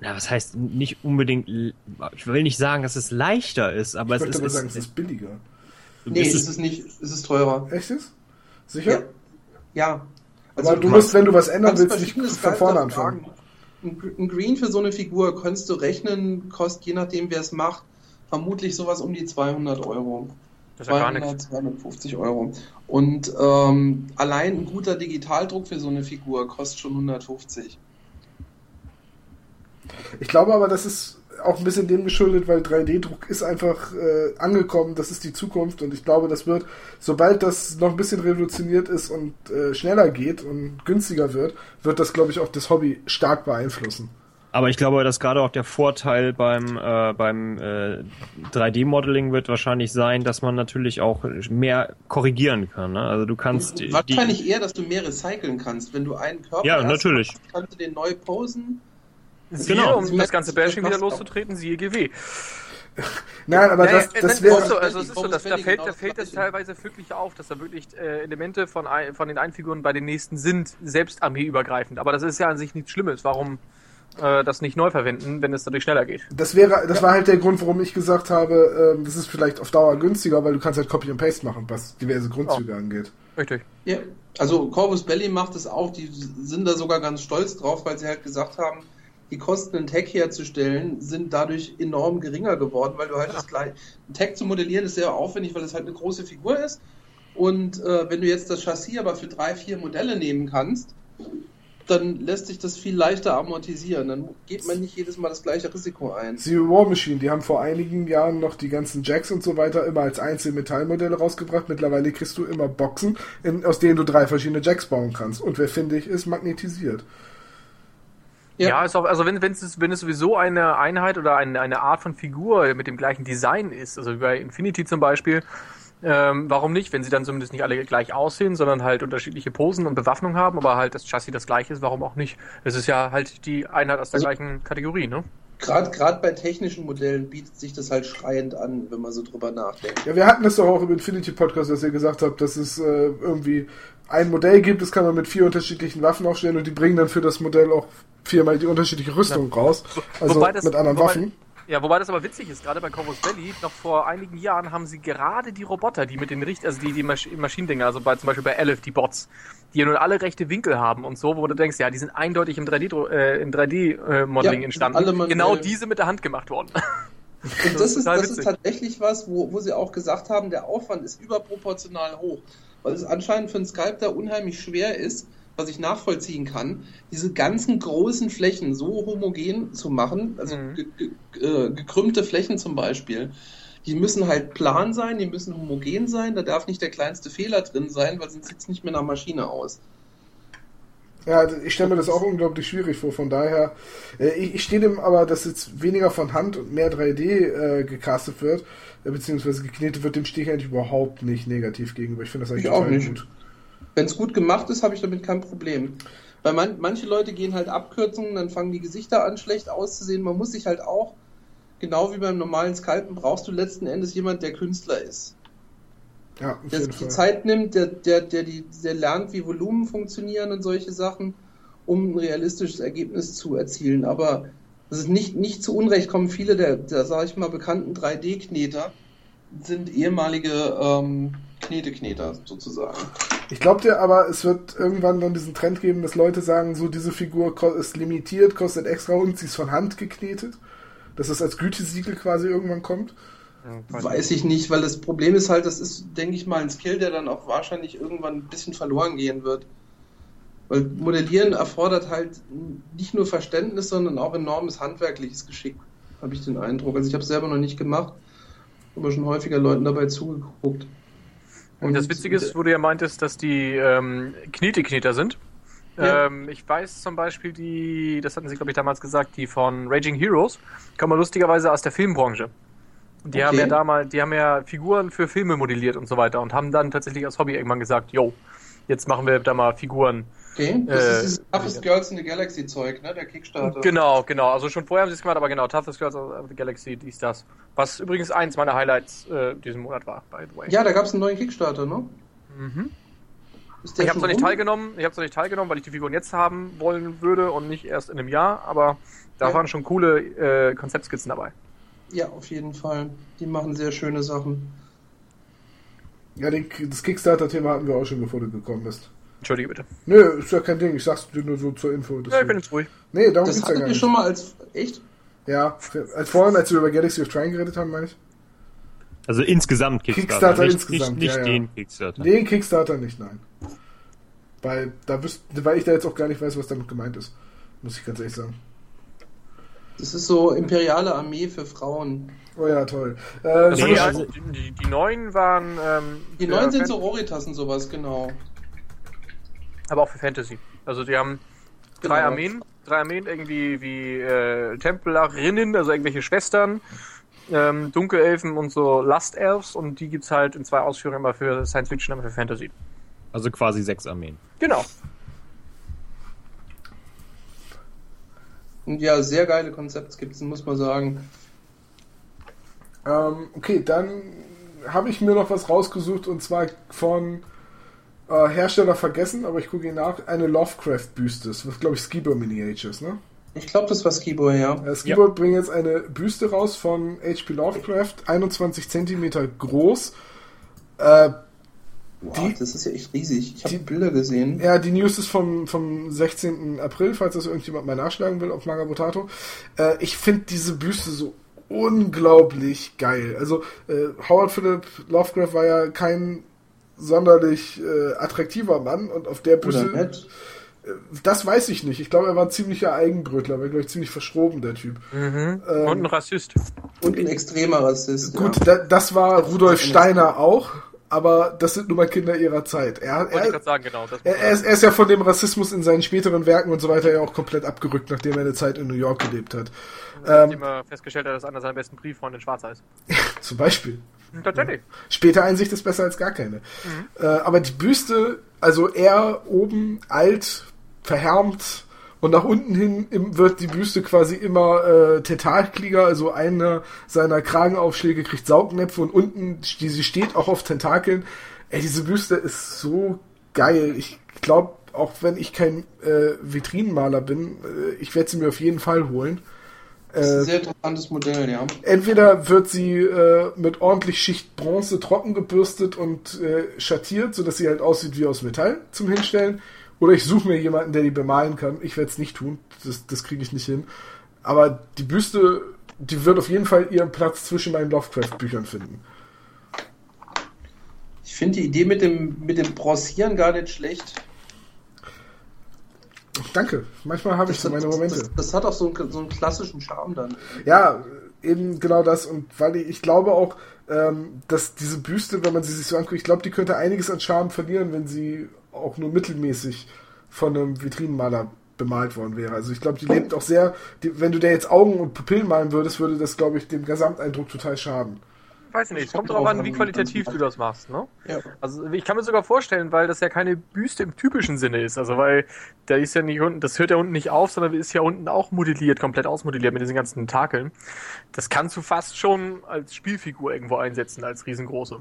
na, was heißt nicht unbedingt, ich will nicht sagen, dass es leichter ist, aber Ich es ist, aber es, sagen, es ist billiger. Nee, es ist ist es nicht. Es ist teurer. Echt ist? Sicher? Ja. Ja. Also aber du musst, wenn du was ändern willst, nicht von vorne anfangen. fragen. Ein Green für so eine Figur kannst du rechnen, kostet je nachdem, wer es macht, vermutlich sowas um die 200 Euro. Das ist ja gar 200, nichts. 250 Euro. Und ähm, allein ein guter Digitaldruck für so eine Figur kostet schon 150. Ich glaube aber, das ist auch ein bisschen dem geschuldet, weil 3D-Druck ist einfach äh, angekommen, das ist die Zukunft und ich glaube, das wird, sobald das noch ein bisschen revolutioniert ist und äh, schneller geht und günstiger wird, wird das, glaube ich, auch das Hobby stark beeinflussen. Aber ich glaube, dass gerade auch der Vorteil beim, äh, beim äh, 3D-Modeling wird wahrscheinlich sein, dass man natürlich auch mehr korrigieren kann. Ne? Also du kannst die, Wahrscheinlich eher, dass du mehr recyceln kannst. Wenn du einen Körper Ja, erst natürlich. kannst du den neu posen. Siehe, Genau. um das ganze Bashing wieder loszutreten, siehe GW. Nein, aber Ja, das, ja, das wäre. ist so, also es ist so, dass, da fällt, da das fällt es teilweise wirklich auf, dass da wirklich äh, Elemente von, ein, von den einen Figuren bei den nächsten sind, selbst armeeübergreifend. Aber das ist ja an sich nichts Schlimmes. Warum äh, das nicht neu verwenden, wenn es dadurch schneller geht? Das wäre, das war halt der Grund, warum ich gesagt habe, ähm, das ist vielleicht auf Dauer günstiger, weil du kannst halt Copy and Paste machen, was diverse Grundzüge angeht. Richtig. Ja. Also Corvus Belly macht es auch, die sind da sogar ganz stolz drauf, weil sie halt gesagt haben, die Kosten, einen Tag herzustellen, sind dadurch enorm geringer geworden, weil du halt das gleiche. Ein Tag zu modellieren ist sehr aufwendig, weil es halt eine große Figur ist. Und äh, wenn du jetzt das Chassis aber für drei, vier Modelle nehmen kannst, dann lässt sich das viel leichter amortisieren. Dann geht man nicht jedes Mal das gleiche Risiko ein. Zero War Machine, die haben vor einigen Jahren noch die ganzen Jacks und so weiter immer als Einzelmetallmodelle rausgebracht. Mittlerweile kriegst du immer Boxen, in, aus denen du drei verschiedene Jacks bauen kannst. Und wer finde ich, ist magnetisiert. Ja, ist auch, also wenn, wenn, es, wenn es sowieso eine Einheit oder eine, eine Art von Figur mit dem gleichen Design ist, also wie bei Infinity zum Beispiel, ähm, warum nicht, wenn sie dann zumindest nicht alle gleich aussehen, sondern halt unterschiedliche Posen und Bewaffnung haben, aber halt das Chassis das gleiche ist, warum auch nicht? Es ist ja halt die Einheit aus der Also- gleichen Kategorie, ne? Gerade gerade bei technischen Modellen bietet sich das halt schreiend an, wenn man so drüber nachdenkt. Ja, wir hatten es doch auch im Infinity Podcast, dass ihr gesagt habt, dass es äh, irgendwie ein Modell gibt, das kann man mit vier unterschiedlichen Waffen aufstellen und die bringen dann für das Modell auch viermal die unterschiedliche Rüstung raus. Also das- mit anderen wobei- Waffen. Ja, wobei das aber witzig ist, gerade bei Corvus Belly, noch vor einigen Jahren haben sie gerade die Roboter, die mit den Richt, also die, die Masch Maschinendinger, also bei, zum Beispiel bei Elif, die Bots, die ja nun alle rechte Winkel haben und so, wo du denkst, ja, die sind eindeutig im 3D, Dro- äh, im 3D-Modeling Ja, entstanden. alle manuell. genau diese mit der Hand gemacht worden. Und das, ist, total das ist tatsächlich was, wo, wo sie auch gesagt haben, der Aufwand ist überproportional hoch. Weil es anscheinend für einen Sculptor unheimlich schwer ist, was ich nachvollziehen kann, diese ganzen großen Flächen so homogen zu machen, also Mhm. ge ge äh, gekrümmte Flächen zum Beispiel. Die müssen halt plan sein, die müssen homogen sein, da darf nicht der kleinste Fehler drin sein, weil sonst sieht es nicht mehr nach Maschine aus. Ja, also ich stelle mir das auch unglaublich schwierig vor. Von daher, äh, ich, ich stehe dem aber, dass jetzt weniger von Hand und mehr 3D äh, gecastet wird, äh, beziehungsweise geknetet wird, dem stehe ich eigentlich überhaupt nicht negativ gegenüber. Ich finde das eigentlich Ich auch nicht. gut. Wenn es gut gemacht ist, habe ich damit kein Problem. Weil man, manche Leute gehen halt Abkürzungen, dann fangen die Gesichter an, schlecht auszusehen. Man muss sich halt auch, genau wie beim normalen Skalpen, brauchst du letzten Endes jemand, der Künstler ist. Ja, Der sich die Fall. Zeit nimmt, der, der, der, die, der lernt, wie Volumen funktionieren und solche Sachen, um ein realistisches Ergebnis zu erzielen. Aber das ist nicht, nicht zu Unrecht kommen viele der, der sage ich mal, bekannten 3D-Kneter, sind ehemalige ähm, Knetekneter sozusagen. Ich glaube dir aber, es wird irgendwann dann diesen Trend geben, dass Leute sagen, so diese Figur ist limitiert, kostet extra und sie ist von Hand geknetet. Dass es als Gütesiegel quasi irgendwann kommt. Weiß ich nicht, weil das Problem ist halt, das ist, denke ich mal, ein Skill, der dann auch wahrscheinlich irgendwann ein bisschen verloren gehen wird. Weil Modellieren erfordert halt nicht nur Verständnis, sondern auch enormes handwerkliches Geschick, habe ich den Eindruck. Also ich habe es selber noch nicht gemacht, aber schon häufiger Leuten dabei zugeguckt. Und das Witzige ist, wo du ja meintest, dass die ähm, Knete-Kneter sind. Ja. Ähm, ich weiß zum Beispiel die, das hatten sie glaube ich damals gesagt, die von Raging Heroes, kommen lustigerweise aus der Filmbranche. Die Okay. haben ja damals, die haben ja Figuren für Filme modelliert und so weiter und haben dann tatsächlich als Hobby irgendwann gesagt, yo, jetzt machen wir da mal Figuren. Okay, das Äh, ist dieses Toughest Girls in the Galaxy Zeug, ne? Der Kickstarter. Genau, genau. Also schon vorher haben sie es gemacht, aber genau, Toughest Girls of the Galaxy, dies, das. Was übrigens eins meiner Highlights äh, diesen Monat war, by the way. Ja, da gab es einen neuen Kickstarter, ne? Mhm. Ist der Ich habe schon zwar nicht teilgenommen, ich habe zwar nicht teilgenommen, weil ich die Figuren jetzt haben wollen würde und nicht erst in einem Jahr, aber da Ja. waren schon coole äh, Konzeptskizzen dabei. Ja, auf jeden Fall. Die machen sehr schöne Sachen. Ja, den, das Kickstarter-Thema hatten wir auch schon, bevor du gekommen bist. Entschuldige bitte. Nö, ist ja kein Ding. Ich sag's dir nur so zur Info. Ja, ich bin jetzt ruhig. nee, darum Das geht's ja gar nicht. schon mal als. Echt? Ja, als vorhin, als wir über Galaxy of Trine geredet haben, meine ich. Also insgesamt Kickstarter. Kickstarter nicht, insgesamt, nicht, nicht ja, ja. den Kickstarter. Den Kickstarter nicht, nein. Weil, da wüsst, weil ich da jetzt auch gar nicht weiß, was damit gemeint ist. Muss ich ganz ehrlich sagen. Das ist so imperiale Armee für Frauen. Oh ja, toll. Äh, Also Nee, die, also- die, die, die neuen waren. Ähm, Die neuen sind Fan- Sororitas und sowas, genau. Aber auch für Fantasy. Also die haben drei Genau. Armeen, drei Armeen irgendwie wie äh, Templarinnen, also irgendwelche Schwestern, ähm, Dunkelelfen und so Lust Elves und die gibt's halt in zwei Ausführungen immer für Science Fiction, aber für Fantasy. Also quasi sechs Armeen. Genau. Und ja, sehr geile Konzepte gibt's, muss man sagen. Ähm, okay, dann habe ich mir noch was rausgesucht und zwar von äh, Hersteller vergessen, aber ich gucke ihn nach. Eine Lovecraft-Büste. Das wird, glaube ich, Skibo Miniatures, ne? Ich glaube, das war Skibo, ja. Äh, Skibo bringt jetzt eine Büste raus von HP Lovecraft, 21 Zentimeter groß. Äh, Boah, Die- das ist ja echt riesig. Ich habe die- Bilder gesehen. Ja, die News ist vom, vom 16. April, falls das irgendjemand mal nachschlagen will auf Manga Potato. Äh, ich finde diese Büste so unglaublich geil. Also äh, Howard Philip Lovecraft war ja kein sonderlich äh, attraktiver Mann und auf der Büste, nett. das weiß ich nicht. Ich glaube, er war ein ziemlicher Eigenbrötler, war glaube ich ziemlich verschroben, der Typ. Mhm. Ähm, und ein Rassist. Und ein extremer Rassist. Gut, ja. da, das war Rudolf Steiner auch, aber das sind nun mal Kinder ihrer Zeit. Er, er, gerade sagen, genau. Das Er, er, ist, er ist ja von dem Rassismus in seinen späteren Werken und so weiter ja auch komplett abgerückt, nachdem er eine Zeit in New York gelebt hat. ähm, Ähm, immer festgestellt hat, dass einer seiner besten Brieffreunde in Schwarz-Weiß. zum Beispiel. Tatsächlich. Später Einsicht ist besser als gar keine. Äh, aber die Büste, also er oben alt, verhärmt und nach unten hin wird die Büste quasi immer äh, Tentakelglieder, also einer seiner Kragenaufschläge kriegt Saugnäpfe und unten, die, sie steht auch auf Tentakeln. Ey, diese Büste ist so geil. Ich glaube, auch wenn ich kein äh, Vitrinenmaler bin, äh, ich werde sie mir auf jeden Fall holen. Das ist ein Äh, sehr interessantes Modell, ja. Entweder wird sie äh, mit ordentlich Schicht Bronze trocken gebürstet und äh, schattiert, sodass sie halt aussieht wie aus Metall zum Hinstellen. Oder ich suche mir jemanden, der die bemalen kann. Ich werde es nicht tun. Das, das kriege ich nicht hin. Aber die Büste, die wird auf jeden Fall ihren Platz zwischen meinen Lovecraft-Büchern finden. Ich finde die Idee mit dem, mit dem Bronzieren gar nicht schlecht. Danke. Manchmal habe ich so meine Momente. Das, das hat auch so einen, so einen klassischen Charme dann. Ja, eben genau das. Und weil ich, ich glaube auch, ähm, dass diese Büste, wenn man sie sich so anguckt, ich glaube, die könnte einiges an Charme verlieren, wenn sie auch nur mittelmäßig von einem Vitrinenmaler bemalt worden wäre. Also ich glaube, die lebt auch sehr, die, wenn du der jetzt Augen und Pupillen malen würdest, würde das, glaube ich, dem Gesamteindruck total schaden. Weiß ich nicht. Es kommt drauf an, wie qualitativ du das machst, ne? Ja. Also ich kann mir sogar vorstellen, weil das ja keine Büste im typischen Sinne ist. Also weil da ist ja nicht unten, das hört ja unten nicht auf, sondern ist ja unten auch modelliert, komplett ausmodelliert mit diesen ganzen Tentakeln. Das kannst du fast schon als Spielfigur irgendwo einsetzen, als riesengroße.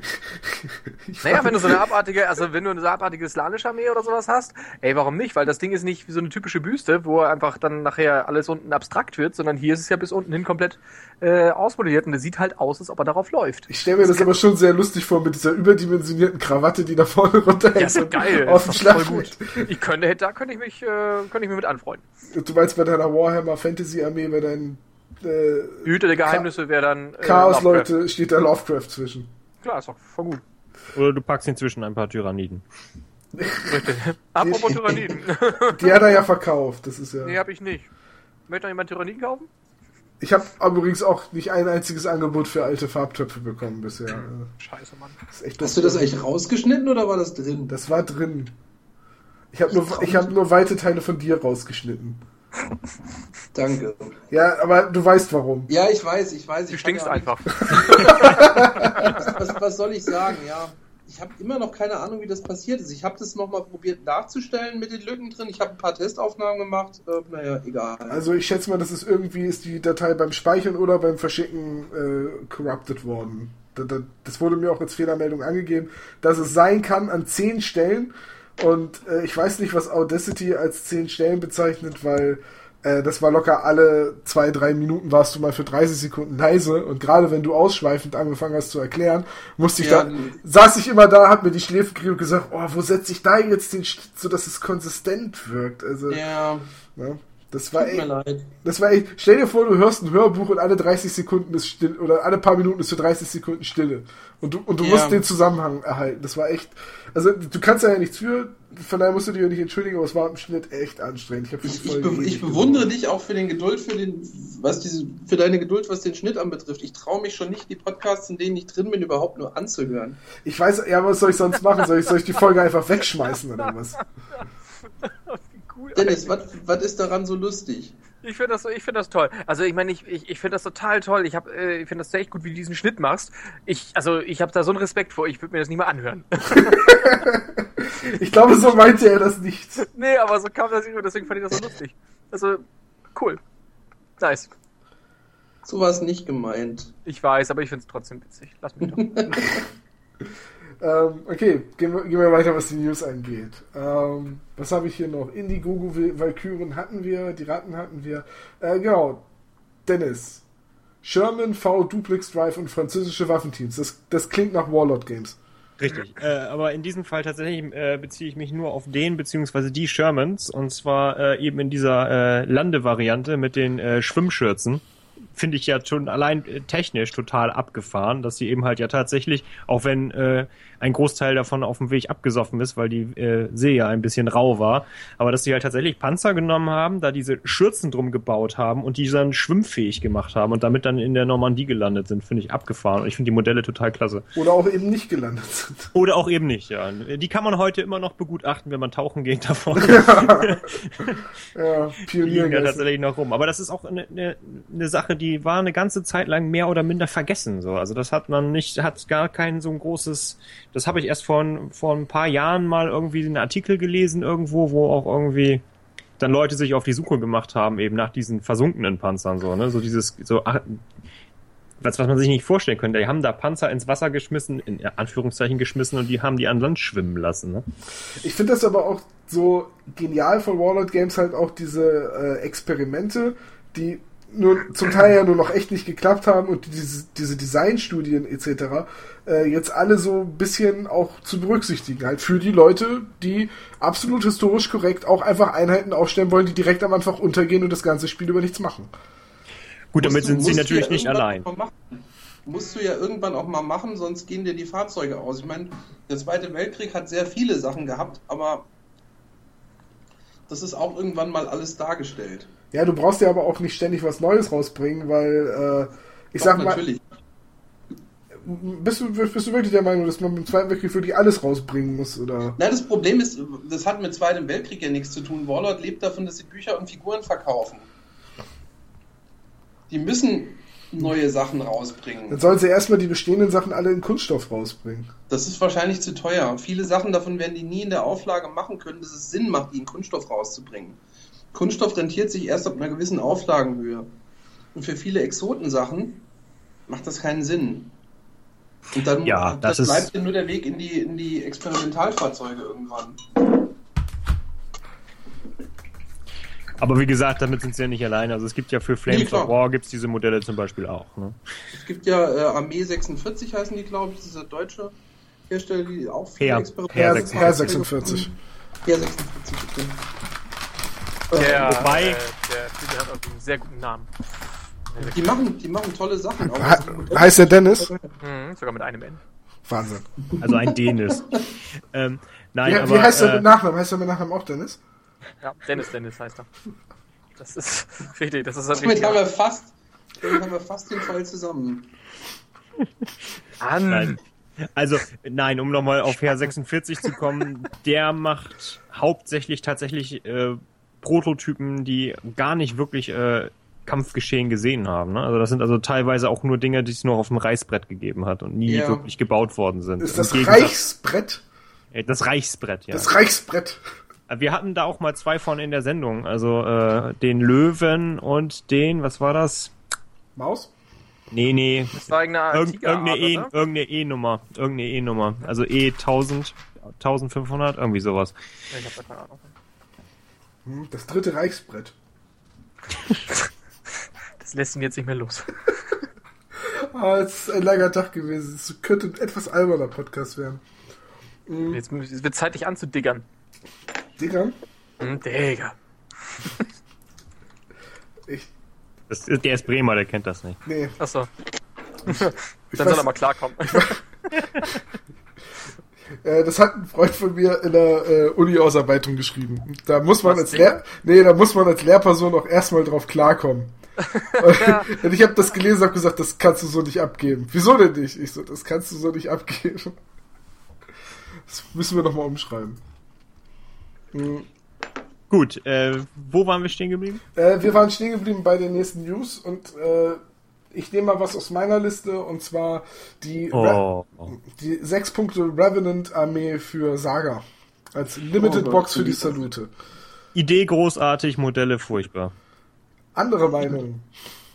naja, wenn du so eine abartige, also wenn du eine abartige slanische Armee oder sowas hast, ey, warum nicht? Weil das Ding ist nicht wie so eine typische Büste, wo einfach dann nachher alles unten abstrakt wird, sondern hier ist es ja bis unten hin komplett äh, ausmodelliert und es sieht halt aus, als ob er darauf läuft. Ich stelle mir das, das aber schon sehr lustig vor mit dieser überdimensionierten Krawatte, die da vorne runterhängt. Ja, ist so geil. Auf dem voll gut. Ich könnte, da könnte ich mich, äh, könnte ich mich mit anfreunden. Du meinst bei deiner Warhammer Fantasy Armee, bei deinen äh, Hüter der Geheimnisse wäre dann. Äh, Chaos-Leute steht da Lovecraft zwischen. Klar, ist doch voll gut. Oder du packst inzwischen ein paar Tyranniden. Richtig. Apropos Tyranniden. Die hat er ja verkauft, das ist ja. Nee, hab ich nicht. Möchte noch jemand Tyranniden kaufen? Ich habe übrigens auch nicht ein einziges Angebot für alte Farbtöpfe bekommen bisher. Scheiße, Mann. Hast du das eigentlich rausgeschnitten oder war das drin? Das war drin. Ich habe nur, hab nur weite Teile von dir rausgeschnitten. Danke. Ja, aber du weißt warum. Ja, ich weiß, ich weiß. Du stinkst ja einfach. was, was, was, soll ich sagen? Ja, ich habe immer noch keine Ahnung, wie das passiert ist. Ich habe das nochmal probiert nachzustellen mit den Lücken drin. Ich habe ein paar Testaufnahmen gemacht. Äh, naja, egal. Also ich schätze mal, das ist irgendwie ist die Datei beim Speichern oder beim Verschicken äh, corrupted worden. Das wurde mir auch als Fehlermeldung angegeben, dass es sein kann an zehn Stellen. Und äh, ich weiß nicht, was Audacity als zehn Stellen bezeichnet, weil äh, das war locker alle zwei, drei Minuten warst du mal für 30 Sekunden leise und gerade wenn du ausschweifend angefangen hast zu erklären, musste ich ja, da, saß ich immer da, hab mir die Schläfe gekriegt und gesagt, oh, wo setze ich da jetzt den, so dass es konsistent wirkt. Also, ja. Ne? Das war echt, das war echt, stell dir vor, du hörst ein Hörbuch und alle 30 Sekunden ist still, oder alle paar Minuten ist für 30 Sekunden Stille. Und du, und du ja. musst den Zusammenhang erhalten. Das war echt, also du kannst ja nichts für, von daher musst du dich ja nicht entschuldigen, aber es war im Schnitt echt anstrengend. Ich, ich, ich, be ich bewundere dich auch für den Geduld, für den, was diese, für deine Geduld, was den Schnitt anbetrifft. Ich traue mich schon nicht, die Podcasts, in denen ich drin bin, überhaupt nur anzuhören. Ich weiß, ja, was soll ich sonst machen? Soll ich, soll ich die Folge einfach wegschmeißen oder was? Dennis, was ist daran so lustig? Ich finde das, ich finde das toll. Also ich meine, ich, ich, ich finde das total toll. Ich habe, äh, ich finde das echt gut, wie du diesen Schnitt machst. Ich, also ich habe da so einen Respekt vor. Ich würde mir das nicht mehr anhören. ich glaube, so meinte er das nicht. Nee, aber so kam das immer. Deswegen fand ich das so lustig. Also cool, nice. So war es nicht gemeint. Ich weiß, aber ich finde es trotzdem witzig. Lass mich doch. Ähm, okay, gehen wir, gehen wir, weiter, was die News angeht. Ähm, was habe ich hier noch? Indiegogo Valkyren hatten wir, die Ratten hatten wir. Äh, genau, Dennis. Sherman, V, Duplex Drive und französische Waffenteams. Das, das klingt nach Warlord Games. Richtig, äh, aber in diesem Fall tatsächlich äh, beziehe ich mich nur auf den beziehungsweise die Shermans und zwar äh, eben in dieser äh, Landevariante mit den äh, Schwimmschürzen finde ich ja schon allein äh, technisch total abgefahren, dass sie eben halt ja tatsächlich, auch wenn ein Großteil davon auf dem Weg abgesoffen ist, weil die äh, See ja ein bisschen rau war, aber dass sie halt tatsächlich Panzer genommen haben, da diese Schürzen drum gebaut haben und die dann schwimmfähig gemacht haben und damit dann in der Normandie gelandet sind, finde ich abgefahren und ich finde die Modelle total klasse. Oder auch eben nicht gelandet sind. Oder auch eben nicht, ja. Die kann man heute immer noch begutachten, wenn man tauchen geht davon. ja, ja Pionier. ja tatsächlich noch rum. Aber das ist auch eine, eine, eine Sache, die war eine ganze Zeit lang mehr oder minder vergessen. So. Also das hat man nicht, hat gar kein so ein großes das habe ich erst vor, vor ein paar Jahren mal irgendwie einen Artikel gelesen irgendwo, wo auch irgendwie dann Leute sich auf die Suche gemacht haben, eben nach diesen versunkenen Panzern, so, ne? So dieses, so, was, was man sich nicht vorstellen könnte. Die haben da Panzer ins Wasser geschmissen, in Anführungszeichen geschmissen und die haben die an Land schwimmen lassen, ne? Ich finde das aber auch so genial von Warlord Games halt auch diese äh, Experimente, die nur zum Teil ja nur noch echt nicht geklappt haben und diese, diese Designstudien etc. Äh, jetzt alle so ein bisschen auch zu berücksichtigen. Halt für die Leute, die absolut historisch korrekt auch einfach Einheiten aufstellen wollen, die direkt am Anfang untergehen und das ganze Spiel über nichts machen. Gut, damit sind sie natürlich nicht allein. Musst du ja irgendwann auch mal machen, sonst gehen dir die Fahrzeuge aus. Ich meine, der Zweite Weltkrieg hat sehr viele Sachen gehabt, aber das ist auch irgendwann mal alles dargestellt. Ja, du brauchst ja aber auch nicht ständig was Neues rausbringen, weil äh, ich Doch, sag mal. Natürlich. Bist du, bist du wirklich der Meinung, dass man im Zweiten Weltkrieg wirklich alles rausbringen muss? Oder? Nein, das Problem ist, das hat mit Zweiten Weltkrieg ja nichts zu tun. Warlord lebt davon, dass sie Bücher und Figuren verkaufen. Die müssen neue Sachen rausbringen. Dann sollen sie erstmal die bestehenden Sachen alle in Kunststoff rausbringen. Das ist wahrscheinlich zu teuer. Viele Sachen davon werden die nie in der Auflage machen können, dass es Sinn macht, die in Kunststoff rauszubringen. Kunststoff rentiert sich erst ab einer gewissen Auflagenhöhe. Und für viele Exotensachen macht das keinen Sinn. Und dann Ja, das das bleibt dir nur der Weg in die, in die Experimentalfahrzeuge irgendwann. Aber wie gesagt, damit sind sie ja nicht alleine. Also es gibt ja für Flames Nee, of War gibt's diese Modelle zum Beispiel auch. Ne? Es gibt ja äh, Armee 46 heißen die, glaube ich, das ist der deutsche Hersteller, die auch viele Experimente Her- Her 46. Her 46, bitte. Der, Wobei- äh, der Titel hat auch einen sehr guten Namen. Die machen, die machen tolle Sachen. Auch He- heißt der Dennis? Mhm, sogar mit einem N. Wahnsinn. Also ein Denis. ähm, nein, Wie, aber wie heißt er äh, mit Nachnamen? Heißt er mit Nachnamen auch Dennis? Ja, Dennis Dennis heißt er. Das ist richtig, das ist ein Damit haben wir fast, damit haben wir fast den Fall zusammen. An. Nein. Also, nein, um nochmal auf Her 46 zu kommen, der macht hauptsächlich tatsächlich äh, Prototypen, die gar nicht wirklich äh, Kampfgeschehen gesehen haben. Ne? Also das sind also teilweise auch nur Dinge, die es nur auf dem Reißbrett gegeben hat und nie Ja. wirklich gebaut worden sind. Ist das Reichsbrett? Äh, Das Reichsbrett, ja. Das Reichsbrett. Wir hatten da auch mal zwei von in der Sendung. Also äh, den Löwen und den, was war das? Maus? Nee, nee. Das war irgendeine Irgend, Tigerart, irgendeine E- oder? irgendeine E-Nummer. Irgendeine E-Nummer. Also E1000, 1500, irgendwie sowas. Ich hab da keine Ahnung. Hm, Das dritte Reichsbrett. Das lässt ihn jetzt nicht mehr los. Ah, es ist ein langer Tag gewesen. Es könnte ein etwas alberner Podcast werden. Jetzt mü- es wird Zeit, dich anzudiggern. Digga, Hm, Digga. ich. Das, ist- der ist Bremer, der kennt das nicht. Nee. Achso, dann soll weiß, er mal klarkommen. Äh, das hat ein Freund von mir in der äh, Uni-Ausarbeitung geschrieben. Da muss man Was, als? Lehr nee, da muss man als Lehrperson auch erstmal drauf klarkommen. Und ich habe das gelesen und habe gesagt, das kannst du so nicht abgeben. Wieso denn nicht? Ich so, das kannst du so nicht abgeben. Das müssen wir nochmal umschreiben. Hm. Gut, äh, wo waren wir stehen geblieben? Äh, wir waren stehen geblieben bei den nächsten News und äh, ich nehme mal was aus meiner Liste und zwar die, Oh. die 6 Punkte Revenant Armee für Saga. Als Limited Oh Box für die Salute. Idee großartig, Modelle furchtbar. Andere Meinung.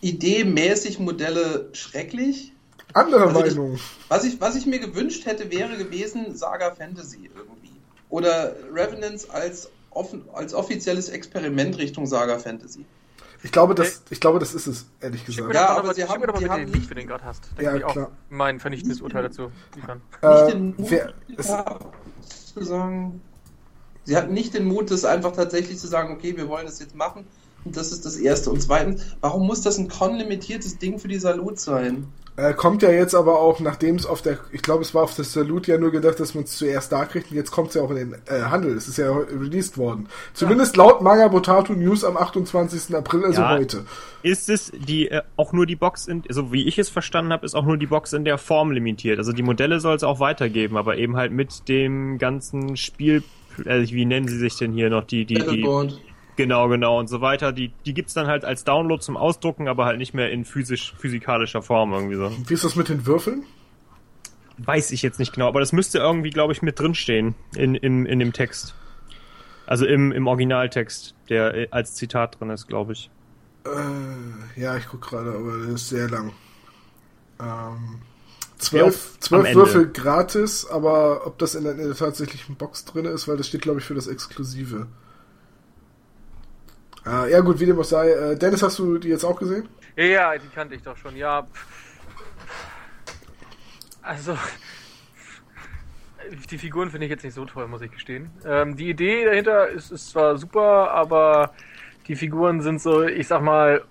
Idee-mäßig Modelle schrecklich. Andere Also ich- Meinung. Was ich, was ich mir gewünscht hätte, wäre gewesen Saga Fantasy irgendwie. Oder Revenants als, offen, als offizielles Experiment Richtung Saga Fantasy. Ich glaube, das, ich glaube, das ist es, ehrlich gesagt. Ja, aber sie haben- mal sie haben den Link, du den gerade hast. Da Ja, ich auch klar. mein vernichtendes Urteil dazu liefern. Äh, nicht den Mut, wer, es, ja, zu sagen. Sie hatten nicht den Mut, das einfach tatsächlich zu sagen, okay, wir wollen das jetzt machen. Und das ist das Erste. Und zweitens, warum muss das ein con-limitiertes Ding für die Salut sein? Äh, kommt ja jetzt aber auch, nachdem es auf der, ich glaube, es war auf der Salute ja nur gedacht, dass man es zuerst da kriegt und jetzt kommt es ja auch in den äh, Handel. Es ist ja released worden. Zumindest laut Manga Botato News am 28. April, also Ja. heute. Ist es die äh, auch nur die Box in, so wie ich es verstanden habe, ist auch nur die Box in der Form limitiert. Also die Modelle soll es auch weitergeben, aber eben halt mit dem ganzen Spiel, äh, wie nennen sie sich denn hier noch die die die Battleboard. Genau genau und so weiter. Die die gibt's dann halt als Download zum Ausdrucken, aber halt nicht mehr in physisch physikalischer Form irgendwie so. Wie ist das mit den Würfeln? Weiß ich jetzt nicht genau, aber das müsste irgendwie, glaube ich, mit drinstehen in, in, in dem Text. Also im, im Originaltext, der äh, als Zitat drin ist, glaube ich. Äh, ja, ich guck gerade, aber das ist sehr lang. Ähm, Ja, zwölf am zwölf. Würfel gratis, aber ob das in der, in der tatsächlichen Box drin ist, weil das steht, glaube ich, für das Exklusive. Äh, ja gut, wie dem auch sei. Äh, Dennis, hast du die jetzt auch gesehen? Ja, die kannte ich doch schon, ja. Also, die Figuren finde ich jetzt nicht so toll, muss ich gestehen. Ähm, die Idee dahinter ist, ist zwar super, aber die Figuren sind so, ich sag mal,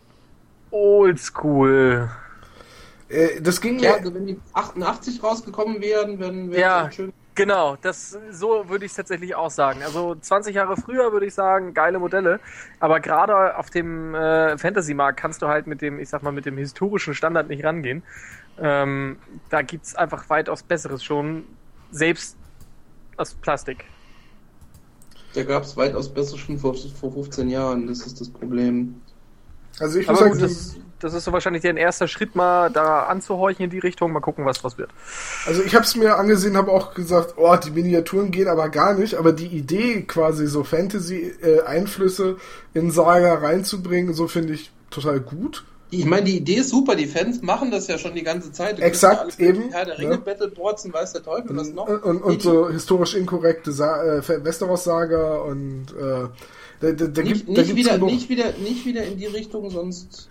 oldschool. Äh, das ging Ja, mir. also wenn die 88 rausgekommen wären, dann wäre Ja. schön. Genau, das so würde ich es tatsächlich auch sagen. Also 20 Jahre früher würde ich sagen, geile Modelle, aber gerade auf dem äh, Fantasy-Markt kannst du halt mit dem, ich sag mal, mit dem historischen Standard nicht rangehen. Ähm, da gibt's einfach weitaus Besseres schon, selbst aus Plastik. Da gab es weitaus besser schon vor, vor 15 Jahren, das ist das Problem. Also ich muss Aber sagen, gut, die, das, das ist so wahrscheinlich dein erster Schritt, mal da anzuhorchen in die Richtung, mal gucken, was was wird. also ich habe es mir angesehen, habe auch gesagt, oh, die Miniaturen gehen aber gar nicht, aber die Idee quasi so Fantasy-Einflüsse in Saga reinzubringen, so finde ich total gut. Ich meine, die Idee ist super, die Fans machen das ja schon die ganze Zeit. Du Exakt, ja eben, Herr der ja. Ringe Battleboards und weiß der Teufel was noch. Und, und, und so historisch inkorrekte Sa äh, Westeros-Saga und äh, da, da, da nicht, gibt, nicht, wieder, nicht, wieder, nicht wieder in die Richtung, sonst.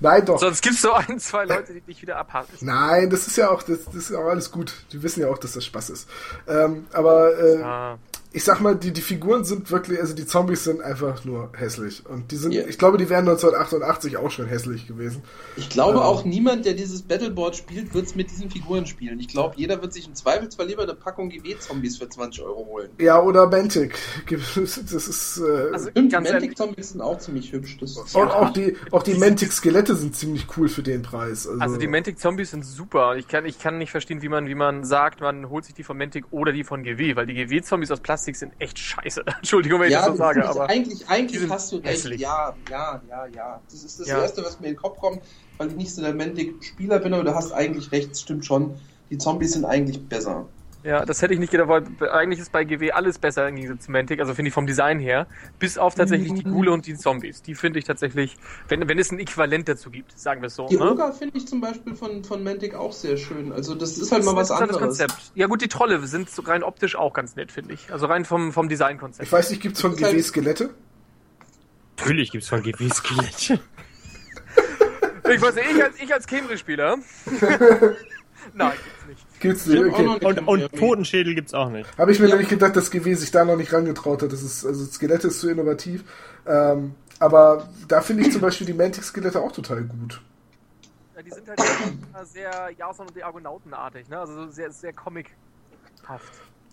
Nein, doch. Sonst gibt's so ein, zwei Leute, die dich wieder abhalten. Nein, das ist ja auch, das, das ist auch alles gut. Die wissen ja auch, dass das Spaß ist. Ähm, aber äh, Ah, ich sag mal, die, die Figuren sind wirklich, also die Zombies sind einfach nur hässlich. Und die sind, Ja. ich glaube, die wären 1988 auch schon hässlich gewesen. Ich glaube Ja. auch niemand, der dieses Battleboard spielt, wird es mit diesen Figuren spielen. Ich glaube, jeder wird sich im Zweifelsfall lieber eine Packung GW-Zombies für 20 Euro holen. Ja, oder Mantic. Das ist, äh, Also Stimmt, Mantic-Zombies sind auch ziemlich hübsch. Das ist und auch die, auch die Mantic-Skelette sind ziemlich cool für den Preis. Also, also die Mantic Zombies sind super. Ich kann, ich kann nicht verstehen, wie man, wie man sagt, man holt sich die von Mantic oder die von GW, weil die GW Zombies aus Plastik sind echt scheiße. Entschuldigung, wenn ich ja, das so sage, aber eigentlich, eigentlich hast du recht. hässlich. Ja, ja, ja, ja. Das ist das Ja. Erste, was mir in den Kopf kommt, weil ich nicht so der Mantic-Spieler bin, aber du hast eigentlich recht, stimmt schon. Die Zombies sind eigentlich besser. Ja, das hätte ich nicht gedacht, weil eigentlich ist bei GW alles besser im Gegensatz zu Mantic, also finde ich vom Design her, bis auf tatsächlich die. Ghule und die Zombies. Die finde ich tatsächlich, wenn, wenn es ein Äquivalent dazu gibt, sagen wir es so. Die ne? Finde ich zum Beispiel von, von Mantic auch sehr schön. Also das ist halt mal Das was ist ein anderes. Konzept. Ja gut, die Trolle sind so rein optisch auch ganz nett, finde ich. Also rein vom, vom Designkonzept. ich weiß nicht, gibt's von Das ist halt- GW Skelette? Natürlich gibt's von GW Skelette. Ich weiß nicht, ich als, ich als Cambridge-Spieler. Nein, gibt's nicht. Gibt's Ich nicht, okay. noch Und, nicht und Totenschädel gibt's auch nicht. Habe ich mir Ja. nämlich gedacht, dass GW sich da noch nicht rangetraut hat. Das ist, also Skelette ist zu innovativ. Ähm, aber da finde ich zum Beispiel die Mantic-Skelette auch total gut. Ja, die sind halt sehr, sehr Jason und die Argonautenartig, ne? Also so sehr, sehr comichaft.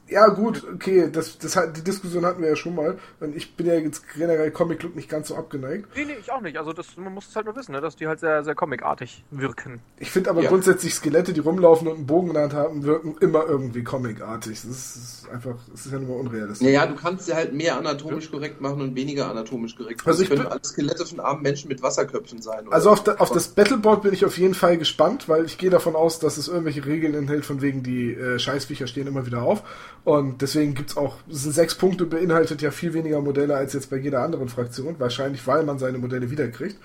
Ja, gut, okay, das, das, hat- die Diskussion hatten wir ja schon mal. Und ich bin ja jetzt generell Comic Look nicht ganz so abgeneigt. Nee, nee, ich auch nicht. Also das, man muss es halt nur wissen, ne? dass die halt sehr, sehr comicartig wirken. Ich finde aber Ja. grundsätzlich Skelette, die rumlaufen und einen Bogen in der Hand haben, wirken immer irgendwie comicartig. Das ist, das ist einfach, das ist ja nur mal unrealistisch. Ja, ja, du kannst sie halt mehr anatomisch korrekt machen und weniger anatomisch korrekt. Also ich können bin- alles Skelette von armen Menschen mit Wasserköpfen sein. oder Also auf, da, auf das Battleboard bin ich auf jeden Fall gespannt, weil ich gehe davon aus, dass es irgendwelche Regeln enthält, von wegen die äh, Scheißviecher stehen immer wieder auf. Und deswegen auch, es sind sechs Punkte, beinhaltet ja viel weniger Modelle als jetzt bei jeder anderen Fraktion. Wahrscheinlich, weil man seine Modelle wiederkriegt.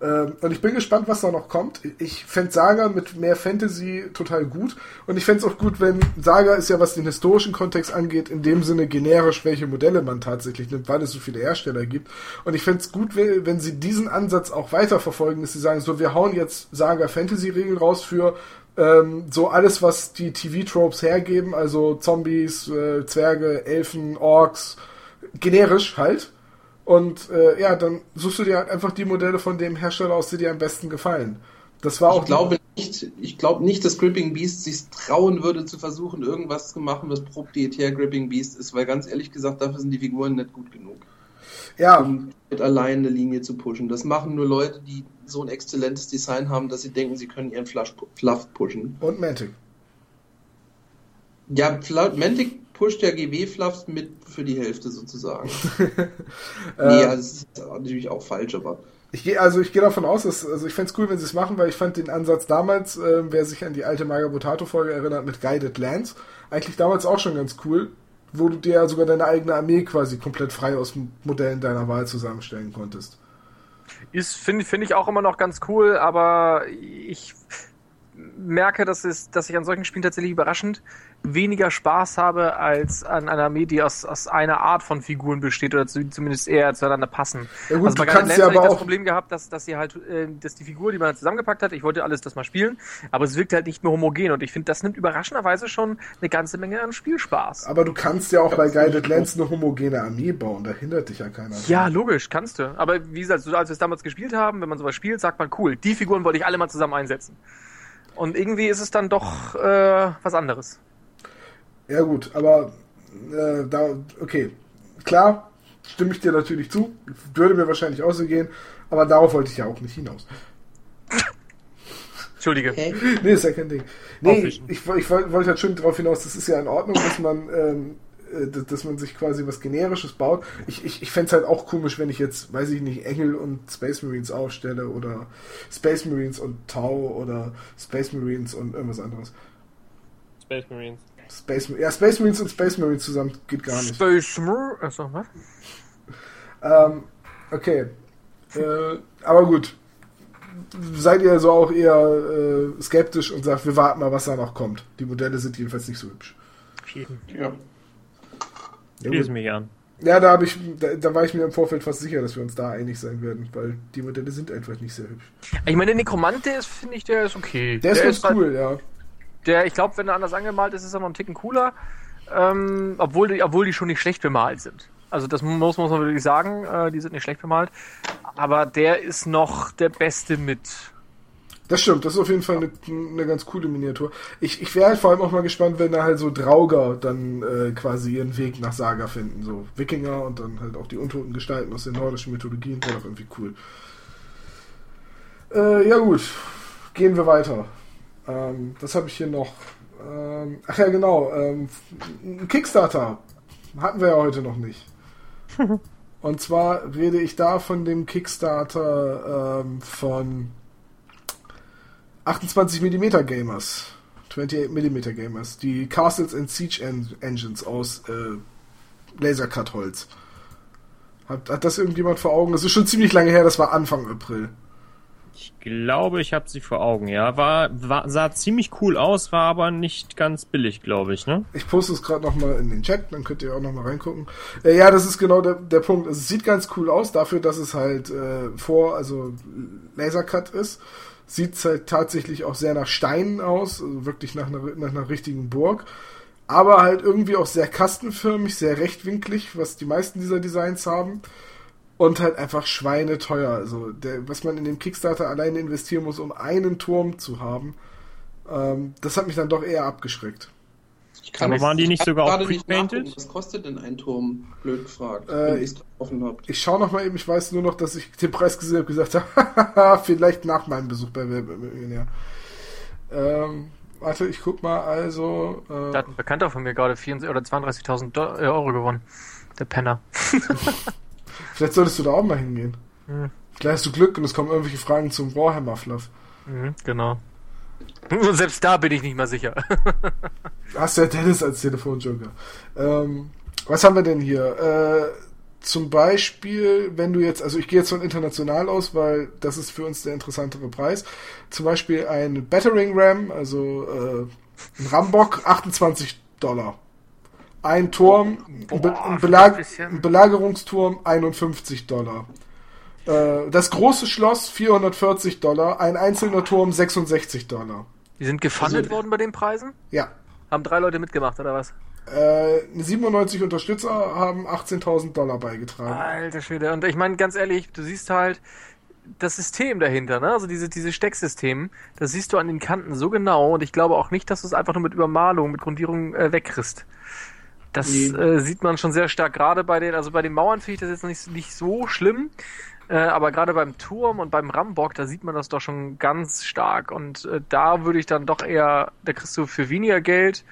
Ähm, und ich bin gespannt, was da noch kommt. Ich fänd Saga mit mehr Fantasy total gut. Und ich fänd's auch gut, wenn Saga ist ja, was den historischen Kontext angeht, in dem Sinne generisch, welche Modelle man tatsächlich nimmt, weil es so viele Hersteller gibt. Und ich fänd's gut, wenn wenn sie diesen Ansatz auch weiterverfolgen, dass sie sagen, so, wir hauen jetzt Saga Fantasy-Regeln raus für ähm, so alles, was die TV-Tropes hergeben, also Zombies, äh, Zwerge, Elfen, Orks, generisch halt. Und äh, ja, dann suchst du dir halt einfach die Modelle von dem Hersteller aus, die dir am besten gefallen. Das war auch Ich glaube nicht, ich glaube nicht, dass Gripping Beast sich trauen würde, zu versuchen, irgendwas zu machen, was proprietär Gripping Beast ist, weil ganz ehrlich gesagt, dafür sind die Figuren nicht gut genug, ja, um mit allein eine Linie zu pushen. Das machen nur Leute, die so ein exzellentes Design haben, dass sie denken, sie können ihren Flush, Fluff pushen. und Mantic. Ja, Mantic pusht ja GW-Fluffs mit für die Hälfte sozusagen. nee, also das ist natürlich auch falsch, aber. Ich gehe also ich gehe davon aus, dass also ich fänd's cool, wenn sie es machen, weil ich fand den Ansatz damals, äh, wer sich an die alte Magabotato Folge erinnert mit Guided Lands, eigentlich damals auch schon ganz cool, wo du dir ja sogar deine eigene Armee quasi komplett frei aus Modellen deiner Wahl zusammenstellen konntest. Ist, finde finde ich auch immer noch ganz cool, aber ich merke, dass, es, dass ich an solchen Spielen tatsächlich überraschend weniger Spaß habe als an einer Armee, die aus, aus einer Art von Figuren besteht oder zu, zumindest eher zueinander passen. Ja gut, also bei Guardian ja Lands aber hatte ich das Problem gehabt, dass, dass sie halt, äh, dass die Figur, die man zusammengepackt hat, ich wollte alles das mal spielen, aber es wirkt halt nicht mehr homogen und ich finde, das nimmt überraschenderweise schon eine ganze Menge an Spielspaß. aber du kannst ja auch bei Guided Lands eine homogene Armee bauen, da hindert dich ja keiner. Ja, logisch, kannst du. Aber wie gesagt, so als wir es damals gespielt haben, wenn man sowas spielt, sagt man, cool, die Figuren wollte ich alle mal zusammen einsetzen. Und irgendwie ist es dann doch äh, was anderes. Ja gut, aber äh, da, okay, klar, stimme ich dir natürlich zu, würde mir wahrscheinlich auch so gehen, aber darauf wollte ich ja auch nicht hinaus. Entschuldige. Hä? Nee, ist ja kein Ding. Nee, ich, ich, ich wollte halt schon darauf hinaus, das ist ja in Ordnung, dass man, ähm, äh, dass dass man sich quasi was Generisches baut. Ich, ich, ich fände es halt auch komisch, wenn ich jetzt, weiß ich nicht, Engel und Space Marines aufstelle oder Space Marines und Tau oder Space Marines und irgendwas anderes. Space Marines. Space, ja, Space Marines und Space Marines zusammen geht gar nicht. Space Mar- Achso, was? Ähm, okay. Äh, aber gut. seid ihr so auch eher äh, skeptisch und sagt, wir warten mal, was da noch kommt. Die Modelle sind jedenfalls nicht so hübsch. Ja. Ich lese mich an. Ja, da habe ich, da, da war ich mir im Vorfeld fast sicher, dass wir uns da einig sein werden, weil die Modelle sind einfach nicht sehr hübsch. Ich meine, der Nekromant, der ist, finde ich, der ist okay. Der ist ganz halt- cool, ja. Der, ich glaube, wenn er anders angemalt ist, ist er noch einen Ticken cooler. Ähm, obwohl, die, obwohl die schon nicht schlecht bemalt sind. Also das muss, muss man wirklich sagen, äh, die sind nicht schlecht bemalt. Aber der ist noch der Beste mit. Das stimmt, das ist auf jeden Fall eine, eine ganz coole Miniatur. Ich, ich wäre halt vor allem auch mal gespannt, wenn da halt so Drauger dann äh, quasi ihren Weg nach Saga finden. So Wikinger und dann halt auch die untoten Gestalten aus den nordischen Mythologien. Wäre doch irgendwie cool. Äh, ja gut, gehen wir weiter. Ähm, was habe ich hier noch? Ähm, ach ja, genau. Ähm, ein Kickstarter hatten wir ja heute noch nicht. Und zwar rede ich da von dem Kickstarter ähm, von 28 mm Gamers. 28 mm Gamers. Die Castles and Siege en Engines aus äh, Lasercut-Holz. Hat, hat das irgendjemand vor Augen? Das ist schon ziemlich lange her, das war Anfang April. Ich glaube, ich habe sie vor Augen, ja. War, war, sah ziemlich cool aus, war aber nicht ganz billig, glaube ich, ne? Ich poste es gerade nochmal in den Chat, dann könnt ihr auch nochmal reingucken. Äh, ja, das ist genau der, der Punkt. Es sieht ganz cool aus, dafür, dass es halt äh, vor, also Lasercut ist. Sieht es halt tatsächlich auch sehr nach Steinen aus, also wirklich nach einer, nach einer richtigen Burg. Aber halt irgendwie auch sehr kastenförmig, sehr rechtwinklig, was die meisten dieser Designs haben. Und halt einfach schweineteuer. Also, der, was man in dem Kickstarter alleine investieren muss, um einen Turm zu haben, ähm, das hat mich dann doch eher abgeschreckt. Ich Aber waren die ich nicht sogar auch pre-painted? Was kostet denn ein Turm? Blöd gefragt, Äh, es offen habt. Ich schaue noch mal eben, ich weiß nur noch, dass ich den Preis gesehen habe gesagt habe, vielleicht nach meinem Besuch bei Werbemillionär. Ähm, warte, ich guck mal, also. Äh, Da hat ein Bekannter von mir gerade 34 oder 32.000 Do- äh, Euro gewonnen. Der Penner. vielleicht solltest du da auch mal hingehen. Hm. Vielleicht hast du Glück und es kommen irgendwelche Fragen zum Warhammer-Fluff. Mhm, genau. Und selbst da bin ich nicht mal sicher. Hast ja Dennis als Telefonjoker. Ähm, was haben wir denn hier? Äh, zum Beispiel, wenn du jetzt, also ich gehe jetzt von international aus, weil das ist für uns der interessantere Preis. Zum Beispiel ein Battering Ram, also äh, ein Rambock, 28 Dollar. Ein Turm, Boah, Belag ein Belagerungsturm, 51 Dollar. Äh, das große Schloss, 440 Dollar. Ein einzelner Turm, 66 Dollar. Die sind gefundet Also- worden bei den Preisen? Ja. Haben drei Leute mitgemacht, oder was? Äh, 97 Unterstützer haben 18.000 Dollar beigetragen. Alter Schwede. Und ich meine, ganz ehrlich, du siehst halt das System dahinter, ne? Also diese, diese Stecksystem, das siehst du an den Kanten so genau und ich glaube auch nicht, dass du es einfach nur mit Übermalung, mit Grundierung äh, wegkriegst. Das Nee. äh, sieht man schon sehr stark, gerade bei den, also bei den Mauern finde ich das jetzt nicht, nicht so schlimm, äh, aber gerade beim Turm und beim Rambock, da sieht man das doch schon ganz stark und äh, da würde ich dann doch eher, da kriegst du für weniger Geld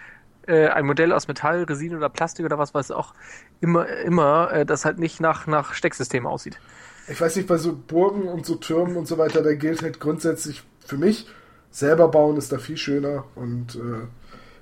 äh, ein Modell aus Metall, Resin oder Plastik oder was weiß auch immer, immer, äh, das halt nicht nach, nach Stecksystem aussieht. Ich weiß nicht, bei so Burgen und so Türmen und so weiter, da gilt halt grundsätzlich für mich, selber bauen ist da viel schöner. Und äh,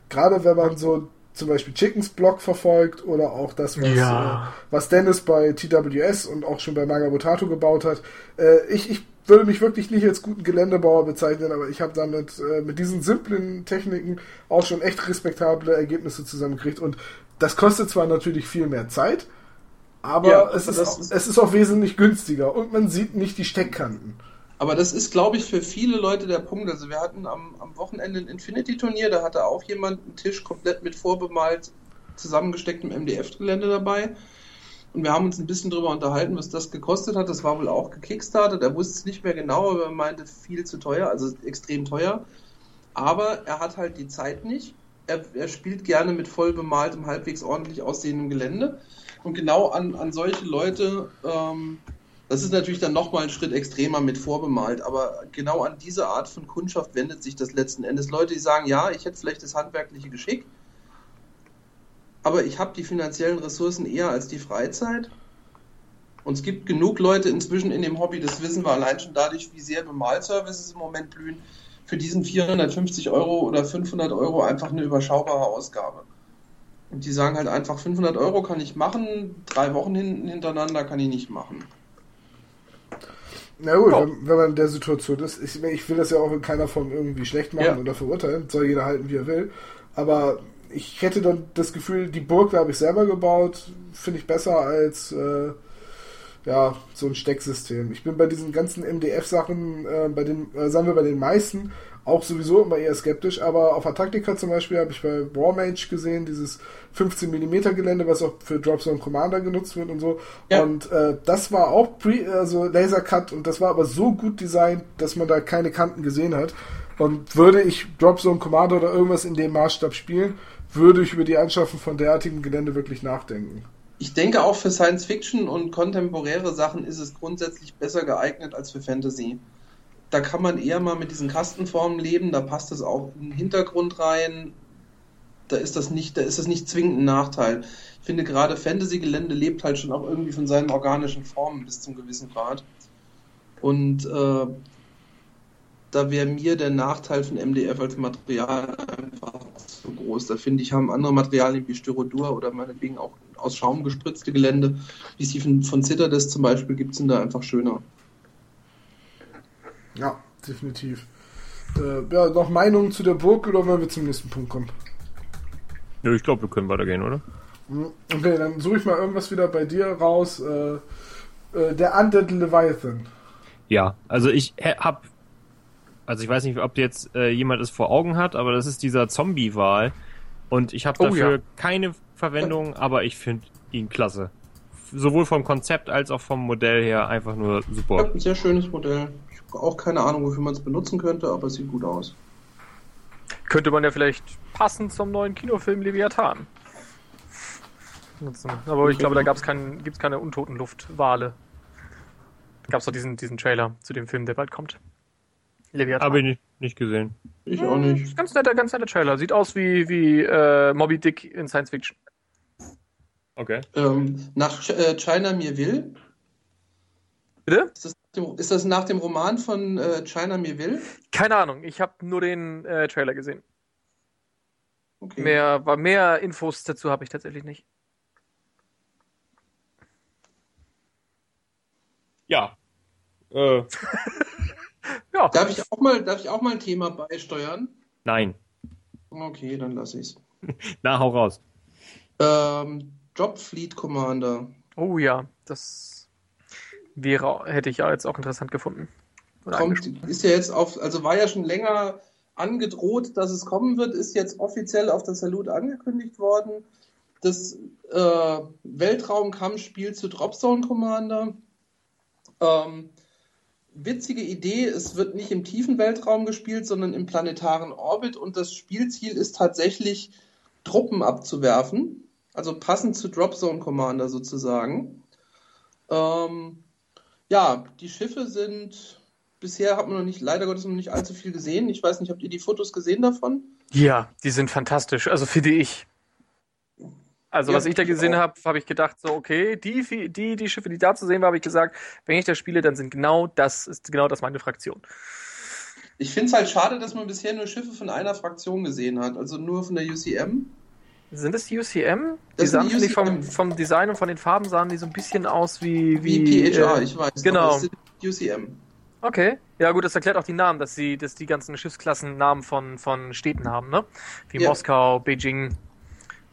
gerade wenn man so zum Beispiel Chickens Block verfolgt oder auch das, was, Ja. äh, was Dennis bei TWS und auch schon bei Magabotato gebaut hat. Äh, ich, ich würde mich wirklich nicht als guten Geländebauer bezeichnen, aber ich habe damit äh, mit diesen simplen Techniken auch schon echt respektable Ergebnisse zusammengekriegt. Und das kostet zwar natürlich viel mehr Zeit, aber Ja, es, ist ist- es ist auch wesentlich günstiger und man sieht nicht die Steckkanten. Aber das ist, glaube ich, für viele Leute der Punkt. Also wir hatten am, am Wochenende ein Infinity-Turnier, da hatte auch jemand einen Tisch komplett mit vorbemalt zusammengestecktem MDF-Gelände dabei. Und wir haben uns ein bisschen drüber unterhalten, was das gekostet hat. Das war wohl auch gekickstartet. Er wusste es nicht mehr genau, aber er meinte viel zu teuer, also extrem teuer. Aber er hat halt die Zeit nicht. Er, er spielt gerne mit voll bemaltem, halbwegs ordentlich aussehendem Gelände. Und genau an, an solche Leute, ähm, das ist natürlich dann nochmal ein Schritt extremer mit vorbemalt, aber genau an diese Art von Kundschaft wendet sich das letzten Endes. Leute, die sagen, ja, ich hätte vielleicht das handwerkliche Geschick, aber ich habe die finanziellen Ressourcen eher als die Freizeit. Und es gibt genug Leute inzwischen in dem Hobby, das wissen wir allein schon dadurch, wie sehr Bemalservices im Moment blühen, für diesen 450 Euro oder 500 Euro einfach eine überschaubare Ausgabe. Und die sagen halt einfach, 500 Euro kann ich machen, drei Wochen hin, hintereinander kann ich nicht machen. Na gut, oh. wenn, wenn, man in der Situation ist, ich, ich, will das ja auch in keiner Form irgendwie schlecht machen ja. oder verurteilen, soll jeder halten, wie er will. Aber ich hätte dann das Gefühl, die Burg, da habe ich selber gebaut, finde ich besser als äh, ja, so ein Stecksystem. Ich bin bei diesen ganzen MDF-Sachen, äh, bei den, äh, sagen wir bei den meisten, auch sowieso immer eher skeptisch, aber auf Attaktika zum Beispiel habe ich bei Warmage gesehen, dieses 15 mm Gelände, was auch für Dropzone Commander genutzt wird und so. Ja. Und äh, das war auch Pre, also Laser Cut und das war aber so gut designt, dass man da keine Kanten gesehen hat. Und würde ich Dropzone Commander oder irgendwas in dem Maßstab spielen, würde ich über die Anschaffung von derartigem Gelände wirklich nachdenken. Ich denke auch für Science Fiction und kontemporäre Sachen ist es grundsätzlich besser geeignet als für Fantasy da kann man eher mal mit diesen Kastenformen leben, da passt es auch in den Hintergrund rein. Da ist das nicht, da ist das nicht zwingend ein Nachteil. Ich finde gerade Fantasy-Gelände lebt halt schon auch irgendwie von seinen organischen Formen bis zum gewissen Grad. Und äh, da wäre mir der Nachteil von MDF als Material einfach zu groß. Da finde ich, haben andere Materialien wie Styrodur oder meinetwegen auch aus Schaum gespritzte Gelände, wie sie von, von Citadis zum Beispiel gibt, sind da einfach schöner. Ja, definitiv. Äh, ja, noch Meinungen zu der Burg oder wollen wir zum nächsten Punkt kommen? Ja, ich glaube, wir können weitergehen, oder? Hm, okay, dann suche ich mal irgendwas wieder bei dir raus. Äh, äh, der Undead Leviathan. Ja, also ich hab. Also ich weiß nicht, ob jetzt äh, jemand es vor Augen hat, aber das ist dieser Zombie-Wahl. Und ich habe oh, dafür ja. keine Verwendung, aber ich finde ihn klasse. Sowohl vom Konzept als auch vom Modell her einfach nur super. Ja, ein sehr schönes Modell auch keine Ahnung, wofür man es benutzen könnte, aber es sieht gut aus. Könnte man ja vielleicht passend zum neuen Kinofilm Leviathan nutzen. Aber ich glaube, da gab's kein, gibt es keine untoten Luftwale. Da gab es doch diesen, diesen Trailer zu dem Film, der bald kommt. Leviathan. Habe ich nicht, nicht gesehen. Ich auch nicht. Ganz netter, ganz netter Trailer. Sieht aus wie, wie äh, Moby Dick in Science Fiction. Okay. Ähm, nach äh, China mir will. Bitte? Ist das ist das nach dem Roman von äh, China Will? Keine Ahnung, ich habe nur den äh, Trailer gesehen. Okay. Mehr, mehr Infos dazu habe ich tatsächlich nicht. Ja. Äh. ja. Darf ich, auch mal, darf ich auch mal ein Thema beisteuern? Nein. Okay, dann lass ich's. Na, hau raus. Ähm, Drop Fleet Commander. Oh ja, das wäre, hätte ich ja jetzt auch interessant gefunden. Kommt, ist ja jetzt auf, also war ja schon länger angedroht, dass es kommen wird, ist jetzt offiziell auf der Salut angekündigt worden. Das äh, Weltraumkampfspiel zu Dropzone Commander. Ähm, witzige Idee, es wird nicht im tiefen Weltraum gespielt, sondern im planetaren Orbit und das Spielziel ist tatsächlich Truppen abzuwerfen, also passend zu Dropzone Commander sozusagen. Ähm, ja, die Schiffe sind bisher hat man noch nicht, leider Gottes noch nicht allzu viel gesehen. Ich weiß nicht, habt ihr die Fotos gesehen davon? Ja, die sind fantastisch. Also finde ich. Also ja, was ich da gesehen habe, habe ich gedacht, so okay, die, die, die Schiffe, die da zu sehen waren, habe ich gesagt, wenn ich das spiele, dann sind genau das, ist genau das meine Fraktion. Ich finde es halt schade, dass man bisher nur Schiffe von einer Fraktion gesehen hat, also nur von der UCM. Sind es die UCM? Die sahen UCM. Vom, vom Design und von den Farben sahen die so ein bisschen aus wie. Wie, wie PHR, äh, ich weiß. Genau. Das sind UCM. Okay. Ja, gut, das erklärt auch die Namen, dass sie, dass die ganzen Schiffsklassen Namen von, von Städten haben, ne? Wie ja. Moskau, Beijing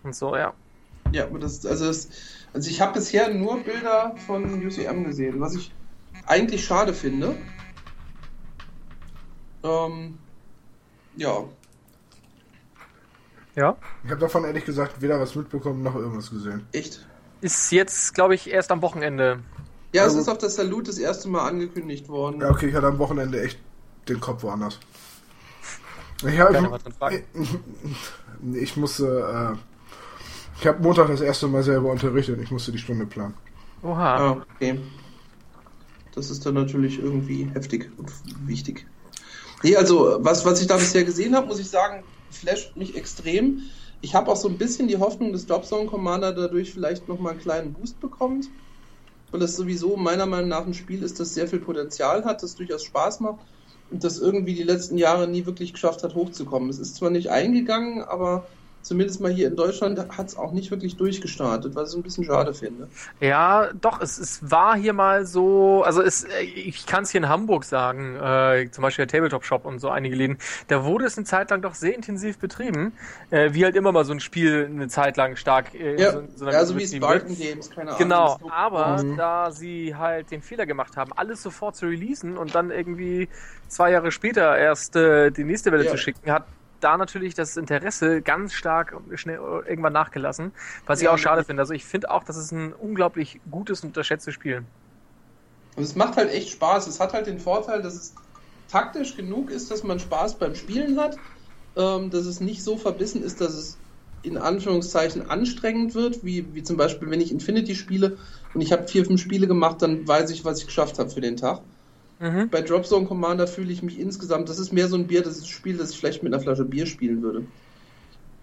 und so, ja. Ja, aber das, also, das, also ich habe bisher nur Bilder von UCM gesehen, was ich eigentlich schade finde. Ähm, ja, ja. Ich habe davon ehrlich gesagt weder was mitbekommen noch irgendwas gesehen. Echt? Ist jetzt, glaube ich, erst am Wochenende. Ja, also, es ist auf der Salut das erste Mal angekündigt worden. Ja, okay, ich hatte am Wochenende echt den Kopf woanders. Ich, hab, ich, ich musste, äh, ich habe Montag das erste Mal selber unterrichtet. Ich musste die Stunde planen. Oha. Ah, okay. Das ist dann natürlich irgendwie heftig und wichtig. Nee, also was, was ich da bisher gesehen habe, muss ich sagen, flasht mich extrem. Ich habe auch so ein bisschen die Hoffnung, dass Dropzone Commander dadurch vielleicht nochmal einen kleinen Boost bekommt. Weil es sowieso meiner Meinung nach ein Spiel ist, das sehr viel Potenzial hat, das durchaus Spaß macht und das irgendwie die letzten Jahre nie wirklich geschafft hat, hochzukommen. Es ist zwar nicht eingegangen, aber zumindest mal hier in Deutschland, hat es auch nicht wirklich durchgestartet, was ich ein bisschen schade finde. Ja, doch, es, es war hier mal so, also es, äh, ich kann es hier in Hamburg sagen, äh, zum Beispiel der Tabletop Shop und so einige Läden, da wurde es eine Zeit lang doch sehr intensiv betrieben, äh, wie halt immer mal so ein Spiel eine Zeit lang stark äh, ja, so, so ja, so wie Spartan Games, keine Ahnung. Genau, aber mhm. da sie halt den Fehler gemacht haben, alles sofort zu releasen und dann irgendwie zwei Jahre später erst äh, die nächste Welle ja. zu schicken, hat da natürlich das Interesse ganz stark schnell irgendwann nachgelassen, was ja, ich auch schade finde. Also ich finde auch, das ist ein unglaublich gutes und unterschätztes Spiel. Und es macht halt echt Spaß. Es hat halt den Vorteil, dass es taktisch genug ist, dass man Spaß beim Spielen hat, ähm, dass es nicht so verbissen ist, dass es in Anführungszeichen anstrengend wird, wie, wie zum Beispiel, wenn ich Infinity spiele und ich habe vier, fünf Spiele gemacht, dann weiß ich, was ich geschafft habe für den Tag. Mhm. Bei Dropzone Commander fühle ich mich insgesamt, das ist mehr so ein Bier, das ist ein Spiel, das ich vielleicht mit einer Flasche Bier spielen würde.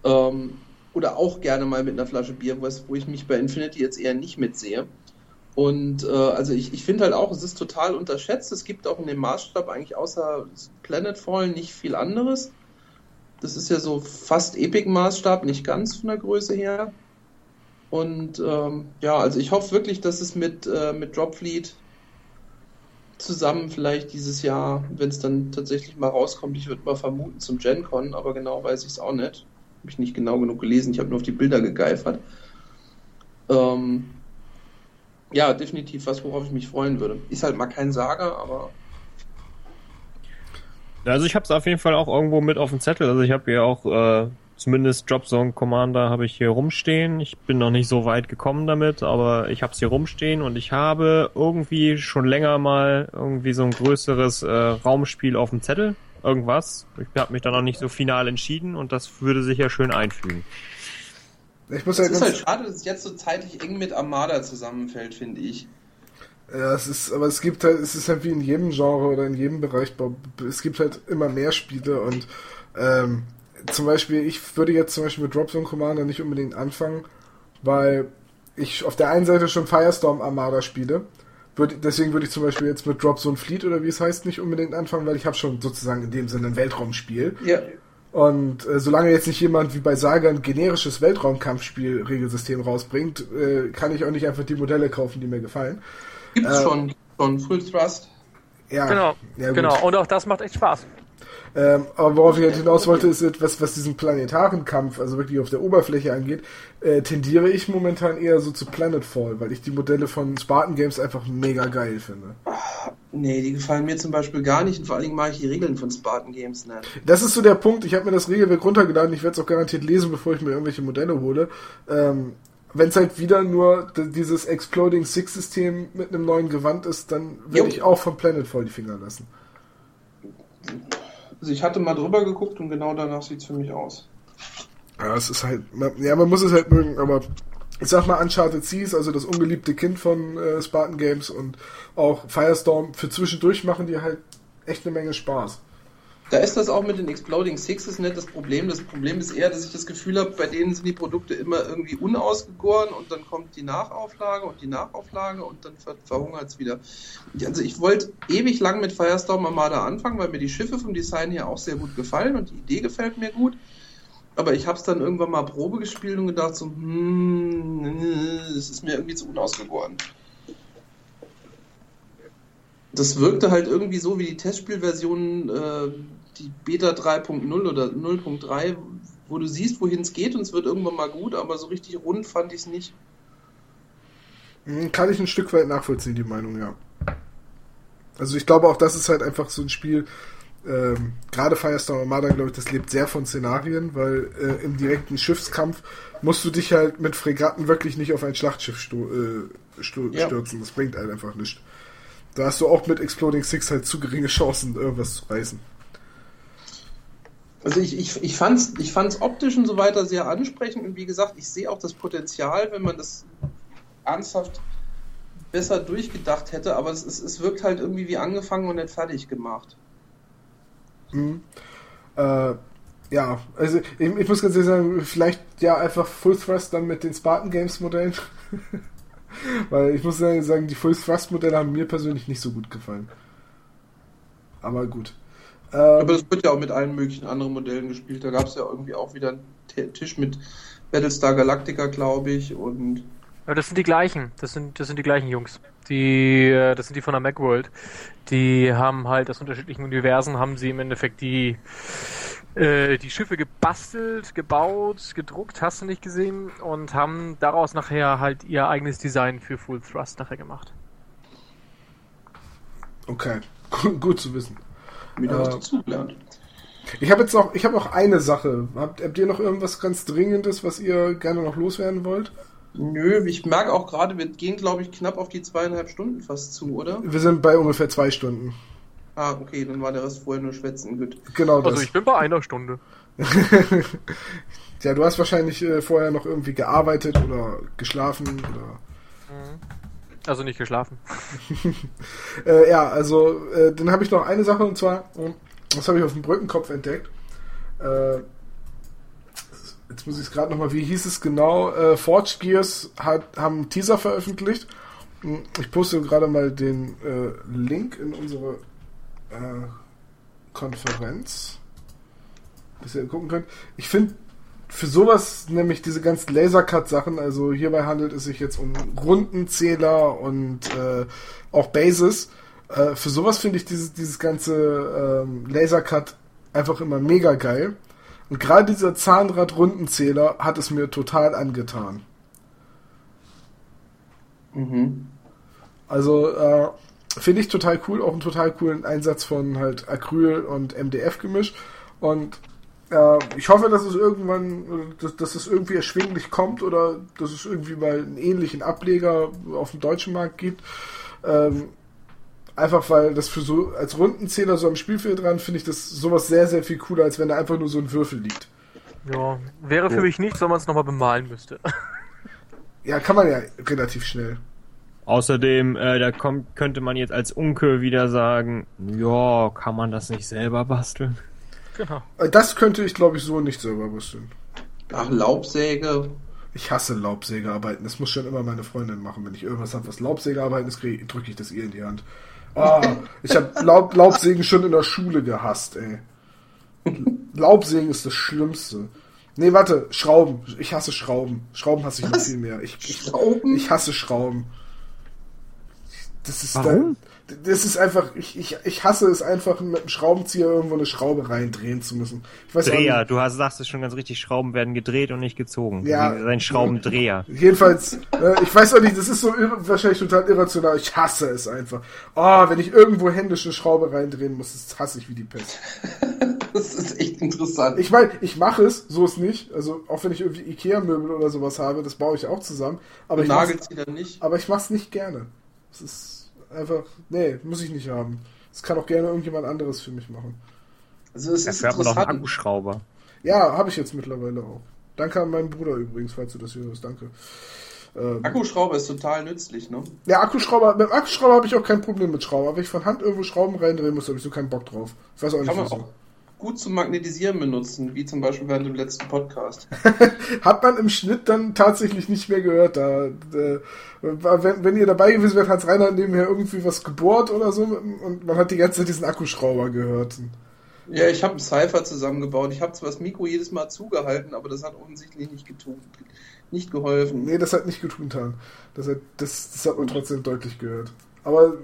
Ähm, oder auch gerne mal mit einer Flasche Bier, wo ich mich bei Infinity jetzt eher nicht mitsehe. Und äh, also ich, ich finde halt auch, es ist total unterschätzt. Es gibt auch in dem Maßstab eigentlich außer Planetfall nicht viel anderes. Das ist ja so fast Epic-Maßstab, nicht ganz von der Größe her. Und ähm, ja, also ich hoffe wirklich, dass es mit, äh, mit Dropfleet zusammen vielleicht dieses Jahr, wenn es dann tatsächlich mal rauskommt. Ich würde mal vermuten zum GenCon, aber genau weiß ich es auch nicht. Habe ich nicht genau genug gelesen. Ich habe nur auf die Bilder gegeifert. Ähm, ja, definitiv was, worauf ich mich freuen würde. Ist halt mal kein Saga, aber. Also ich habe es auf jeden Fall auch irgendwo mit auf dem Zettel. Also ich habe ja auch äh, Zumindest Dropzone Commander habe ich hier rumstehen. Ich bin noch nicht so weit gekommen damit, aber ich habe es hier rumstehen und ich habe irgendwie schon länger mal irgendwie so ein größeres äh, Raumspiel auf dem Zettel. Irgendwas. Ich habe mich da noch nicht so final entschieden und das würde sich ja schön einfügen. Ich muss halt es ist halt schade, dass es jetzt so zeitlich eng mit Armada zusammenfällt, finde ich. Ja, es ist, aber es gibt halt, es ist halt wie in jedem Genre oder in jedem Bereich, es gibt halt immer mehr Spiele und ähm, zum Beispiel, ich würde jetzt zum Beispiel mit Dropzone Commander nicht unbedingt anfangen, weil ich auf der einen Seite schon Firestorm Armada spiele. Würde, deswegen würde ich zum Beispiel jetzt mit Dropzone Fleet oder wie es heißt nicht unbedingt anfangen, weil ich habe schon sozusagen in dem Sinne ein Weltraumspiel. Ja. Und äh, solange jetzt nicht jemand wie bei Saga ein generisches Weltraumkampfspiel-Regelsystem rausbringt, äh, kann ich auch nicht einfach die Modelle kaufen, die mir gefallen. Gibt es äh, schon, schon Full Thrust. Ja, genau, ja, genau. Und auch das macht echt Spaß. Ähm, aber worauf ich halt hinaus wollte, ist etwas, was diesen planetaren Kampf, also wirklich auf der Oberfläche angeht, äh, tendiere ich momentan eher so zu Planetfall, weil ich die Modelle von Spartan Games einfach mega geil finde. Ach, nee, die gefallen mir zum Beispiel gar nicht und vor allen Dingen mag ich die Regeln von Spartan Games nicht. Das ist so der Punkt, ich habe mir das Regelwerk runtergeladen, ich werde es auch garantiert lesen, bevor ich mir irgendwelche Modelle hole. Ähm, wenn es halt wieder nur dieses Exploding Six System mit einem neuen Gewand ist, dann werde ich auch von Planetfall die Finger lassen. Also ich hatte mal drüber geguckt und genau danach sieht es für mich aus. Ja, es ist halt, ja, man muss es halt mögen, aber ich sag mal Uncharted Seas, also das ungeliebte Kind von äh, Spartan Games und auch Firestorm, für zwischendurch machen die halt echt eine Menge Spaß. Da ist das auch mit den Exploding Sixes nicht das Problem. Das Problem ist eher, dass ich das Gefühl habe, bei denen sind die Produkte immer irgendwie unausgegoren und dann kommt die Nachauflage und die Nachauflage und dann ver verhungert es wieder. Also ich wollte ewig lang mit Firestorm Armada anfangen, weil mir die Schiffe vom Design her auch sehr gut gefallen und die Idee gefällt mir gut. Aber ich habe es dann irgendwann mal Probe gespielt und gedacht so, hm, das ist mir irgendwie zu unausgegoren das wirkte halt irgendwie so wie die Testspielversion äh, die Beta 3.0 oder 0.3, wo du siehst, wohin es geht und es wird irgendwann mal gut, aber so richtig rund fand ich es nicht. Hm, kann ich ein Stück weit nachvollziehen, die Meinung, ja. Also ich glaube auch, das ist halt einfach so ein Spiel, ähm, gerade Firestorm Armada, glaube ich, das lebt sehr von Szenarien, weil äh, im direkten Schiffskampf musst du dich halt mit Fregatten wirklich nicht auf ein Schlachtschiff sto äh, sto ja. stürzen. Das bringt halt einfach nichts. Da hast du auch mit Exploding Six halt zu geringe Chancen, irgendwas zu reißen. Also ich, ich, ich fand es ich fand's optisch und so weiter sehr ansprechend und wie gesagt, ich sehe auch das Potenzial, wenn man das ernsthaft besser durchgedacht hätte, aber es, es, es wirkt halt irgendwie wie angefangen und nicht fertig gemacht. Mhm. Äh, ja, also ich, ich, muss ganz ehrlich sagen, vielleicht ja einfach Full Thrust dann mit den Spartan Games Modellen. Weil ich muss sagen, die Full Thrust Modelle haben mir persönlich nicht so gut gefallen. Aber gut. Ähm, Aber das wird ja auch mit allen möglichen anderen Modellen gespielt. Da gab es ja irgendwie auch wieder einen Tisch mit Battlestar Galactica, glaube ich, und. Ja, das sind die gleichen. Das sind, das sind die gleichen Jungs. Die, äh, das sind die von der Macworld. Die haben halt aus unterschiedlichen Universen haben sie im Endeffekt die, äh, die Schiffe gebastelt, gebaut, gedruckt, hast du nicht gesehen, und haben daraus nachher halt ihr eigenes Design für Full Thrust nachher gemacht. Okay, gut zu wissen. Wieder äh, was dazugelernt. Ich habe jetzt noch, ich habe noch eine Sache. Habt, habt ihr noch irgendwas ganz Dringendes, was ihr gerne noch loswerden wollt? Nö, ich merke auch gerade, wir gehen, glaube ich, knapp auf die zweieinhalb Stunden fast zu, oder? Wir sind bei ungefähr zwei Stunden. Ah, okay, dann war der Rest vorher nur Schwätzen, gut. Genau das. Also ich bin bei einer Stunde. ja, du hast wahrscheinlich äh, vorher noch irgendwie gearbeitet oder geschlafen oder. Mhm. Also nicht geschlafen. äh, ja, also äh, dann habe ich noch eine Sache und zwar, das habe ich auf dem Brückenkopf entdeckt. Äh, jetzt muss ich es gerade nochmal, wie hieß es genau? Äh, Forge Gears hat, haben Teaser veröffentlicht. Ich poste gerade mal den äh, Link in unsere äh, Konferenz, dass ihr gucken könnt. Ich finde für sowas, nämlich diese ganzen Lasercut-Sachen, also hierbei handelt es sich jetzt um Rundenzähler und äh, auch Bases. Äh, für sowas finde ich dieses, dieses ganze ähm, Lasercut einfach immer mega geil. Und gerade dieser Zahnrad-Rundenzähler hat es mir total angetan. Mhm. Also, äh, finde ich total cool, auch einen total coolen Einsatz von halt Acryl und MDF-Gemisch. Und äh, ich hoffe, dass es irgendwann, dass, dass es irgendwie erschwinglich kommt oder dass es irgendwie mal einen ähnlichen Ableger auf dem deutschen Markt gibt. Ähm, einfach weil das für so als Rundenzähler so am Spielfeld dran finde ich das sowas sehr, sehr viel cooler, als wenn da einfach nur so ein Würfel liegt. Ja, wäre für ja. mich nicht, wenn man es nochmal bemalen müsste. Ja, kann man ja relativ schnell. Außerdem, äh, da kommt, könnte man jetzt als Unke wieder sagen, ja, kann man das nicht selber basteln? Genau. Das könnte ich, glaube ich, so nicht selber basteln. Ach, Laubsäge. Ich hasse Laubsägearbeiten. Das muss schon immer meine Freundin machen. Wenn ich irgendwas habe, was Laubsägearbeiten ist, drücke ich das ihr in die Hand. Oh, ich habe Laub, Laubsägen schon in der Schule gehasst, ey. Laubsägen ist das Schlimmste. Nee, warte, Schrauben. Ich hasse Schrauben. Schrauben hasse ich was? noch viel mehr. Ich, ich, Schrauben? ich hasse Schrauben. Das ist Warum? Da, das ist einfach, ich, ich, ich hasse es einfach, mit einem Schraubenzieher irgendwo eine Schraube reindrehen zu müssen. Ich weiß Dreher, du hast, sagst es schon ganz richtig, Schrauben werden gedreht und nicht gezogen. Ja. Ein Schraubendreher. Jedenfalls, äh, ich weiß auch nicht, das ist so wahrscheinlich total irrational. Ich hasse es einfach. Oh, wenn ich irgendwo händisch eine Schraube reindrehen muss, das hasse ich wie die Pest. das ist echt interessant. Ich meine, ich mache es, so ist nicht. Also, auch wenn ich irgendwie Ikea-Möbel oder sowas habe, das baue ich auch zusammen. Aber ich nicht. Aber ich mache es nicht gerne. Es ist einfach, nee, muss ich nicht haben. Das kann auch gerne irgendjemand anderes für mich machen. Also es ist Dafür hat man Akkuschrauber. Ja, habe ich jetzt mittlerweile auch. Danke an meinen Bruder übrigens, falls du das hörst. Danke. Ähm, Akkuschrauber ist total nützlich, ne? Ja, Akkuschrauber, mit Akkuschrauber habe ich auch kein Problem mit Schrauber. Wenn ich von Hand irgendwo Schrauben reindrehen muss, habe ich so keinen Bock drauf. Ich weiß auch nicht, wieso gut zum Magnetisieren benutzen, wie zum Beispiel während dem letzten Podcast. Hat man im Schnitt dann tatsächlich nicht mehr gehört. Da, äh, wenn, wenn ihr dabei gewesen wärt, hat Rainer nebenher irgendwie was gebohrt oder so und man hat die ganze Zeit diesen Akkuschrauber gehört. Ja, ich habe einen Cypher zusammengebaut. Ich habe zwar das Mikro jedes Mal zugehalten, aber das hat offensichtlich nicht getun, nicht geholfen. Nee, das hat nicht getan. Das hat, das, das hat man trotzdem deutlich gehört. Aber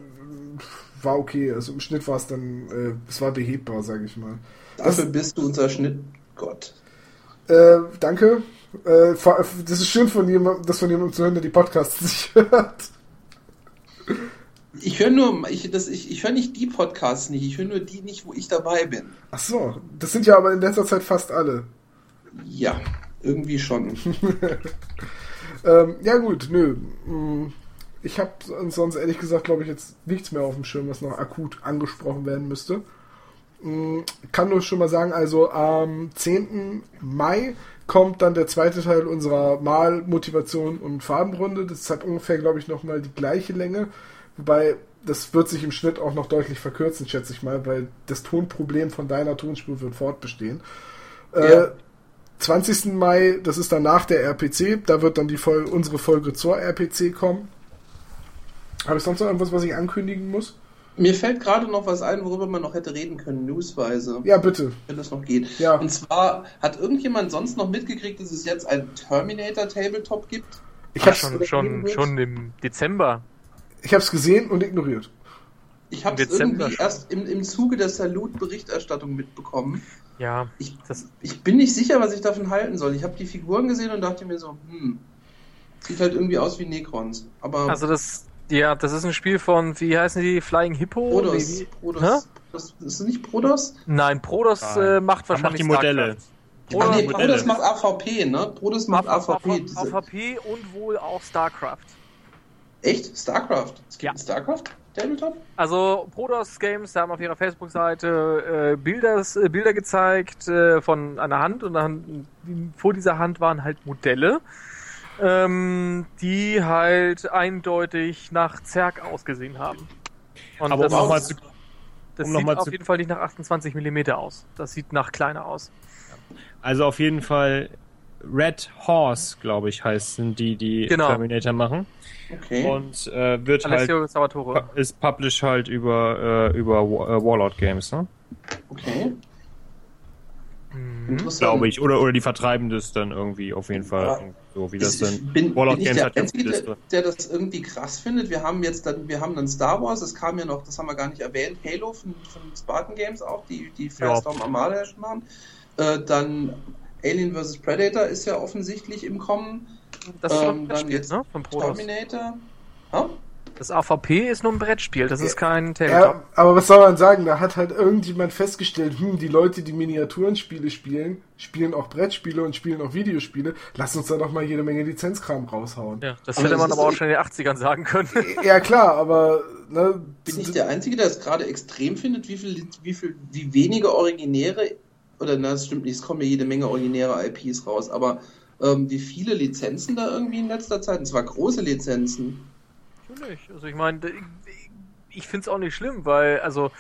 war okay. Also im Schnitt war es dann, äh, es war behebbar, sage ich mal. Dafür bist du unser Schnittgott. Äh, danke. Äh, das ist schön von jemandem, das von jemandem zu hören, der die Podcasts nicht hört. Ich höre nur, ich, das, ich, ich höre nicht die Podcasts nicht, ich höre nur die nicht, wo ich dabei bin. Ach so, das sind ja aber in letzter Zeit fast alle. Ja, irgendwie schon. ähm, ja gut, nö. Mm, ich habe sonst ehrlich gesagt, glaube ich, jetzt nichts mehr auf dem Schirm, was noch akut angesprochen werden müsste. Mm, kann nur schon mal sagen, also am 10. Mai kommt dann der zweite Teil unserer Mal-, Motivation und Farbenrunde. Das hat ungefähr, glaube ich, nochmal die gleiche Länge. Wobei, das wird sich im Schnitt auch noch deutlich verkürzen, schätze ich mal, weil das Tonproblem von deiner Tonspur wird fortbestehen. Äh, ja. Äh, 20. Mai, das ist dann nach der RPC, da wird dann die Folge, unsere Folge zur RPC kommen. Habe ich sonst noch irgendwas, was ich ankündigen muss? Mir fällt gerade noch was ein, worüber man noch hätte reden können, newsweise. Ja, bitte. Wenn das noch geht. Ja. Und zwar hat irgendjemand sonst noch mitgekriegt, dass es jetzt ein Terminator Tabletop gibt? Ich hab's, schon, schon, schon im Dezember. ich hab's gesehen und ignoriert. Ich habe es irgendwie schon. erst im, im Zuge der Salute-Berichterstattung mitbekommen. Ja, Ich, das, ich bin nicht sicher, was ich davon halten soll. Ich habe die Figuren gesehen und dachte mir so, hm, sieht halt irgendwie aus wie Necrons. Aber also das, ja, das ist ein Spiel von, wie heißen die, Flying Hippo? Prodos, wie- Prodos, das, ist es nicht Prodos? Nein, Prodos Nein. äh, macht macht wahrscheinlich die Modelle. StarCraft. Ach Prodos, nee, Modelle. Prodos macht AVP, ne? Prodos macht AVP. AVP, und wohl auch StarCraft. echt? StarCraft? Es gibt Ja. ein StarCraft Tabletop? Also Prodos Games haben auf ihrer Facebook-Seite äh, Bilder, äh, Bilder gezeigt äh, von einer Hand und dann vor dieser Hand waren halt Modelle, ähm, die halt eindeutig nach Zerg ausgesehen haben. Und Aber um das, nochmal zu, das um sieht auf jeden Fall nicht nach 28 mm aus. Das sieht nach kleiner aus. also auf jeden Fall Red Horse, glaube ich, heißen die, die Genau. Terminator machen. Okay. Und äh, wird halt Alessio Salvatore. ist published halt über äh, über äh, Warlord Games, ne? okay. Mhm. Interessant. Glaube ich. Oder oder die vertreiben das dann irgendwie auf jeden Fall Ja. so wie das Ich- dann. bin, Warlord bin ich Games der hat Einzige, der, der das irgendwie krass findet. Wir haben jetzt dann, wir haben dann Star Wars, das kam ja noch, das haben wir gar nicht erwähnt, Halo von, von Spartan Games auch, die, die Firestorm Armada ja schon machen. Äh, dann Alien vs. Predator ist ja offensichtlich im Kommen. Das Ähm, dann Brettspiel, jetzt ne? Terminator. Ha? Das AVP ist nur ein Brettspiel, das ist kein Tabletop. Ja, aber was soll man sagen? Da hat halt irgendjemand festgestellt, hm, die Leute, die Miniaturenspiele spielen, spielen auch Brettspiele und spielen auch Videospiele. Lass uns da doch mal jede Menge Lizenzkram raushauen. Ja, das Aber hätte man aber auch schon in den 80ern sagen können. Ja klar, aber ne, Bin ich der Einzige, der es gerade extrem findet, wie viel, wie viel, wie wenige originäre, oder na, das stimmt nicht, es kommen ja jede Menge originäre IPs raus, aber ähm, wie viele Lizenzen da irgendwie in letzter Zeit, und zwar große Lizenzen. Natürlich. Also ich meine, ich, ich finde es auch nicht schlimm, weil, also,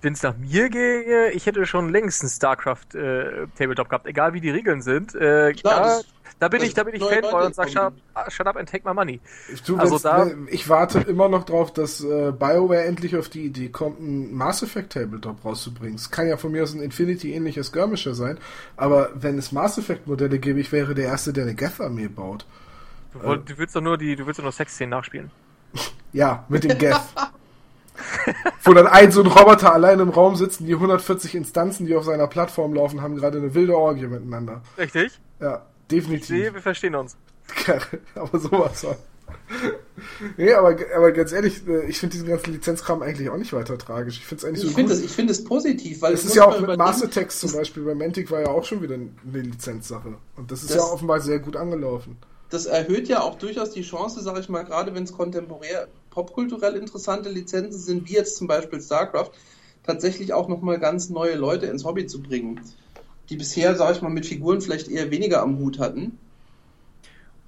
wenn es nach mir ginge, ich hätte schon längst ein StarCraft äh, Tabletop gehabt, egal wie die Regeln sind. Äh, Klar, da, da bin ich, da bin ich Fanboy Leute und sag, shut up, shut up and take my money. Du, Also da- ich warte immer noch drauf, dass äh, BioWare endlich auf die Idee kommt, ein Mass Effect Tabletop rauszubringen. Es kann ja von mir aus ein Infinity-ähnlicher Skirmisher sein, aber wenn es Mass Effect Modelle gäbe, ich wäre der Erste, der eine Geth-Armee baut. Du, wollt- du willst doch nur die, du willst doch nur Sexszenen nachspielen. Ja, mit dem Geth. Wo dann ein so ein Roboter allein im Raum sitzen, die 140 Instanzen, die auf seiner Plattform laufen, haben gerade eine wilde Orgie miteinander. Richtig? Ja, Ich definitiv. sehe, wir verstehen uns. aber sowas von. nee, aber, aber ganz ehrlich, äh, ich finde diesen ganzen Lizenzkram eigentlich auch nicht weiter tragisch. Ich finde es eigentlich so Ich finde gut. es ich finde es positiv, weil Es ist ja auch mit Mastertext zum Beispiel bei Mantic war ja auch schon wieder eine Lizenzsache. Und das ist Das- ja offenbar sehr gut angelaufen. Das erhöht ja auch durchaus die Chance, sage ich mal, gerade wenn es kontemporär popkulturell interessante Lizenzen sind, wie jetzt zum Beispiel StarCraft, tatsächlich auch nochmal ganz neue Leute ins Hobby zu bringen, die bisher, sage ich mal, mit Figuren vielleicht eher weniger am Hut hatten.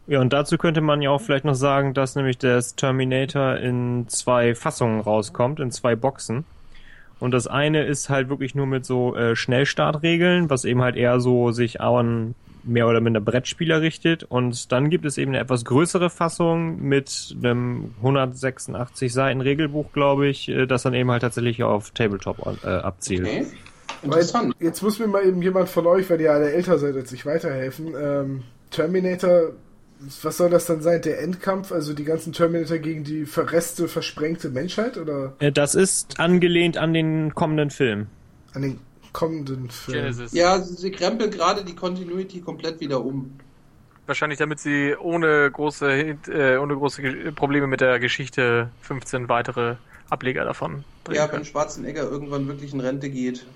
Ja, und dazu könnte man ja auch vielleicht noch sagen, dass nämlich das Terminator in zwei Fassungen rauskommt, in zwei Boxen. Und das eine ist halt wirklich nur mit so äh, Schnellstartregeln, was eben halt eher so sich an mehr oder minder Brettspieler richtet. Und dann gibt es eben eine etwas größere Fassung mit einem 186 Seiten Regelbuch, glaube ich, äh, das dann eben halt tatsächlich auf Tabletop äh, abzielt. Okay. Interessant. jetzt muss mir mal eben jemand von euch, weil ihr alle älter seid als ich, weiterhelfen. Ähm, Terminator, was soll das dann sein? Der Endkampf, also die ganzen Terminator gegen die verreste, versprengte Menschheit oder Äh, das ist angelehnt an den kommenden Film. an den kommenden Film? Genesis. Ja, sie krempeln gerade die Continuity komplett wieder um. Wahrscheinlich, damit sie ohne große, äh, ohne große Probleme mit der Geschichte 15 weitere Ableger davon bringen Ja, wenn. Schwarzenegger irgendwann wirklich in Rente geht.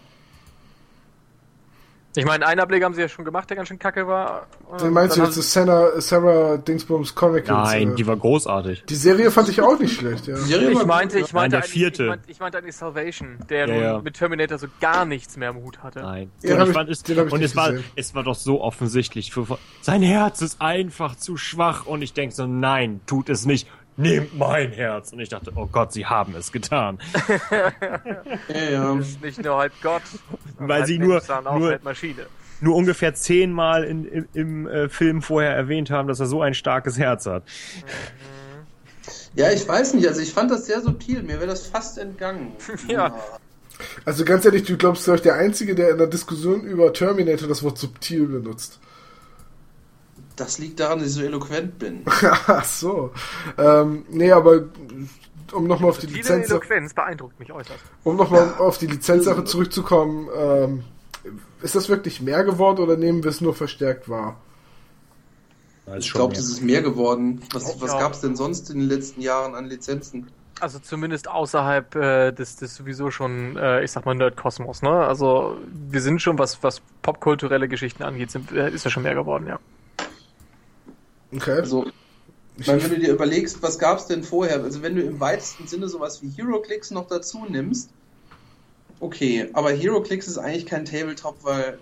Ich meine, einen Ableger haben sie ja schon gemacht, der ganz schön kacke war. Den meinst du jetzt das Sarah, Sarah Dingsbums Chronicles? Nein, äh, die war großartig. die Serie fand ich auch nicht schlecht, ja. Die Serie Ich meinte, ich meinte, der eigentlich- vierte. Ich meinte, ich meinte eigentlich Salvation, der Ja, nun ja. mit Terminator so gar nichts mehr am Hut hatte. Nein. Ja, und ich fand, es, den hab ich und nicht es war, es war doch so offensichtlich. Für, sein Herz ist einfach zu schwach. Und ich denke so, nein, tut es nicht. Nehmt mein Herz. Und ich dachte, oh Gott, sie haben es getan. Ja, ja. Ist nicht nur halb Gott, Weil halb sie nur- nur-. Nur ungefähr zehnmal in, im, im äh, Film vorher erwähnt haben, dass er so ein starkes Herz hat. Ja, ich weiß nicht, also ich fand das sehr subtil, mir wäre das fast entgangen. Ja. Also ganz ehrlich, du glaubst, du bist der Einzige, der in der Diskussion über Terminator das Wort subtil benutzt. Das liegt daran, dass ich so eloquent bin. Ach so. Ähm, nee, aber um nochmal auf die Diese Lizenz, Eloquenz beeindruckt mich äußerst. um nochmal auf die Lizenzsache zurückzukommen, ähm, ist das wirklich mehr geworden oder nehmen wir es nur verstärkt wahr? Ja, Ich glaube, das ist mehr geworden. Was, was Ja. gab es denn sonst in den letzten Jahren an Lizenzen? Also zumindest außerhalb äh, des, des sowieso schon, äh, ich sag mal, Nerd-Kosmos, ne? Also wir sind schon, was, was popkulturelle Geschichten angeht, sind, äh, ist ja schon mehr geworden, ja. Okay. Also, meine, wenn du dir überlegst, was gab es denn vorher? Also wenn du im weitesten Sinne sowas wie HeroClix noch dazu nimmst, okay, aber HeroClix ist eigentlich kein Tabletop, weil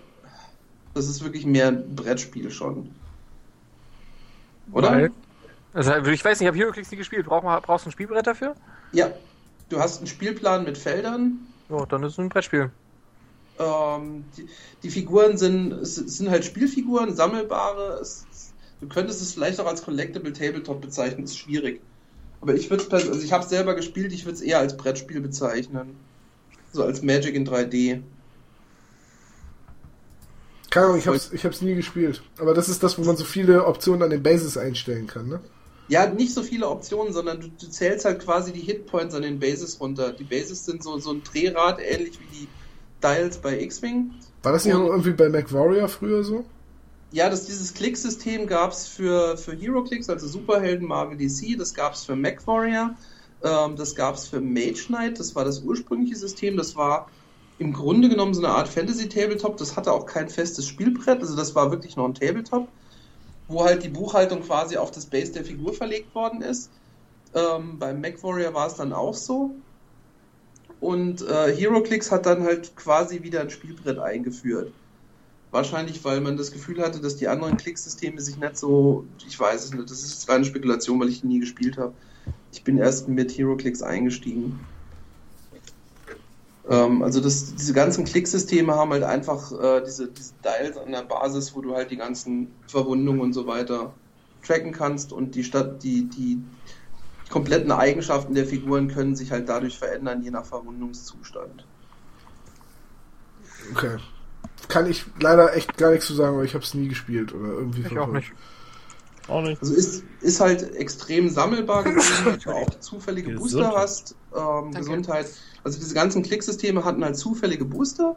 das ist wirklich mehr ein Brettspiel schon. Oder? Weil- Also ich weiß nicht, ich habe HeroClix nie gespielt. Brauch, mal- brauchst du ein Spielbrett dafür? Ja. Du hast einen Spielplan mit Feldern, Ja, dann ist es ein Brettspiel. Ähm, die, die Figuren sind, sind halt Spielfiguren, sammelbare. Es, du könntest es vielleicht auch als Collectible Tabletop bezeichnen, ist schwierig. Aber ich würde also ich habe es selber gespielt, ich würde es eher als Brettspiel bezeichnen. So als Magic in 3D. Keine Ahnung, ich hab's, ich hab's nie gespielt. Aber das ist das, wo man so viele Optionen an den Bases einstellen kann, ne? Ja, nicht so viele Optionen, sondern du, du zählst halt quasi die Hitpoints an den Bases runter. Die Bases sind so, so ein Drehrad, ähnlich wie die Dials bei X-Wing. War das nicht Und- auch irgendwie bei MacWarrior früher so? Ja, das, dieses Klicksystem gab es für, für Hero-Clicks, also Superhelden Marvel DC, das gab es für MacWarrior, ähm, das gab es für Mage Knight, das war das ursprüngliche System, das war im Grunde genommen so eine Art Fantasy-Tabletop, das hatte auch kein festes Spielbrett, also das war wirklich nur ein Tabletop, wo halt die Buchhaltung quasi auf das Base der Figur verlegt worden ist. Ähm, beim MacWarrior war es dann auch so. Und äh, HeroClix hat dann halt quasi wieder ein Spielbrett eingeführt. Wahrscheinlich, weil man das Gefühl hatte, dass die anderen Klicksysteme sich nicht so, ich weiß es nicht, das ist reine Spekulation, weil ich nie gespielt habe. Ich bin erst mit HeroClix eingestiegen. Ähm, also das, diese ganzen Klicksysteme haben halt einfach äh, diese, diese Dials an der Basis, wo du halt die ganzen Verwundungen und so weiter tracken kannst und die Stadt, die, die kompletten Eigenschaften der Figuren können sich halt dadurch verändern, je nach Verwundungszustand. Okay. Kann ich leider echt gar nichts zu sagen, weil ich hab's nie gespielt oder irgendwie Ich auch nicht. Auch nicht. Also ist, ist halt extrem sammelbar gewesen, weil du auch zufällige Booster Gesundheit. hast. Ähm. Gesundheit. Also diese ganzen Klicksysteme hatten halt zufällige Booster.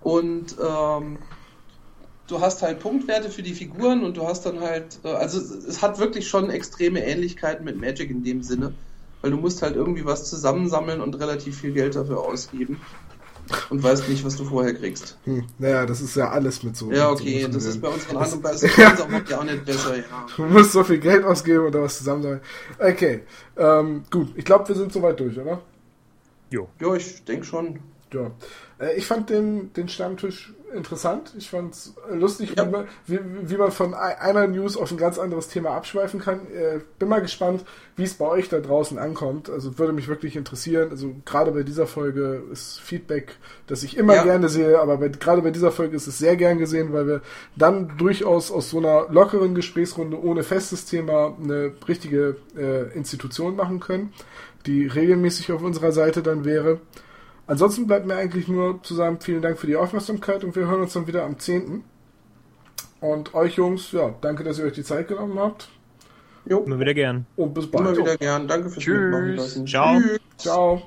Und ähm, du hast halt Punktwerte für die Figuren und du hast dann halt, äh, also es, es hat wirklich schon extreme Ähnlichkeiten mit Magic in dem Sinne. Weil du musst halt irgendwie was zusammensammeln und relativ viel Geld dafür ausgeben. Und weißt nicht, was du vorher kriegst. Hm, naja, das ist ja alles mit so. Ja, so okay, großen das ist bei unseren Hand und bei Skins auch nicht besser, ja. Du musst so viel Geld ausgeben oder was zusammen Okay, ähm, gut. Ich glaube, wir sind soweit durch, oder? Jo. Ja, ich denke schon. Ja. Äh, Ich fand den, den Stammtisch interessant. Ich fand es lustig, Ja. wie, man, wie, wie man von ei- einer News auf ein ganz anderes Thema abschweifen kann. Äh, Bin mal gespannt, wie es bei euch da draußen ankommt. Also würde mich wirklich interessieren. Also gerade bei dieser Folge ist Feedback, das ich immer Ja. gerne sehe, aber bei, gerade bei dieser Folge ist es sehr gern gesehen, weil wir dann durchaus aus so einer lockeren Gesprächsrunde ohne festes Thema eine richtige äh, Institution machen können, die regelmäßig auf unserer Seite dann wäre. Ansonsten bleibt mir eigentlich nur zu sagen, vielen Dank für die Aufmerksamkeit und wir hören uns dann wieder am 10. Und euch Jungs, ja, danke, dass ihr euch die Zeit genommen habt Jo, Immer wieder gern. und bis bald. immer wieder gern. Danke fürs Tschüss. Mitmachen lassen. Ciao. Tschüss. Ciao.